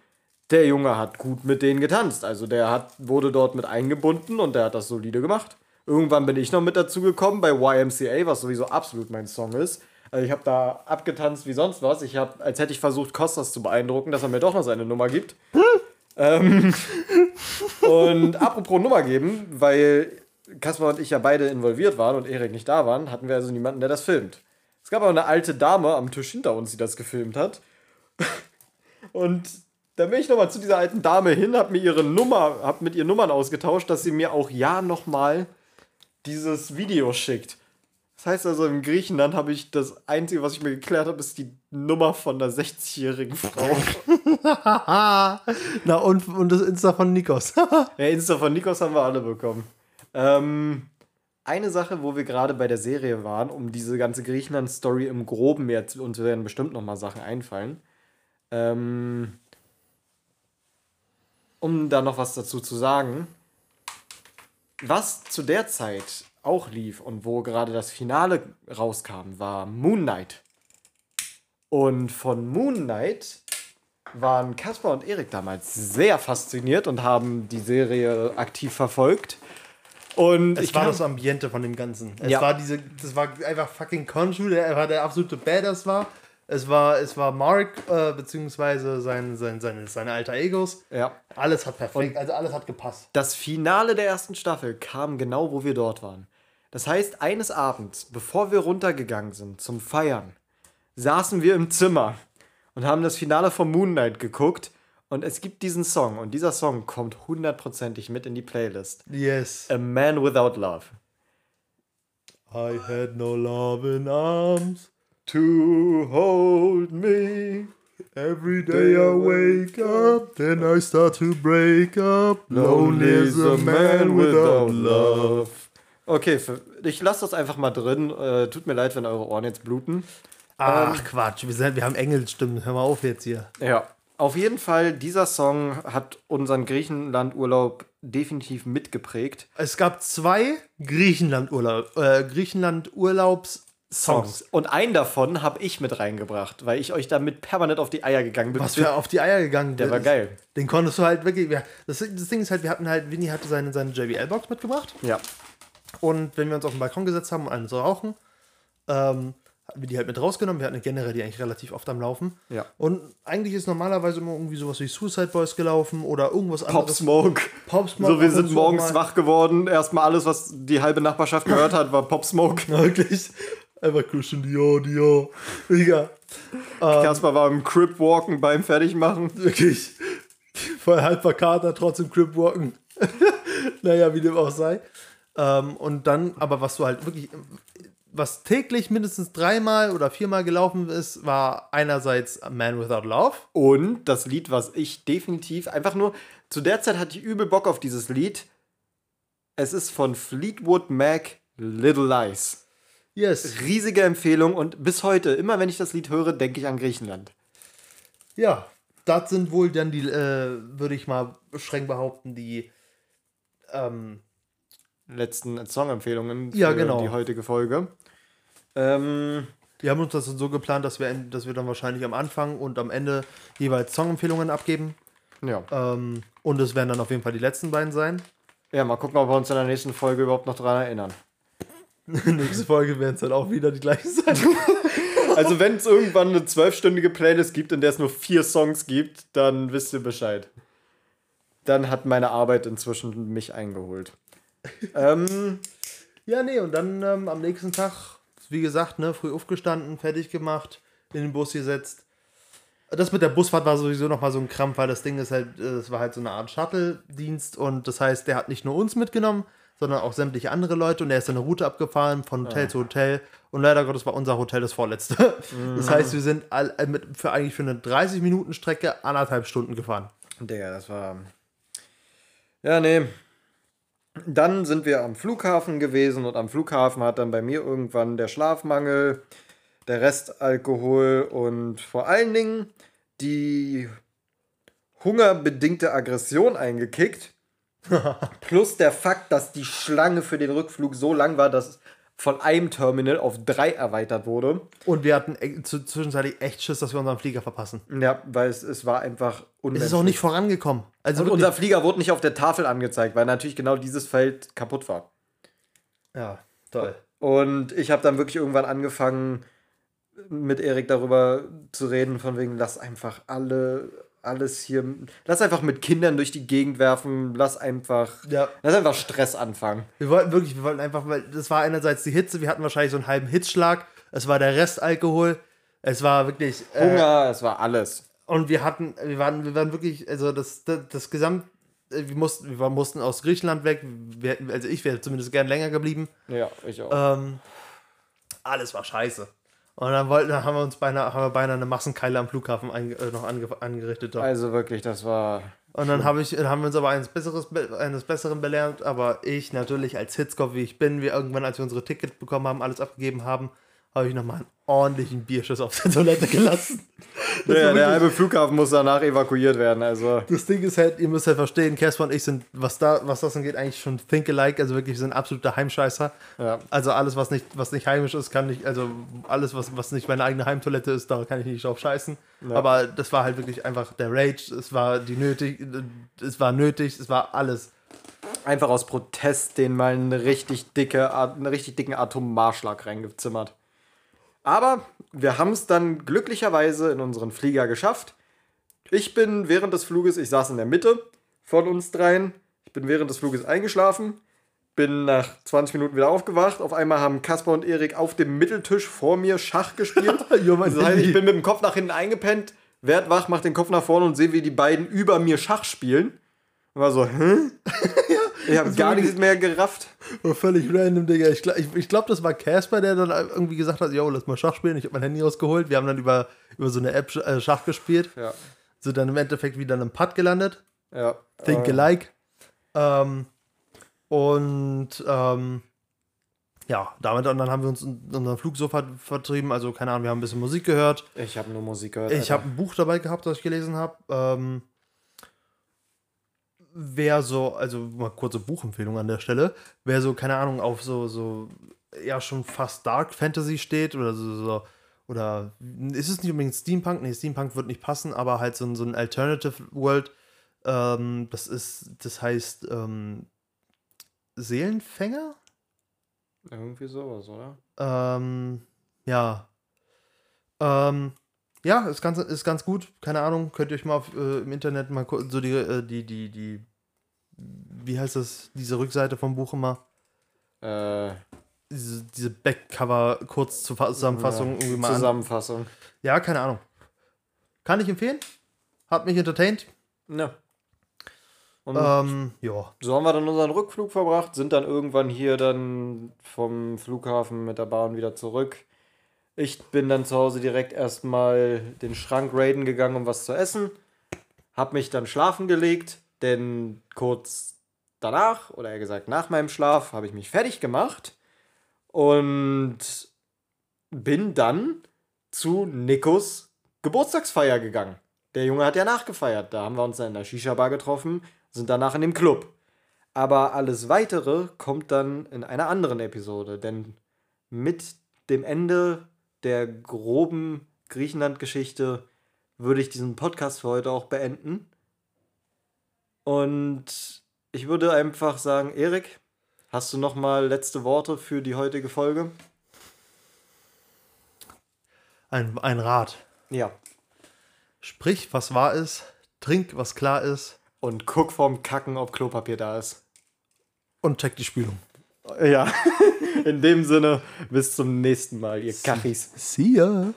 A: Der Junge hat gut mit denen getanzt. Also der hat, wurde dort mit eingebunden und der hat das solide gemacht. Irgendwann bin ich noch mit dazu gekommen bei YMCA, was sowieso absolut mein Song ist. Also ich habe da abgetanzt wie sonst was. Ich habe, als hätte ich versucht, Kostas zu beeindrucken, dass er mir doch noch seine Nummer gibt. ähm, [laughs] und apropos Nummer geben, weil Kaspar und ich ja beide involviert waren und Erik nicht da waren, hatten wir also niemanden, der das filmt. Es gab aber eine alte Dame am Tisch hinter uns, die das gefilmt hat. [laughs] Und dann bin ich nochmal zu dieser alten Dame hin, hab mir ihre Nummer, hab mit ihr Nummern ausgetauscht, dass sie mir auch ja nochmal dieses Video schickt. Das heißt also, in Griechenland habe ich das Einzige, was ich mir geklärt habe, ist die Nummer von einer 60-jährigen Frau. [laughs]
B: Na, und, und das Insta von Nikos. [laughs]
A: ja, Insta von Nikos haben wir alle bekommen. Ähm, eine Sache, wo wir gerade bei der Serie waren, um diese ganze Griechenland-Story im Groben jetzt, uns werden bestimmt noch mal Sachen einfallen. Ähm, um da noch was dazu zu sagen, was zu der Zeit auch lief und wo gerade das Finale rauskam, war Moon Knight. Und von Moon Knight waren Caspar und Erik damals sehr fasziniert und haben die Serie aktiv verfolgt. Und
B: Es
A: ich
B: war das Ambiente von dem Ganzen. Es
A: Ja.
B: war diese, das war einfach fucking Konshu, der der absolute Badass war. Es war, es war Mark, äh, beziehungsweise sein, sein, seine, seine alter Egos.
A: ja.
B: Alles hat perfekt, also alles hat gepasst.
A: Das Finale der ersten Staffel kam genau, wo wir dort waren. Das heißt, eines Abends, bevor wir runtergegangen sind zum Feiern, saßen wir im Zimmer und haben das Finale von Moon Knight geguckt. Und es gibt diesen Song und dieser Song kommt hundertprozentig mit in die Playlist.
B: Yes.
A: A Man Without Love.
B: I had no love in arms.
A: To hold me.
B: Every day I wake up, then I start to break up. Lonely is a man without love.
A: Okay, für, ich lasse das einfach mal drin. Äh, tut mir leid, wenn eure Ohren jetzt bluten.
B: Ach Quatsch, wir, sind, wir haben Engelstimmen. Hör mal auf jetzt hier.
A: Ja, auf jeden Fall, dieser Song hat unseren Griechenland-Urlaub definitiv mitgeprägt.
B: Es gab zwei Griechenland-Urlaub, äh, Griechenland-Urlaubs Songs.
A: Und einen davon habe ich mit reingebracht, weil ich euch damit permanent auf die Eier gegangen bin.
B: Was für auf die Eier gegangen
A: Der war
B: ist.
A: geil.
B: Den konntest du halt wirklich. Ja, das, das Ding ist halt, wir hatten halt, Winnie hatte seine, seine JBL-Box mitgebracht.
A: Ja.
B: Und wenn wir uns auf den Balkon gesetzt haben, um einen zu rauchen, ähm, hatten wir die halt mit rausgenommen. Wir hatten generell die eigentlich relativ oft am Laufen.
A: Ja.
B: Und eigentlich ist normalerweise immer irgendwie sowas wie Suicide Boys gelaufen oder irgendwas
A: Pop
B: anderes.
A: Smoke.
B: Pop Smoke
A: So, wir sind morgens
B: mal.
A: wach geworden. Erstmal alles, was die halbe Nachbarschaft gehört hat, war Pop Smoke. [laughs]
B: Wirklich. Einfach Christian Dior, Dior. Digga.
A: Kaspar war im Crip Walken beim Fertigmachen.
B: Wirklich. Voll halb verkatert, trotzdem Crip walken. [laughs] naja, wie dem auch sei. Ähm, und dann, aber was du halt wirklich, was täglich mindestens dreimal oder viermal gelaufen ist, war einerseits Man Without Love.
A: Und das Lied, was ich definitiv einfach nur. Zu der Zeit hatte ich übel Bock auf dieses Lied. Es ist von Fleetwood Mac Little Lies.
B: Yes.
A: Riesige Empfehlung und bis heute, immer wenn ich das Lied höre, denke ich an Griechenland.
B: Ja, das sind wohl dann die, äh, würde ich mal streng behaupten, die, ähm,
A: Letzten Songempfehlungen für
B: Ja, genau.
A: die heutige Folge. Ähm,
B: wir haben uns das so geplant, dass wir, dass wir dann wahrscheinlich am Anfang und am Ende jeweils Songempfehlungen abgeben.
A: ja.
B: Ähm, und es werden dann auf jeden Fall die letzten beiden sein.
A: ja, mal gucken, ob wir uns in der nächsten Folge überhaupt noch daran erinnern. [laughs]
B: Nächste Folge werden es dann auch wieder die gleichen sein. [laughs]
A: Also, wenn es irgendwann eine zwölfstündige Playlist gibt, in der es nur vier Songs gibt, dann wisst ihr Bescheid. Dann hat meine Arbeit inzwischen mich eingeholt. [laughs] ähm,
B: Ja, nee, und dann ähm, am nächsten Tag, wie gesagt, ne, früh aufgestanden, fertig gemacht, in den Bus gesetzt. Das mit der Busfahrt war sowieso nochmal so ein Krampf, weil das Ding ist halt, äh, es war halt so eine Art Shuttle-Dienst und das heißt, der hat nicht nur uns mitgenommen, sondern auch sämtliche andere Leute und er ist eine Route abgefahren von Hotel zu Hotel und leider Gottes war unser Hotel das vorletzte. [laughs] Das heißt, wir sind all, äh, mit, für eigentlich für eine 30 Minuten Strecke anderthalb Stunden gefahren.
A: Digga, das war. Ja, nee. Dann sind wir am Flughafen gewesen und am Flughafen hat dann bei mir irgendwann der Schlafmangel, der Restalkohol und vor allen Dingen die hungerbedingte Aggression eingekickt. [laughs] Plus der Fakt, dass die Schlange für den Rückflug so lang war, dass von einem Terminal auf drei erweitert wurde.
B: Und wir hatten e- zu- zwischenzeitlich echt Schiss, dass wir unseren Flieger verpassen.
A: Ja, weil es, es war einfach
B: Es
A: unmenschlich.
B: ist auch nicht vorangekommen. Also
A: Und
B: wirklich-
A: unser Flieger wurde nicht auf der Tafel angezeigt, weil natürlich genau dieses Feld kaputt war.
B: Ja, toll.
A: Und ich habe dann wirklich irgendwann angefangen, mit Erik darüber zu reden, von wegen, lass einfach alle alles hier. Lass einfach mit Kindern durch die Gegend werfen. Lass einfach.
B: Ja.
A: Lass einfach Stress anfangen.
B: Wir wollten wirklich, wir wollten einfach, weil das war einerseits die Hitze, wir hatten wahrscheinlich so einen halben Hitzschlag, es war der Restalkohol, es war wirklich. äh,
A: Hunger, es war alles.
B: Und wir hatten, wir waren, wir waren wirklich, also das, das, das Gesamt, äh, wir mussten, wir mussten aus Griechenland weg. Wir also ich wäre zumindest gern länger geblieben.
A: Ja, ich auch.
B: Ähm, alles war scheiße. Und dann wollten, dann haben wir uns beinahe, haben wir beinahe eine Massenkeile am Flughafen einge, äh, noch ange, angerichtet. Doch.
A: Also wirklich, das war.
B: Und dann habe ich, dann haben wir uns aber eines, Besseres, be- eines Besseren belehrt. Aber ich natürlich als Hitzkopf, wie ich bin, wir irgendwann, als wir unsere Tickets bekommen haben, alles abgegeben haben, habe ich nochmal einen ordentlichen Bierschuss auf der Toilette gelassen. [laughs] War
A: Der, halbe Flughafen muss danach evakuiert werden. Also.
B: Das Ding ist halt, ihr müsst halt verstehen, Casper und ich sind, was da, was das angeht, eigentlich schon think alike, also wirklich sind absolute Heimscheißer.
A: Ja.
B: Also alles, was nicht, was nicht heimisch ist, kann nicht, also alles, was, was nicht meine eigene Heimtoilette ist, da kann ich nicht drauf scheißen.
A: Ja.
B: Aber das war halt wirklich einfach der Rage, es war die nötig, es war nötig, es war alles.
A: Einfach aus Protest den mal eine richtig dicke, einen richtig dicken Atommarschlag reingezimmert. Aber wir haben es dann glücklicherweise in unseren Flieger geschafft. Ich bin während des Fluges, ich saß in der Mitte von uns dreien. Ich bin während des Fluges eingeschlafen, bin nach 20 Minuten wieder aufgewacht. Auf einmal haben Kaspar und Erik auf dem Mitteltisch vor mir Schach gespielt. [laughs]
B: Jo,
A: das heißt, ich bin mit dem Kopf nach hinten eingepennt, werd wach, mach den Kopf nach vorne und sehe, wie die beiden über mir Schach spielen. Und war so, hä? [laughs] ich habe gar nichts mehr gerafft.
B: War völlig random, Digga. Ich, ich, ich glaube, das war Casper, der dann irgendwie gesagt hat, yo, lass mal Schach spielen. Ich habe mein Handy rausgeholt. Wir haben dann über, über so eine App äh, Schach gespielt.
A: Ja.
B: Sind dann im Endeffekt wieder in einem Putt gelandet.
A: Ja.
B: Think
A: äh,
B: alike. Ähm, und ähm, ja, damit und dann haben wir uns in unseren Flug so ver vertrieben. Also, keine Ahnung, wir haben ein bisschen Musik gehört.
A: Ich habe nur Musik gehört.
B: Ich habe ein Buch dabei gehabt, das ich gelesen habe. Ähm, wer so, also mal kurze Buchempfehlung an der Stelle, wer so, keine Ahnung, auf so, so, ja, schon fast Dark Fantasy steht oder so, so oder ist es nicht unbedingt Steampunk? Nee, Steampunk wird nicht passen, aber halt so, ein- so ein Alternative World. Ähm, das ist, das heißt, ähm, Seelenfänger?
A: Irgendwie sowas, oder?
B: Ähm, ja. Ähm, ja, ist ganz, ist ganz gut. Keine Ahnung, könnt ihr euch mal auf, äh, im Internet mal so die, äh, die, die, die, wie heißt das, diese Rückseite vom Buch immer?
A: Äh,
B: Diese, diese Backcover-Kurzzusammenfassung irgendwie mal an.
A: Zusammenfassung.
B: Ja, keine Ahnung. Kann ich empfehlen. Hat mich entertained.
A: Ja. Und
B: Ähm, ja.
A: so haben wir dann unseren Rückflug verbracht, sind dann irgendwann hier dann vom Flughafen mit der Bahn wieder zurück. Ich bin dann zu Hause direkt erstmal den Schrank raiden gegangen, um was zu essen. Hab mich dann schlafen gelegt, denn kurz danach, oder eher gesagt nach meinem Schlaf, habe ich mich fertig gemacht und bin dann zu Nikos Geburtstagsfeier gegangen. Der Junge hat ja nachgefeiert. Da haben wir uns dann in der Shisha-Bar getroffen, sind danach in dem Club. Aber alles weitere kommt dann in einer anderen Episode, denn mit dem Ende der groben Griechenland-Geschichte würde ich diesen Podcast für heute auch beenden. Und ich würde einfach sagen, Erik, hast du noch mal letzte Worte für die heutige Folge?
B: Ein, ein Rat.
A: Ja.
B: Sprich, was wahr ist. Trink, was klar ist.
A: Und guck vorm Kacken, ob Klopapier da ist.
B: Und check die Spülung.
A: Ja. [laughs] In dem Sinne, bis zum nächsten Mal, ihr Kachis.
B: See ya.